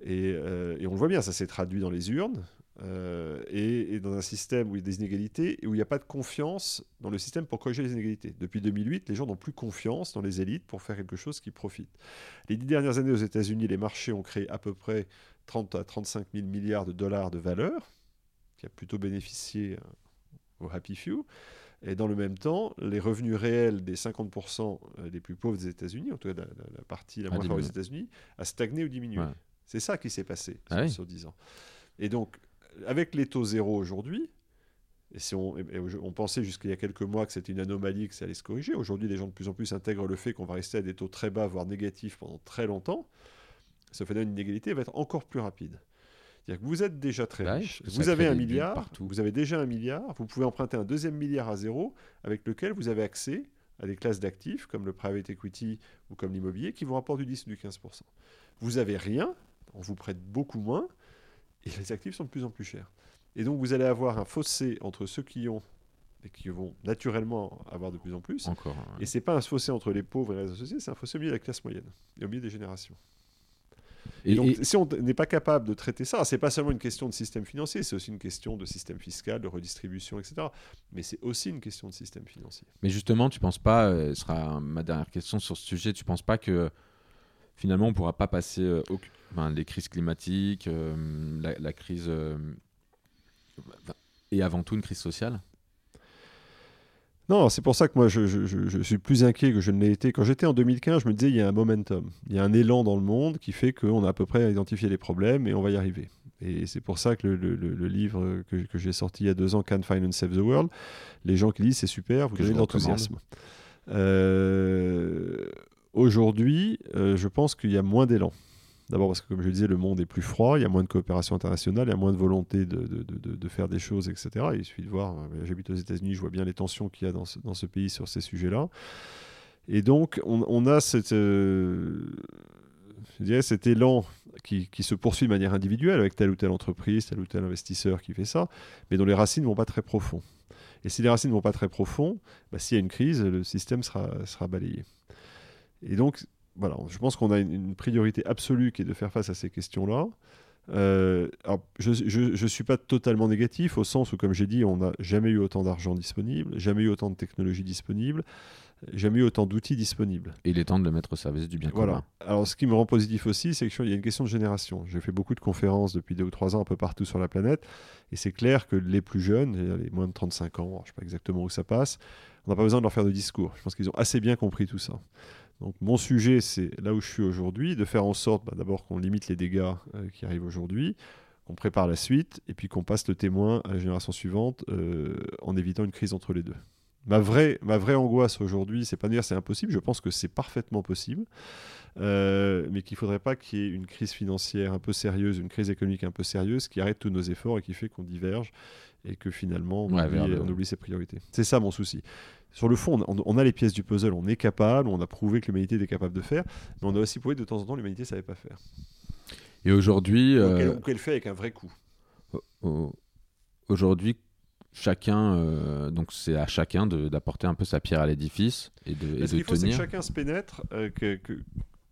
Et, euh, et on le voit bien, ça s'est traduit dans les urnes euh, et, et dans un système où il y a des inégalités et où il n'y a pas de confiance dans le système pour corriger les inégalités. Depuis 2008, les gens n'ont plus confiance dans les élites pour faire quelque chose qui profite. Les dix dernières années aux États-Unis, les marchés ont créé à peu près 30 à 35 000 milliards de dollars de valeur, qui a plutôt bénéficié euh, aux happy few. Et dans le même temps, les revenus réels des 50% les plus pauvres des États-Unis, en tout cas la, la- la partie la A moins forte des. États-Unis, a stagné ou diminué. Ouais. C'est ça qui s'est passé Ah sur, oui. sur 10 ans. Et donc, avec les taux zéro aujourd'hui, et si on, et- et on pensait jusqu'il y a quelques mois que c'était une anomalie, que ça allait se corriger, aujourd'hui les gens de plus en plus intègrent le fait qu'on va rester à des taux très bas, voire négatifs pendant très longtemps, ce phénomène d'inégalité va être encore plus rapide. C'est-à-dire que vous êtes déjà très Bah riche, vous avez un milliard, partout. vous avez déjà un milliard, vous pouvez emprunter un deuxième milliard à zéro avec lequel vous avez accès à des classes d'actifs comme le private equity ou comme l'immobilier qui vous rapportent du 10 ou du 15%. Vous avez rien, on vous prête beaucoup moins et les actifs sont de plus en plus chers. Et donc vous allez avoir un fossé entre ceux qui ont et qui vont naturellement avoir de plus en plus. Encore. hein. Et c'est pas un fossé entre les pauvres et les associés, c'est un fossé au milieu de la classe moyenne et au milieu des générations. Et, donc, et- si on n'est pas capable de traiter ça, c'est pas seulement une question de système financier, c'est aussi une question de système fiscal, de redistribution, etc. Mais c'est aussi une question de système financier. mais justement, tu penses pas, euh, ce sera ma dernière question sur ce sujet, tu penses pas que finalement on pourra pas passer euh, au- les crises climatiques, euh, la, la crise. euh, et avant tout une crise sociale Non, c'est pour ça que moi, je, je- je- je suis plus inquiet que je ne l'ai été. Quand j'étais en 2015, je me disais, il y a un momentum, il y a un élan dans le monde qui fait qu'on a à peu près identifié les problèmes et on va y arriver. Et c'est pour ça que le, le- le- le livre que, que j'ai sorti il y a deux ans, Can Finance Save the World, les gens qui lisent, c'est super, vous donnez de l'enthousiasme. Euh, Aujourd'hui, euh, je pense qu'il y a moins d'élan. D'abord parce que, comme je le disais, le monde est plus froid, il y a moins de coopération internationale, il y a moins de volonté de, faire des choses, etc. Il suffit de voir, euh, j'habite aux États-Unis, je vois bien les tensions qu'il y a dans ce, pays sur ces sujets-là. Et donc, on, a cette, euh, cet élan qui, se poursuit de manière individuelle avec telle ou telle entreprise, tel ou tel investisseur qui fait ça, mais dont les racines ne vont pas très profond. Et si les racines ne vont pas très profond, bah, s'il y a une crise, le système sera balayé. Et donc, voilà, je pense qu'on a une, une priorité absolue qui est de faire face à ces questions-là. Euh, alors, je ne suis pas totalement négatif au sens où, comme j'ai dit, on n'a jamais eu autant d'argent disponible, jamais eu autant de technologies disponibles, jamais eu autant d'outils disponibles. Et il est temps de le mettre au service du bien Voilà. commun. Alors, ce qui me rend positif aussi, c'est qu'il y a une question de génération. J'ai fait beaucoup de conférences depuis deux ou trois ans un peu partout sur la planète, et c'est clair que les plus jeunes, les moins de 35 ans, je ne sais pas exactement où ça passe, on n'a pas besoin de leur faire de discours. Je pense qu'ils ont assez bien compris tout ça. Donc, mon sujet, c'est là où je suis aujourd'hui, de faire en sorte, bah, d'abord, qu'on limite les dégâts euh, qui arrivent aujourd'hui, qu'on prépare la suite, et puis qu'on passe le témoin à la génération suivante euh, en évitant une crise entre les deux. Ma vraie, ma vraie angoisse aujourd'hui, c'est pas de dire c'est impossible, je pense que c'est parfaitement possible, euh, mais qu'il ne faudrait pas qu'il y ait une crise financière un peu sérieuse, une crise économique un peu sérieuse qui arrête tous nos efforts et qui fait qu'on diverge et que finalement on, Ouais, oublie, on oublie ses priorités. C'est ça mon souci. Sur le fond, on, on a les pièces du puzzle, on est capable, on a prouvé que l'humanité était capable de faire, mais on a aussi prouvé que de temps en temps l'humanité ne savait pas faire. Et aujourd'hui, Ou euh, qu'elle- fait avec un vrai coup. au- aujourd'hui, chacun, euh, donc c'est à chacun d'apporter un peu sa pierre à l'édifice et de, et de faut, que chacun se pénètre, euh, que, que-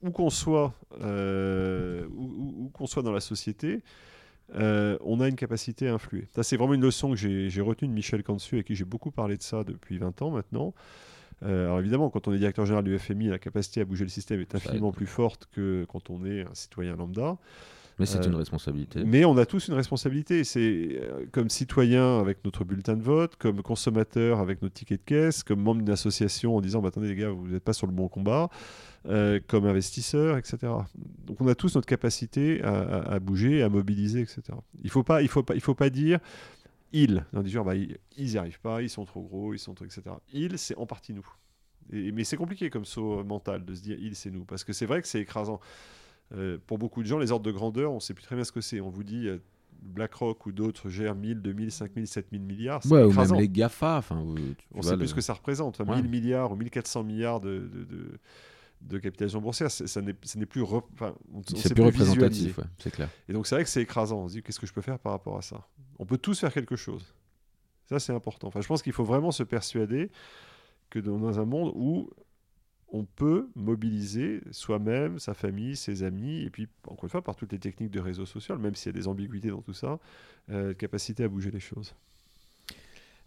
où qu'on soit, euh, où qu'on soit dans la société, euh, on a une capacité à influer. Ça, c'est vraiment une leçon que j'ai retenue de Michel Cansu, avec qui j'ai beaucoup parlé de ça depuis 20 ans maintenant. Euh, alors évidemment, quand on est directeur général du FMI, la capacité à bouger le système est infiniment plus forte que quand on est un citoyen lambda. Mais c'est euh, une responsabilité. Mais on a tous une responsabilité. C'est euh, comme citoyen avec notre bulletin de vote, comme consommateur avec notre ticket de caisse, comme membre d'une association en disant bah, attendez les gars, vous n'êtes pas sur le bon combat, euh, comme investisseur, etc. Donc on a tous notre capacité à, à- à bouger, à mobiliser, etc. Il faut pas, il faut pas, il faut pas dire ils. On dit genre bah, ils, ils y arrivent pas, ils sont trop gros, ils sont trop, etc. Ils, c'est en partie nous. Et- mais c'est compliqué comme saut mental de se dire ils, c'est nous, parce que c'est vrai que c'est écrasant. Euh, pour beaucoup de gens, les ordres de grandeur, on ne sait plus très bien ce que c'est. On vous dit euh, BlackRock ou d'autres gèrent 1000, 2000, 5000, 7000 milliards. Ouais, ou même les GAFA. Enfin, On sait le- plus ce que ça représente. Enfin, Ouais. 1000 milliards ou 1400 milliards de, de, de- de capitalisation boursière, ça n'est plus, rep- enfin, on- on plus visualiser. représentatif, ouais, c'est clair. Et donc c'est vrai que c'est écrasant. On se dit qu'est-ce que je peux faire par rapport à ça? On peut tous faire quelque chose. Ça c'est important. Enfin, je pense qu'il faut vraiment se persuader que dans un monde où on peut mobiliser soi-même, sa famille, ses amis, et puis encore une fois par toutes les techniques de réseau social, même s'il y a des ambiguïtés dans tout ça, euh, capacité à bouger les choses.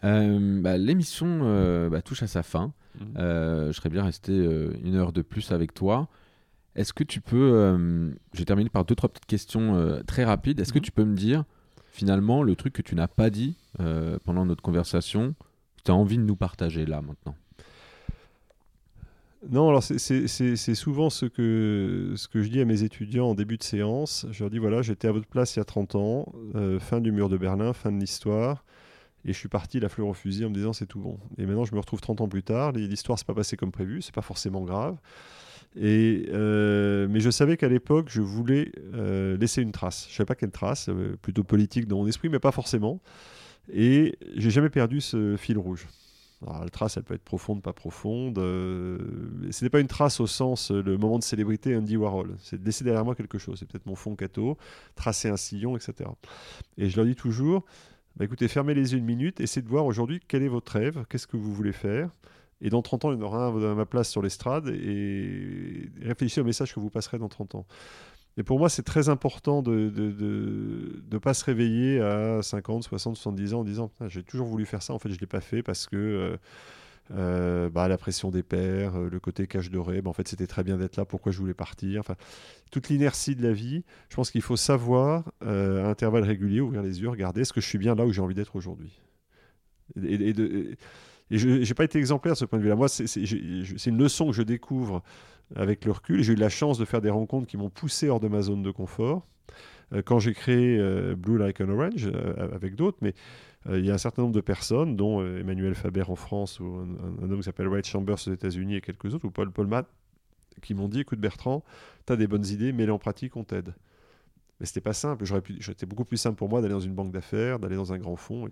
Euh, bah, L'émission euh, bah, touche à sa fin. Mhm. Euh, je serais bien resté une heure de plus avec toi. Est-ce que tu peux, je vais terminer par deux, trois petites questions très rapides. Est-ce que Mhm. tu peux me dire, finalement, le truc que tu n'as pas dit pendant notre conversation, que tu as envie de nous partager là, maintenant? Non, alors c'est- souvent ce que, je dis à mes étudiants en début de séance. Je leur dis voilà, j'étais à votre place il y a 30 ans, euh, fin du mur de Berlin, fin de l'histoire, et je suis parti la fleur au fusil en me disant c'est tout bon. Et maintenant je me retrouve 30 ans plus tard, l'histoire s'est pas passée comme prévu, c'est pas forcément grave. Euh, mais je savais qu'à l'époque, je voulais euh, laisser une trace. Je savais pas quelle trace, plutôt politique dans mon esprit, mais pas forcément. Et j'ai jamais perdu ce fil rouge. La trace, elle peut être profonde, pas profonde. Euh, ce n'est pas une trace au sens, euh, le moment de célébrité Andy Warhol. C'est de laisser derrière moi quelque chose. C'est peut-être mon fond cato, tracer un sillon, etc. Et je leur dis toujours, bah, écoutez, fermez les yeux une minute, essayez de voir aujourd'hui quel est votre rêve, qu'est-ce que vous voulez faire. Et dans 30 ans, il y en aura un à ma place sur l'estrade et réfléchissez au message que vous passerez dans 30 ans. Et pour moi, c'est très important de ne de, de, pas se réveiller à 50, 60, 70 ans en disant j'ai toujours voulu faire ça, en fait je ne l'ai pas fait parce que euh, euh, bah, la pression des pères, euh, le côté cache doré, bah, en fait c'était très bien d'être là, pourquoi je voulais partir? Enfin, Toute l'inertie de la vie, je pense qu'il faut savoir à intervalles réguliers ouvrir les yeux, regarder est-ce que je suis bien là où j'ai envie d'être aujourd'hui Et je n'ai pas été exemplaire de ce point de vue-là. Moi, c'est une leçon que je découvre avec le recul. J'ai eu la chance de faire des rencontres qui m'ont poussé hors de ma zone de confort. Euh, quand j'ai créé euh, Blue Like an Orange euh, avec d'autres, mais il y a un certain nombre de personnes, dont Emmanuel Faber en France, ou un, homme qui s'appelle Wright Chambers aux États-Unis et quelques autres, ou Paul Polman, qui m'ont dit écoute Bertrand, tu as des bonnes idées, mets-les en pratique, on t'aide. Mais c'était pas simple. C'était beaucoup plus simple pour moi d'aller dans une banque d'affaires, d'aller dans un grand fonds.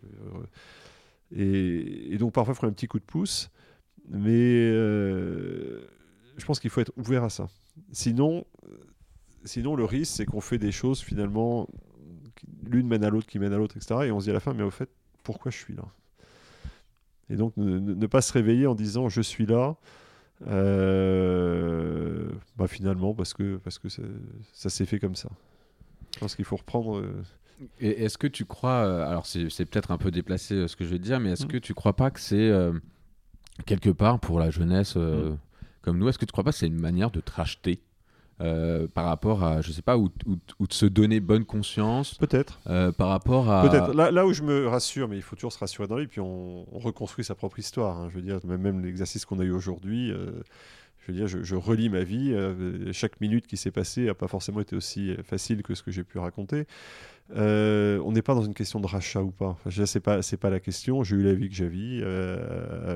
Donc parfois, il faut un petit coup de pouce. Mais je pense qu'il faut être ouvert à ça. Sinon, sinon le risque, c'est qu'on fait des choses finalement, l'une mène à l'autre, qui mène à l'autre, etc. Et on se dit à la fin, mais au fait, pourquoi je suis là? Et donc, ne, pas se réveiller en disant, je suis là. Euh, bah finalement, parce que, parce que ça, s'est fait comme ça. Je pense qu'il faut reprendre. Euh, Et est-ce que tu crois, euh, alors c'est peut-être un peu déplacé ce que je vais te dire, mais est-ce mmh. que tu crois pas que c'est quelque part pour la jeunesse mmh. comme nous, est-ce que tu crois pas que c'est une manière de te racheter euh, par rapport à, je sais pas, ou, de se donner bonne conscience. Peut-être. Euh, par rapport à. Peut-être. Là, là, où je me rassure, mais il faut toujours se rassurer dans lui, puis on, reconstruit sa propre histoire. Hein. Je veux dire, même, même l'exercice qu'on a eu aujourd'hui. Euh, je veux dire, je, relis ma vie. chaque minute qui s'est passée n'a pas forcément été aussi facile que ce que j'ai pu raconter. on n'est pas dans une question de rachat ou pas. Enfin, c'est pas, c'est pas la question. J'ai eu la vie que j'avais,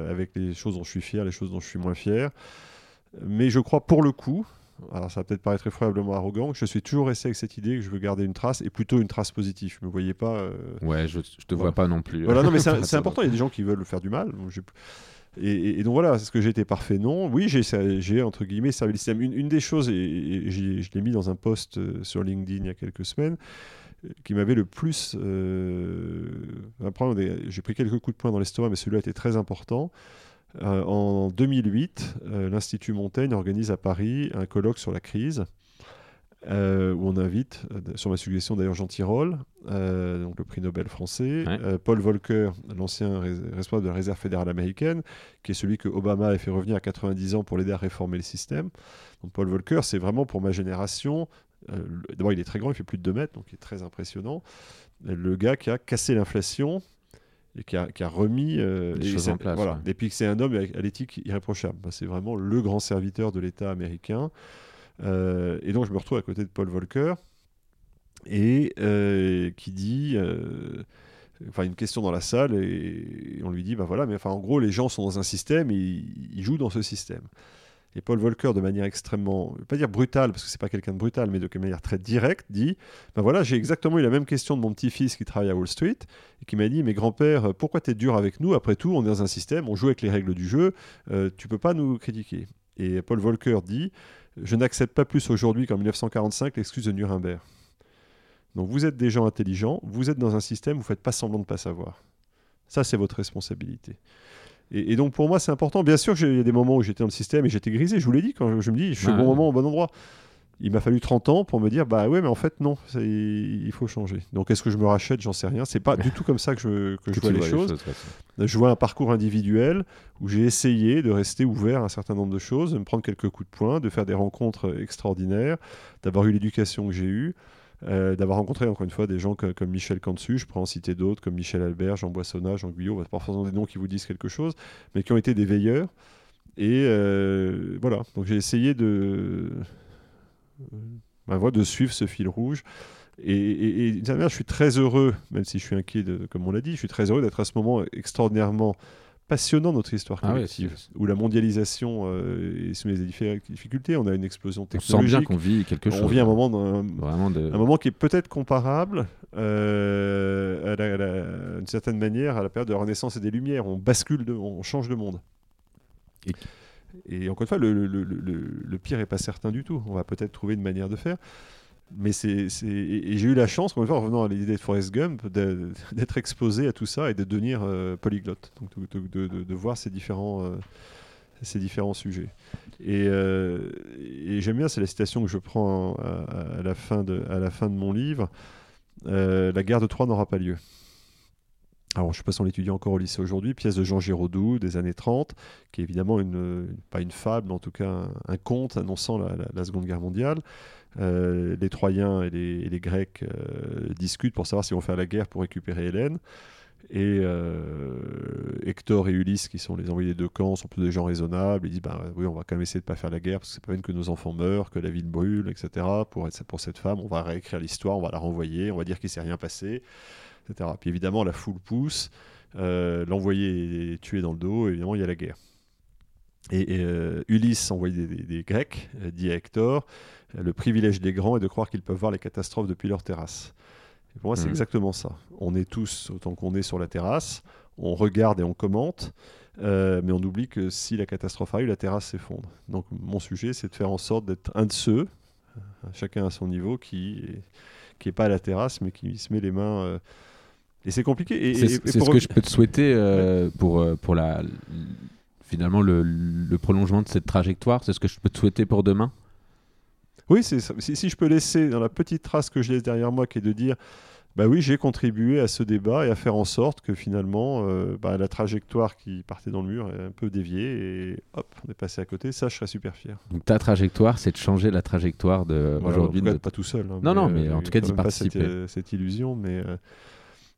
avec les choses dont je suis fier, les choses dont je suis moins fier. Mais je crois pour le coup, alors ça va peut-être paraître effroyablement arrogant, je suis toujours resté avec cette idée que je veux garder une trace, et plutôt une trace positive. Je me voyais pas... Euh, ouais, je, je te vois pas non plus. Voilà, non, mais c'est important, il y a des gens qui veulent faire du mal. Et, donc voilà, est-ce que j'ai été parfait Non. Oui, j'ai, entre guillemets, servi le système. Une, des choses, et, je l'ai mis dans un post euh, sur LinkedIn il y a quelques semaines, euh, qui m'avait le plus... j'ai pris quelques coups de poing dans l'estomac, mais celui-là était très important. Euh, en 2008, euh, l'Institut Montaigne organise à Paris un colloque sur la crise. Euh, où on invite, sur ma suggestion d'ailleurs Jean Tirole, donc le prix Nobel français, Paul Volcker, l'ancien responsable de la réserve fédérale américaine, qui est celui que Obama a fait revenir à 90 ans pour l'aider à réformer le système. Donc Paul Volcker, c'est vraiment pour ma génération, d'abord il est très grand, il fait plus de 2 mètres, donc il est très impressionnant, le gars qui a cassé l'inflation et qui a, remis euh, les choses en place. Voilà. Et puis que c'est un homme à l'éthique irréprochable. C'est vraiment le grand serviteur de l'État américain. Euh, et donc je me retrouve à côté de Paul Volcker et euh, qui dit, enfin une question dans la salle et, on lui dit, bah voilà, mais enfin en gros les gens sont dans un système ils jouent dans ce système. Et Paul Volcker, de manière extrêmement, je vais pas dire brutale, parce que c'est pas quelqu'un de brutal, mais de manière très directe, dit Ben voilà, j'ai exactement eu la même question de mon petit-fils qui travaille à Wall Street, et qui m'a dit Mais grand-père, pourquoi tu es dur avec nous? Après tout, on est dans un système, on joue avec les règles du jeu, euh, tu peux pas nous critiquer. Et Paul Volcker dit Je n'accepte pas plus aujourd'hui qu'en 1945 l'excuse de Nuremberg. Donc vous êtes des gens intelligents, vous êtes dans un système, vous faites pas semblant de ne pas savoir. Ça, c'est votre responsabilité. Et, donc pour moi, c'est important. Bien sûr qu'il y a des moments où j'étais dans le système et j'étais grisé. Je vous l'ai dit quand je, me dis, je suis au bon moment, au bon endroit. Il m'a fallu 30 ans pour me dire, bah ouais, mais en fait, non, il faut changer. Donc est-ce que je me rachète? J'en sais rien. C'est pas du tout comme ça que je, que je vois, les, choses. je vois un parcours individuel où j'ai essayé de rester ouvert à un certain nombre de choses, de me prendre quelques coups de poing, de faire des rencontres extraordinaires, d'avoir eu l'éducation que j'ai eue. Euh, d'avoir rencontré encore une fois des gens comme, Michel Cantu, je pourrais en citer d'autres comme Michel Albert, Jean Boissonnat, Jean Guyot, parfois des noms qui vous disent quelque chose, mais qui ont été des veilleurs. Et euh, voilà, donc j'ai essayé de, euh, de suivre ce fil rouge. Et, d'une certaine manière, je suis très heureux, même si je suis inquiet, de, comme on l'a dit, je suis très heureux d'être à ce moment extraordinairement passionnant notre histoire ah collective, où la mondialisation euh, est soumise à des difficultés. On a une explosion technologique. On sent bien qu'on vit quelque chose. On vit un moment, Vraiment un moment qui est peut-être comparable, euh, d'une certaine manière, à la période de la Renaissance et des Lumières. On bascule, de, on change de monde. Et, et encore une fois, le, pire n'est pas certain du tout. On va peut-être trouver une manière de faire mais c'est et, j'ai eu la chance, en revenant à l'idée de Forrest Gump, d'être exposé à tout ça et de devenir euh, polyglotte, donc de, de, voir ces différents, euh, ces différents sujets. Et, euh, et j'aime bien, c'est la citation que je prends à, la fin de, à la fin de mon livre La guerre de Troie n'aura pas lieu. Alors, je ne sais pas si on l'étudie encore au lycée aujourd'hui, pièce de Jean Giraudoux des années 30, qui est évidemment une, pas une fable, mais en tout cas un, conte annonçant la, Seconde Guerre mondiale. Euh, les Troyens et les, Grecs euh, discutent pour savoir s'ils vont faire la guerre pour récupérer Hélène. Et Hector et Ulysse, qui sont les envoyés de camp, sont plutôt des gens raisonnables. Ils disent bah, oui, on va quand même essayer de ne pas faire la guerre parce que c'est pas même que nos enfants meurent, que la ville brûle, etc. Pour, cette femme, on va réécrire l'histoire, on va la renvoyer, on va dire qu'il s'est rien passé, etc. Puis évidemment, la foule pousse. L'envoyé est tué dans le dos, et évidemment, il y a la guerre. Et, Ulysse envoyé des, des, Grecs, dit à Hector, le privilège des grands est de croire qu'ils peuvent voir les catastrophes depuis leur terrasse. Et pour moi, c'est mhm. exactement ça. On est tous, autant qu'on est sur la terrasse, on regarde et on commente, euh, mais on oublie que si la catastrophe arrive, la terrasse s'effondre. Donc mon sujet, c'est de faire en sorte d'être un de ceux, euh, chacun à son niveau, qui n'est qui est pas à la terrasse, mais qui se met les mains... Euh, et c'est compliqué. C'est ce que je peux te souhaiter pour, pour la, finalement le, le, prolongement de cette trajectoire. C'est ce que je peux te souhaiter pour demain? Oui, si, si, je peux laisser dans la petite trace que je laisse derrière moi, qui est de dire, bah oui, j'ai contribué à ce débat et à faire en sorte que finalement, euh, bah, la trajectoire qui partait dans le mur est un peu déviée et hop, on est passé à côté. Ça, je serais super fier. Donc ta trajectoire, c'est de changer la trajectoire de aujourd'hui. De... Pas tout seul. Hein, non, non, mais en tout cas d'y participer. Pas cette, cette, illusion, mais euh,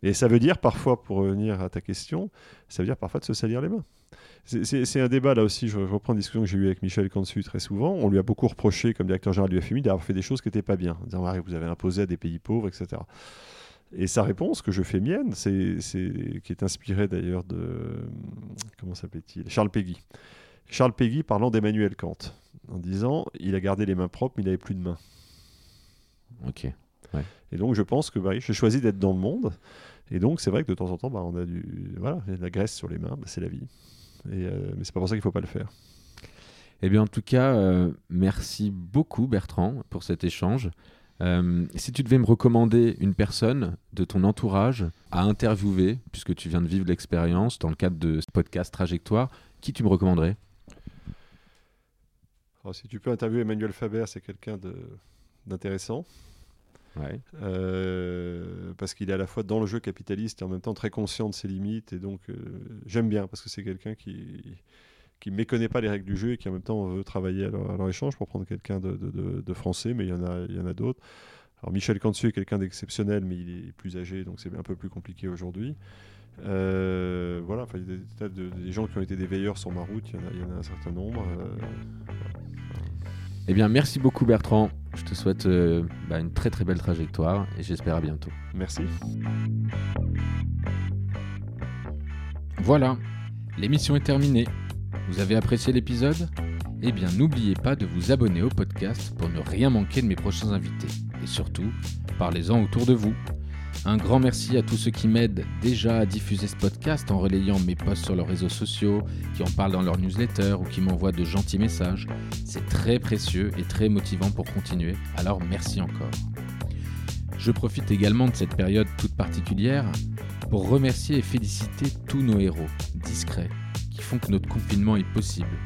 et ça veut dire parfois, pour revenir à ta question, ça veut dire parfois de se salir les mains. C'est un débat là aussi, je, reprends une discussion que j'ai eue avec Michel Consu très souvent. On lui a beaucoup reproché, comme directeur général du FMI, d'avoir fait des choses qui n'étaient pas bien. Disant, vous avez imposé à des pays pauvres, etc. Et sa réponse, que je fais mienne, c'est qui est inspirée d'ailleurs de. Comment s'appelait-il? Charles Péguy. Charles Péguy parlant d'Emmanuel Kant, en disant il a gardé les mains propres, mais il n'avait plus de mains. Ok. Et donc je pense que bah, j'ai choisi d'être dans le monde. Et donc c'est vrai que de temps en temps, bah, on a du, voilà, la graisse sur les mains, bah, c'est la vie. Et, euh, mais c'est pas pour ça qu'il faut pas le faire. Eh bien, en tout cas, euh, merci beaucoup Bertrand pour cet échange. Euh, si tu devais me recommander une personne de ton entourage à interviewer, puisque tu viens de vivre l'expérience dans le cadre de ce podcast Trajectoire, qui tu me recommanderais? Oh, Si tu peux interviewer Emmanuel Faber, c'est quelqu'un d'intéressant. Euh, parce qu'il est à la fois dans le jeu capitaliste et en même temps très conscient de ses limites. Et donc, euh, j'aime bien parce que c'est quelqu'un qui qui méconnaît pas les règles du jeu et qui en même temps veut travailler à leur, échange pour prendre quelqu'un de, français, mais il y en a, il y en a d'autres. Alors Michel Cantu est quelqu'un d'exceptionnel, mais il est plus âgé, donc c'est un peu plus compliqué aujourd'hui. Euh, voilà, il y a des, des, gens qui ont été des veilleurs sur ma route, il y en a un certain nombre. Eh bien, merci beaucoup Bertrand. Je te souhaite euh, bah, une très très belle trajectoire et j'espère à bientôt. Merci. Voilà, l'émission est terminée. Vous avez apprécié l'épisode? Eh bien, n'oubliez pas de vous abonner au podcast pour ne rien manquer de mes prochains invités. Et surtout, parlez-en autour de vous. Un grand merci à tous ceux qui m'aident déjà à diffuser ce podcast en relayant mes posts sur leurs réseaux sociaux, qui en parlent dans leur newsletter ou qui m'envoient de gentils messages. C'est très précieux et très motivant pour continuer, alors merci encore. Je profite également de cette période toute particulière pour remercier et féliciter tous nos héros, discrets, qui font que notre confinement est possible.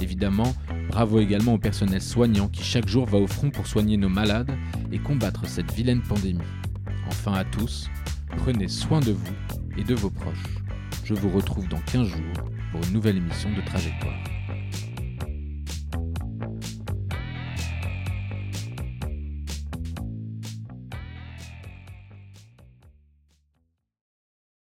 Évidemment, bravo également au personnel soignant qui chaque jour va au front pour soigner nos malades et combattre cette vilaine pandémie. Enfin à tous, prenez soin de vous et de vos proches. Je vous retrouve dans 15 jours pour une nouvelle émission de Trajectoire.